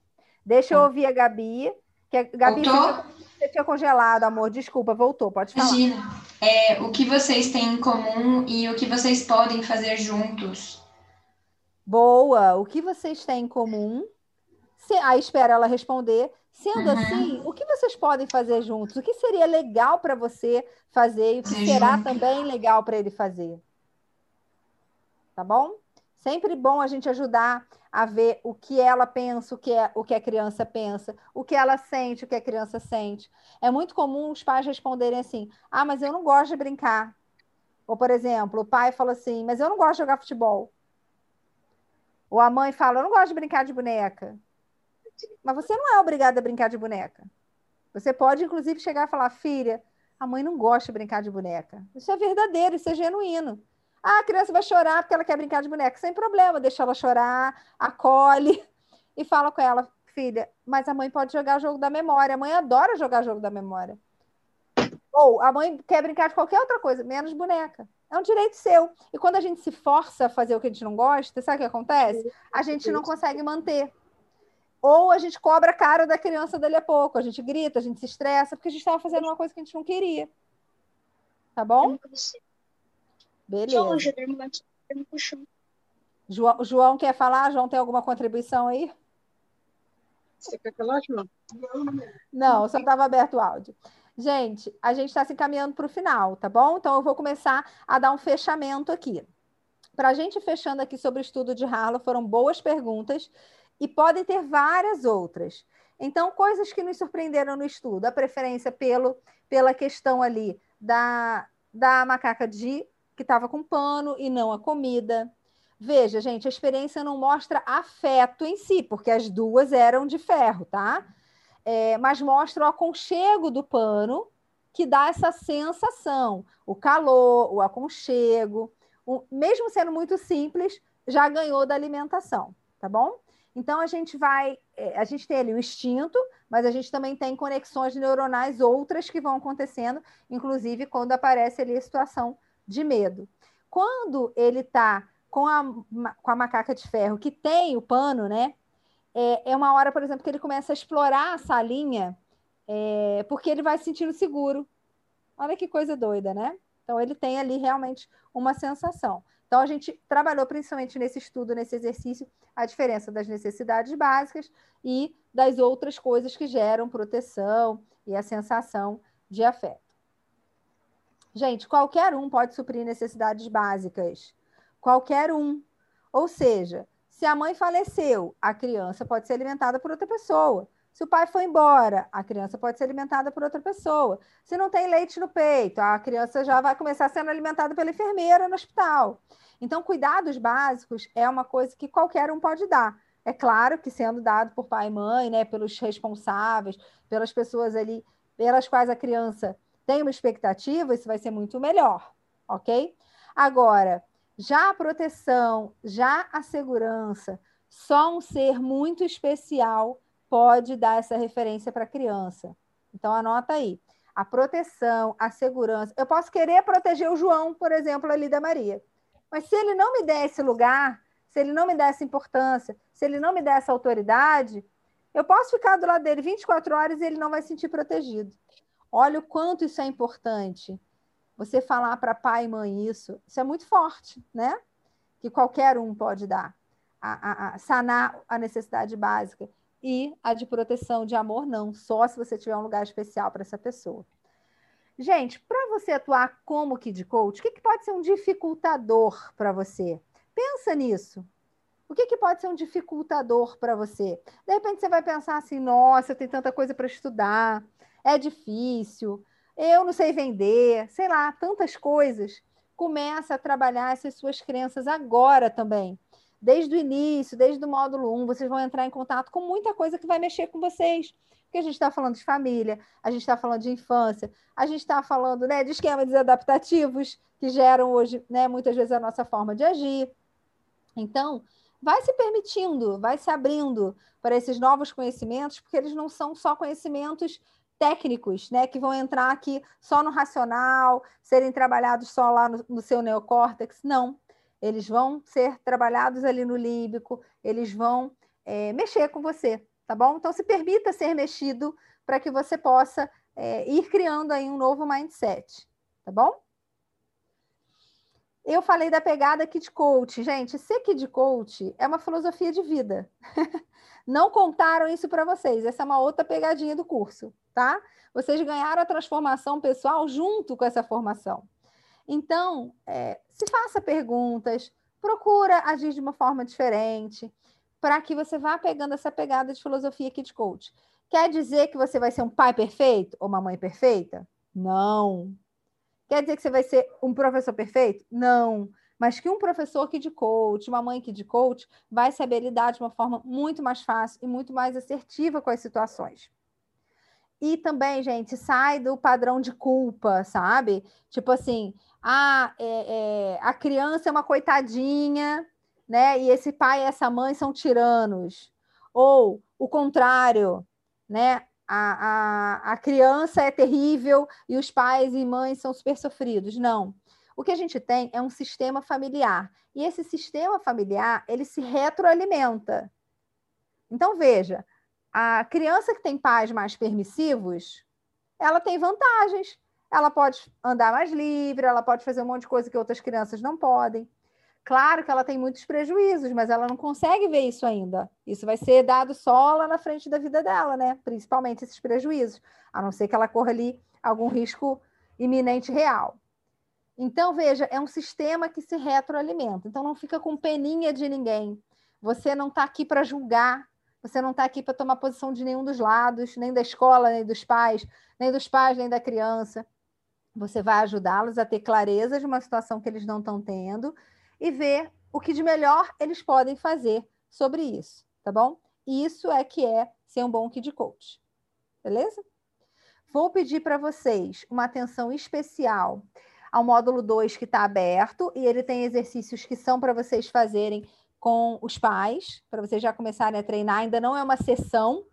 Deixa eu tá. ouvir a Gabi. Que a Gabi, Voltou? Você tinha congelado, amor. Desculpa, voltou. Pode falar. Imagina. É, o que vocês têm em comum e o que vocês podem fazer juntos. Boa. O que vocês têm em comum? Se, aí espera ela responder. Sendo uhum. assim, o que vocês podem fazer juntos? O que seria legal para você fazer e o que fazer será também legal para ele fazer? Tá bom? Sempre bom a gente ajudar a ver o que ela pensa, o que, é, o que a criança pensa, o que ela sente, o que a criança sente. É muito comum os pais responderem assim: ah, mas eu não gosto de brincar. Ou, por exemplo, o pai fala assim: mas eu não gosto de jogar futebol. Ou a mãe fala: eu não gosto de brincar de boneca. Mas você não é obrigada a brincar de boneca. Você pode, inclusive, chegar e falar: filha, a mãe não gosta de brincar de boneca. Isso é verdadeiro, isso é genuíno. Ah, a criança vai chorar porque ela quer brincar de boneca. Sem problema, deixa ela chorar, acolhe e fala com ela, filha, mas a mãe pode jogar jogo da memória. A mãe adora jogar jogo da memória. Ou a mãe quer brincar de qualquer outra coisa, menos boneca. É um direito seu. E quando a gente se força a fazer o que a gente não gosta, sabe o que acontece? A gente não consegue manter. Ou a gente cobra a cara da criança dali a pouco, a gente grita, a gente se estressa, porque a gente estava fazendo uma coisa que a gente não queria. Tá bom? Beleza. João, João quer falar? João tem alguma contribuição aí? Você quer falar, João? Não, só estava aberto o áudio. Gente, a gente está se encaminhando para o final, tá bom? Então eu vou começar a dar um fechamento aqui. Para a gente fechando aqui sobre o estudo de Harlow, foram boas perguntas e podem ter várias outras. Então, coisas que nos surpreenderam no estudo, a preferência pelo, pela questão ali da, da macaca de que estava com pano e não a comida. Veja, gente, a experiência não mostra afeto em si, porque as duas eram de ferro, tá? É, mas mostra o aconchego do pano, que dá essa sensação, o calor, o aconchego, o, mesmo sendo muito simples, já ganhou da alimentação, tá bom? Então a gente vai, é, a gente tem ali o instinto, mas a gente também tem conexões neuronais outras que vão acontecendo, inclusive quando aparece ali a situação de medo. Quando ele está com a, com a macaca de ferro, que tem o pano, né? É, é uma hora, por exemplo, que ele começa a explorar a salinha, é, porque ele vai se sentindo seguro. Olha que coisa doida, né? Então, ele tem ali realmente uma sensação. Então, a gente trabalhou principalmente nesse estudo, nesse exercício, a diferença das necessidades básicas e das outras coisas que geram proteção e a sensação de afeto. Gente, qualquer um pode suprir necessidades básicas. Qualquer um. Ou seja, se a mãe faleceu, a criança pode ser alimentada por outra pessoa. Se o pai foi embora, a criança pode ser alimentada por outra pessoa. Se não tem leite no peito, a criança já vai começar sendo alimentada pela enfermeira no hospital. Então, cuidados básicos é uma coisa que qualquer um pode dar. É claro que sendo dado por pai e mãe, né, pelos responsáveis, pelas pessoas ali pelas quais a criança tem uma expectativa, isso vai ser muito melhor, ok? Agora, já a proteção, já a segurança, só um ser muito especial pode dar essa referência para a criança. Então, anota aí. A proteção, a segurança. Eu posso querer proteger o João, por exemplo, ali da Maria. Mas se ele não me der esse lugar, se ele não me der essa importância, se ele não me der essa autoridade, eu posso ficar do lado dele 24 horas e ele não vai se sentir protegido. Olha o quanto isso é importante você falar para pai e mãe isso, isso é muito forte, né? Que qualquer um pode dar. A, a, a, sanar a necessidade básica. E a de proteção, de amor, não. Só se você tiver um lugar especial para essa pessoa. Gente, para você atuar como Kid Coach, o que, que pode ser um dificultador para você? Pensa nisso. O que, que pode ser um dificultador para você? De repente você vai pensar assim: nossa, tem tanta coisa para estudar, é difícil, eu não sei vender, sei lá, tantas coisas. Começa a trabalhar essas suas crenças agora também. Desde o início, desde o módulo 1, vocês vão entrar em contato com muita coisa que vai mexer com vocês. Porque a gente está falando de família, a gente está falando de infância, a gente está falando né, de esquemas desadaptativos que geram hoje, né, muitas vezes, a nossa forma de agir. Então, vai se permitindo, vai se abrindo para esses novos conhecimentos, porque eles não são só conhecimentos técnicos, né, que vão entrar aqui só no racional, serem trabalhados só lá no, no seu neocórtex. Não, eles vão ser trabalhados ali no límbico, eles vão é, mexer com você, tá bom? Então, se permita ser mexido para que você possa é, ir criando aí um novo mindset, tá bom? Eu falei da pegada Kid Coach. Gente, ser Kid Coach é uma filosofia de vida. [laughs] Não contaram isso para vocês. Essa é uma outra pegadinha do curso, tá? Vocês ganharam a transformação pessoal junto com essa formação. Então, é, se faça perguntas, procura agir de uma forma diferente, para que você vá pegando essa pegada de filosofia Kid Coach. Quer dizer que você vai ser um pai perfeito ou uma mãe perfeita? Não. Quer dizer que você vai ser um professor perfeito? Não mas que um professor que de coach, uma mãe que de coach, vai saber lidar de uma forma muito mais fácil e muito mais assertiva com as situações. E também, gente, sai do padrão de culpa, sabe? Tipo assim, ah, é, é, a criança é uma coitadinha, né? E esse pai e essa mãe são tiranos. ou o contrário, né? A, a, a criança é terrível e os pais e mães são super sofridos. Não. O que a gente tem é um sistema familiar. E esse sistema familiar, ele se retroalimenta. Então, veja, a criança que tem pais mais permissivos, ela tem vantagens. Ela pode andar mais livre, ela pode fazer um monte de coisa que outras crianças não podem. Claro que ela tem muitos prejuízos, mas ela não consegue ver isso ainda. Isso vai ser dado só lá na frente da vida dela, né? Principalmente esses prejuízos, a não ser que ela corra ali algum risco iminente real. Então, veja, é um sistema que se retroalimenta. Então, não fica com peninha de ninguém. Você não está aqui para julgar, você não está aqui para tomar posição de nenhum dos lados, nem da escola, nem dos pais, nem dos pais, nem da criança. Você vai ajudá-los a ter clareza de uma situação que eles não estão tendo e ver o que de melhor eles podem fazer sobre isso, tá bom? Isso é que é ser um bom kid coach. Beleza? Vou pedir para vocês uma atenção especial ao módulo 2 que está aberto e ele tem exercícios que são para vocês fazerem com os pais, para vocês já começarem a treinar. Ainda não é uma sessão,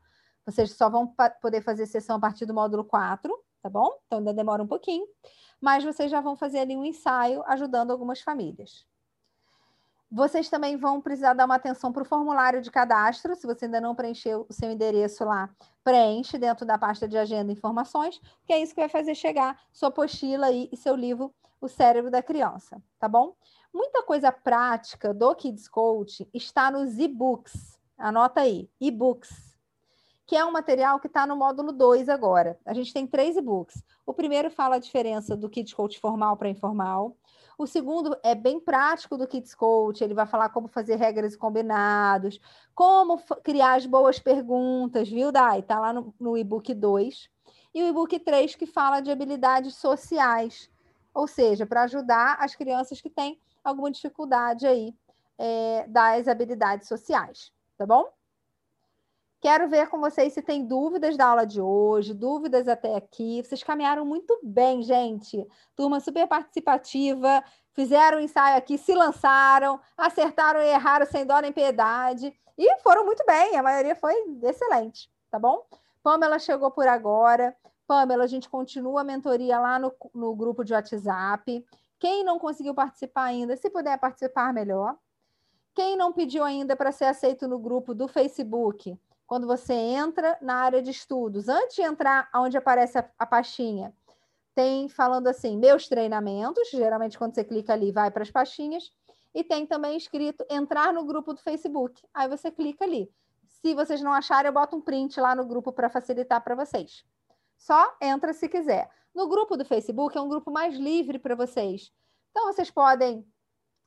vocês só vão poder fazer sessão a partir do módulo 4, tá bom? Então ainda demora um pouquinho, mas vocês já vão fazer ali um ensaio ajudando algumas famílias. Vocês também vão precisar dar uma atenção para o formulário de cadastro. Se você ainda não preencheu o seu endereço lá, preenche dentro da pasta de agenda informações, que é isso que vai fazer chegar sua apostila e seu livro O Cérebro da Criança, tá bom? Muita coisa prática do Kids Coach está nos e-books. Anota aí, e-books, que é um material que está no módulo 2 agora. A gente tem três e-books. O primeiro fala a diferença do Kids Coach formal para informal. O segundo é bem prático do Kids Coach, ele vai falar como fazer regras e combinados, como criar as boas perguntas, viu, Dai? Está lá no, no e-book 2. E o e-book 3 que fala de habilidades sociais, ou seja, para ajudar as crianças que têm alguma dificuldade aí é, das habilidades sociais, tá bom? Quero ver com vocês se tem dúvidas da aula de hoje, dúvidas até aqui. Vocês caminharam muito bem, gente. Turma super participativa, fizeram o ensaio aqui, se lançaram, acertaram e erraram sem dó nem piedade. E foram muito bem, a maioria foi excelente, tá bom? Pamela chegou por agora. Pamela, a gente continua a mentoria lá no, no grupo de WhatsApp. Quem não conseguiu participar ainda, se puder participar, melhor. Quem não pediu ainda para ser aceito no grupo do Facebook, quando você entra na área de estudos, antes de entrar onde aparece a, a pastinha, tem falando assim, meus treinamentos, geralmente quando você clica ali, vai para as pastinhas, e tem também escrito entrar no grupo do Facebook. Aí você clica ali. Se vocês não acharem, eu boto um print lá no grupo para facilitar para vocês. Só entra se quiser. No grupo do Facebook é um grupo mais livre para vocês. Então vocês podem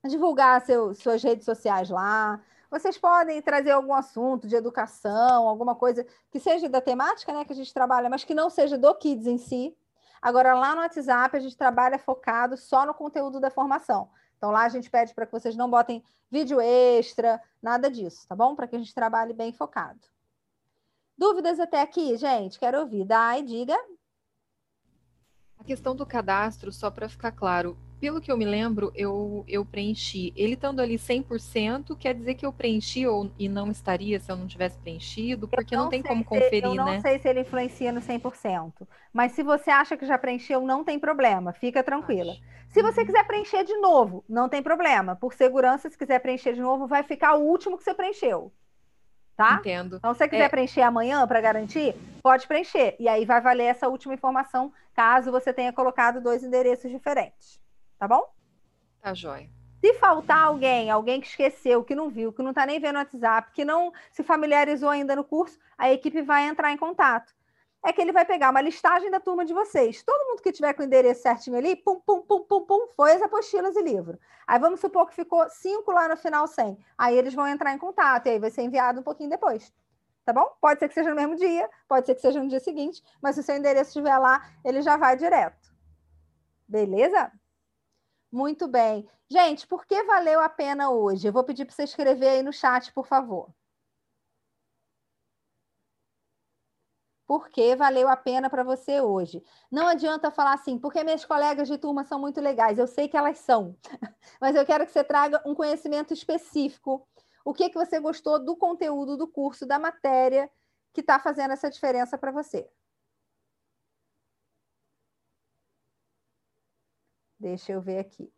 divulgar seu, suas redes sociais lá, vocês podem trazer algum assunto de educação, alguma coisa que seja da temática né, que a gente trabalha, mas que não seja do Kids em si. Agora, lá no WhatsApp, a gente trabalha focado só no conteúdo da formação. Então, lá a gente pede para que vocês não botem vídeo extra, nada disso, tá bom? Para que a gente trabalhe bem focado. Dúvidas até aqui, gente? Quero ouvir. Dai, diga. A questão do cadastro, só para ficar claro, pelo que eu me lembro, eu, eu preenchi. Ele estando ali 100%, quer dizer que eu preenchi ou, e não estaria se eu não tivesse preenchido? Porque não, não, tem como conferir, né? Eu não né? sei se ele influencia no 100%. Mas se você acha que já preencheu, não tem problema. Fica tranquila. Se você uhum. quiser preencher de novo, não tem problema. Por segurança, se quiser preencher de novo, vai ficar o último que você preencheu. Tá? Entendo. Então, se você quiser é... preencher amanhã para garantir, pode preencher. E aí vai valer essa última informação, caso você tenha colocado dois endereços diferentes tá bom? Tá jóia. Se faltar alguém, alguém que esqueceu, que não viu, que não está nem vendo o WhatsApp, que não se familiarizou ainda no curso, a equipe vai entrar em contato. É que ele vai pegar uma listagem da turma de vocês. Todo mundo que tiver com o endereço certinho ali, pum, pum, pum, pum, pum, foi as apostilas e livro. Aí vamos supor que ficou cinco lá no final sem. Aí eles vão entrar em contato e aí vai ser enviado um pouquinho depois. Tá bom? Pode ser que seja no mesmo dia, pode ser que seja no dia seguinte, mas se o seu endereço estiver lá, ele já vai direto. Beleza? Muito bem. Gente, por que valeu a pena hoje? Eu vou pedir para você escrever aí no chat, por favor. Por que valeu a pena para você hoje? Não adianta falar assim, porque minhas colegas de turma são muito legais. Eu sei que elas são, [laughs] mas eu quero que você traga um conhecimento específico, o que, que você gostou do conteúdo do curso, da matéria que está fazendo essa diferença para você. Deixa eu ver aqui.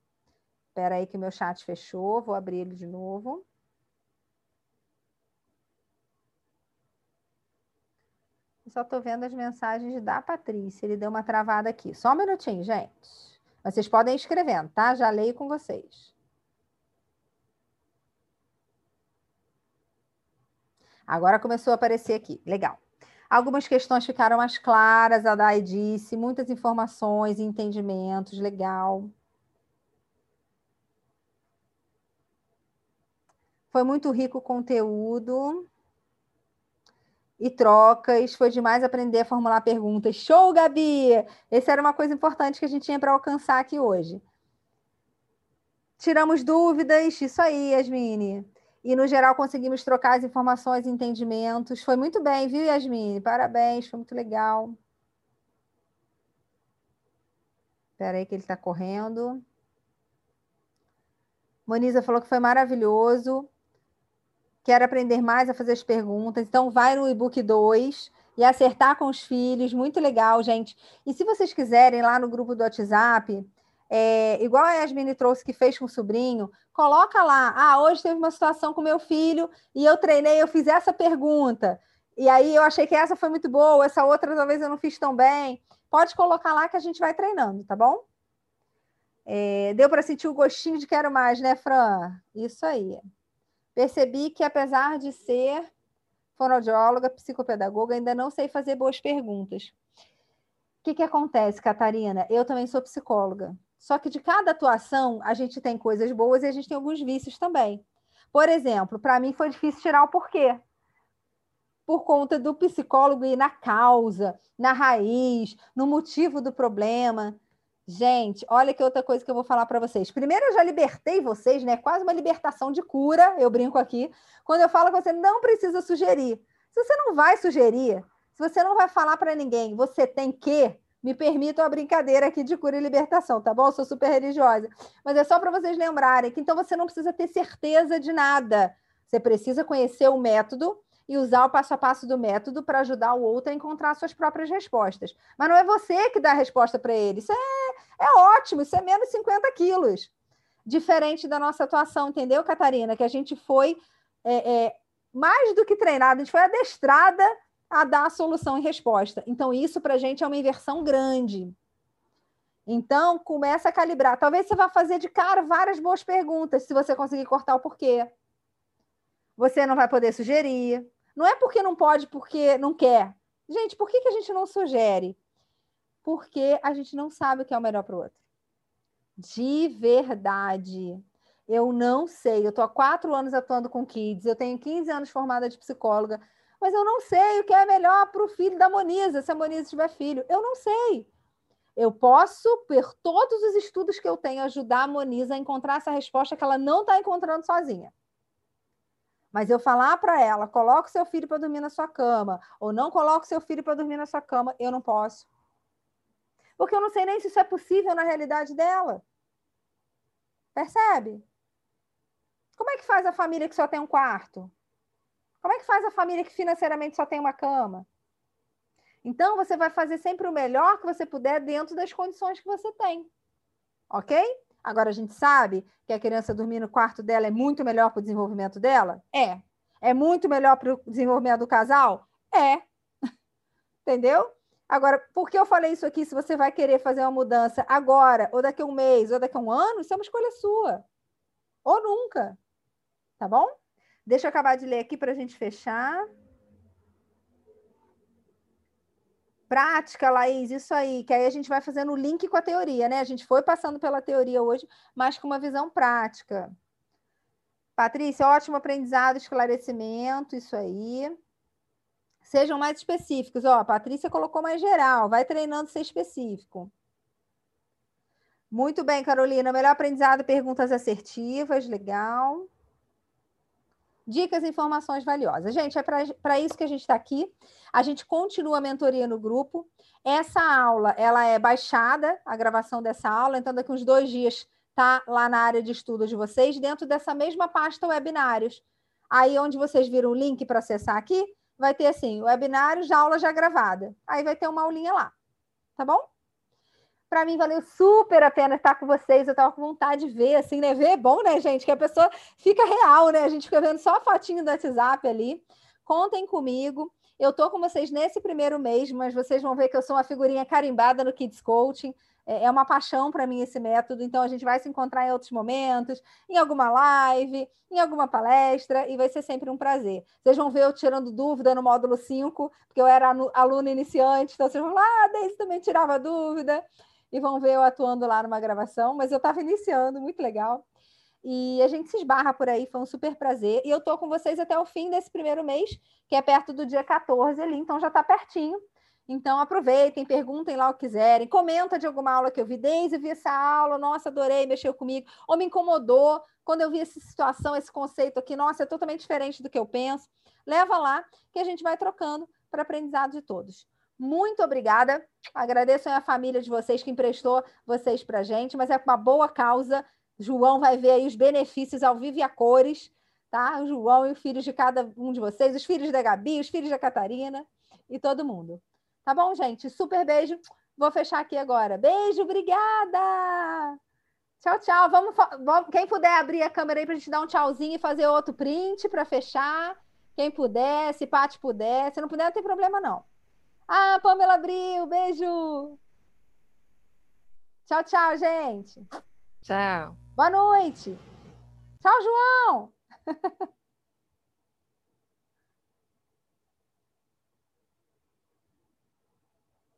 Espera aí que meu chat fechou, vou abrir ele de novo. só estou vendo as mensagens da Patrícia. Ele deu uma travada aqui. Só um minutinho, gente. Vocês podem ir escrevendo, tá? Já leio com vocês. Agora começou a aparecer aqui. Legal. Algumas questões ficaram mais claras, a Dai disse, muitas informações e entendimentos, legal. Foi muito rico o conteúdo e trocas. Foi demais aprender a formular perguntas. Show, Gabi! Essa era uma coisa importante que a gente tinha para alcançar aqui hoje. Tiramos dúvidas, isso aí, Yasmine. E, no geral, conseguimos trocar as informações e entendimentos. Foi muito bem, viu, Yasmine? Parabéns, foi muito legal. Espera aí que ele está correndo. Moniza falou que foi maravilhoso quer aprender mais a fazer as perguntas, então vai no e-book 2 e acertar com os filhos, muito legal, gente. E se vocês quiserem, lá no grupo do WhatsApp, é, igual a Yasmine trouxe que fez com o sobrinho, coloca lá, ah, hoje teve uma situação com meu filho e eu treinei, eu fiz essa pergunta. E aí eu achei que essa foi muito boa, essa outra talvez eu não fiz tão bem. Pode colocar lá que a gente vai treinando, tá bom? É, deu para sentir o gostinho de quero mais, né, Fran? Isso aí percebi que, apesar de ser fonoaudióloga, psicopedagoga, ainda não sei fazer boas perguntas. O que, que acontece, Catarina? Eu também sou psicóloga. Só que de cada atuação, a gente tem coisas boas e a gente tem alguns vícios também. Por exemplo, para mim foi difícil tirar o porquê. Por conta do psicólogo ir na causa, na raiz, no motivo do problema. Gente, olha que outra coisa que eu vou falar para vocês. Primeiro, eu já libertei vocês, né? Quase uma libertação de cura, eu brinco aqui, quando eu falo que você não precisa sugerir. Se você não vai sugerir, se você não vai falar para ninguém, você tem que, me permitam a brincadeira aqui de cura e libertação, tá bom? Eu sou super religiosa. Mas é só para vocês lembrarem que então você não precisa ter certeza de nada. Você precisa conhecer o método e usar o passo a passo do método para ajudar o outro a encontrar suas próprias respostas. Mas não é você que dá a resposta para ele. Isso é, é ótimo, isso é menos 50 quilos. Diferente da nossa atuação, entendeu, Catarina? Que a gente foi é, é, mais do que treinada, a gente foi adestrada a dar a solução e resposta. Então, isso para a gente é uma inversão grande. Então, começa a calibrar. Talvez você vá fazer de cara várias boas perguntas, se você conseguir cortar o porquê. Você não vai poder sugerir, não é porque não pode, porque não quer. Gente, por que, que a gente não sugere? Porque a gente não sabe o que é o melhor para o outro. De verdade. Eu não sei. Eu estou há quatro anos atuando com kids, eu tenho 15 anos formada de psicóloga, mas eu não sei o que é melhor para o filho da Moniza, se a Moniza tiver filho. Eu não sei. Eu posso, por todos os estudos que eu tenho, ajudar a Moniza a encontrar essa resposta que ela não está encontrando sozinha. Mas eu falar para ela, coloque seu filho para dormir na sua cama, ou não coloque seu filho para dormir na sua cama, eu não posso. Porque eu não sei nem se isso é possível na realidade dela. Percebe? Como é que faz a família que só tem um quarto? Como é que faz a família que financeiramente só tem uma cama? Então, você vai fazer sempre o melhor que você puder dentro das condições que você tem. Ok? Agora a gente sabe que a criança dormir no quarto dela é muito melhor para o desenvolvimento dela? É. É muito melhor para o desenvolvimento do casal? É. [laughs] Entendeu? Agora, por que eu falei isso aqui? Se você vai querer fazer uma mudança agora, ou daqui a um mês, ou daqui a um ano, isso é uma escolha sua. Ou nunca. Tá bom? Deixa eu acabar de ler aqui para a gente fechar. Prática, Laís, isso aí, que aí a gente vai fazendo o link com a teoria, né? A gente foi passando pela teoria hoje, mas com uma visão prática. Patrícia, ótimo aprendizado, esclarecimento, isso aí. Sejam mais específicos. Ó, a Patrícia colocou mais geral, vai treinando ser específico. Muito bem, Carolina. Melhor aprendizado, perguntas assertivas, legal. Dicas e informações valiosas. Gente, é para isso que a gente está aqui. A gente continua a mentoria no grupo. Essa aula, ela é baixada, a gravação dessa aula, então daqui uns dois dias está lá na área de estudo de vocês, dentro dessa mesma pasta webinários. Aí, onde vocês viram o link para acessar aqui, vai ter assim, webinário de aula já gravada. Aí vai ter uma aulinha lá, tá bom? Para mim valeu super a pena estar com vocês. Eu estava com vontade de ver, assim, né? Ver é bom, né, gente? Que a pessoa fica real, né? A gente fica vendo só a fotinho do WhatsApp ali. Contem comigo. Eu tô com vocês nesse primeiro mês, mas vocês vão ver que eu sou uma figurinha carimbada no Kids Coaching. É, é uma paixão para mim esse método, então a gente vai se encontrar em outros momentos, em alguma live, em alguma palestra, e vai ser sempre um prazer. Vocês vão ver eu tirando dúvida no módulo 5, porque eu era aluna iniciante, então vocês vão lá, ah, também tirava dúvida e vão ver eu atuando lá numa gravação, mas eu estava iniciando, muito legal. E a gente se esbarra por aí, foi um super prazer. E eu estou com vocês até o fim desse primeiro mês, que é perto do dia 14 ali, então já está pertinho. Então aproveitem, perguntem lá o que quiserem, comenta de alguma aula que eu vi, desde vi essa aula, nossa, adorei, mexeu comigo, ou me incomodou quando eu vi essa situação, esse conceito aqui, nossa, é totalmente diferente do que eu penso. Leva lá que a gente vai trocando para aprendizado de todos. Muito obrigada. Agradeço a família de vocês que emprestou vocês para gente, mas é uma boa causa. João vai ver aí os benefícios ao vivo e a cores, tá? O João e os filhos de cada um de vocês, os filhos da Gabi, os filhos da Catarina e todo mundo. Tá bom, gente? Super beijo. Vou fechar aqui agora. Beijo, obrigada! Tchau, tchau. Vamos, vamos, quem puder abrir a câmera aí para a gente dar um tchauzinho e fazer outro print para fechar. Quem puder, se Paty puder. Se não puder, não tem problema, não. Ah, Pamela abriu, beijo. Tchau, tchau, gente. Tchau. Boa noite. Tchau, João. [laughs]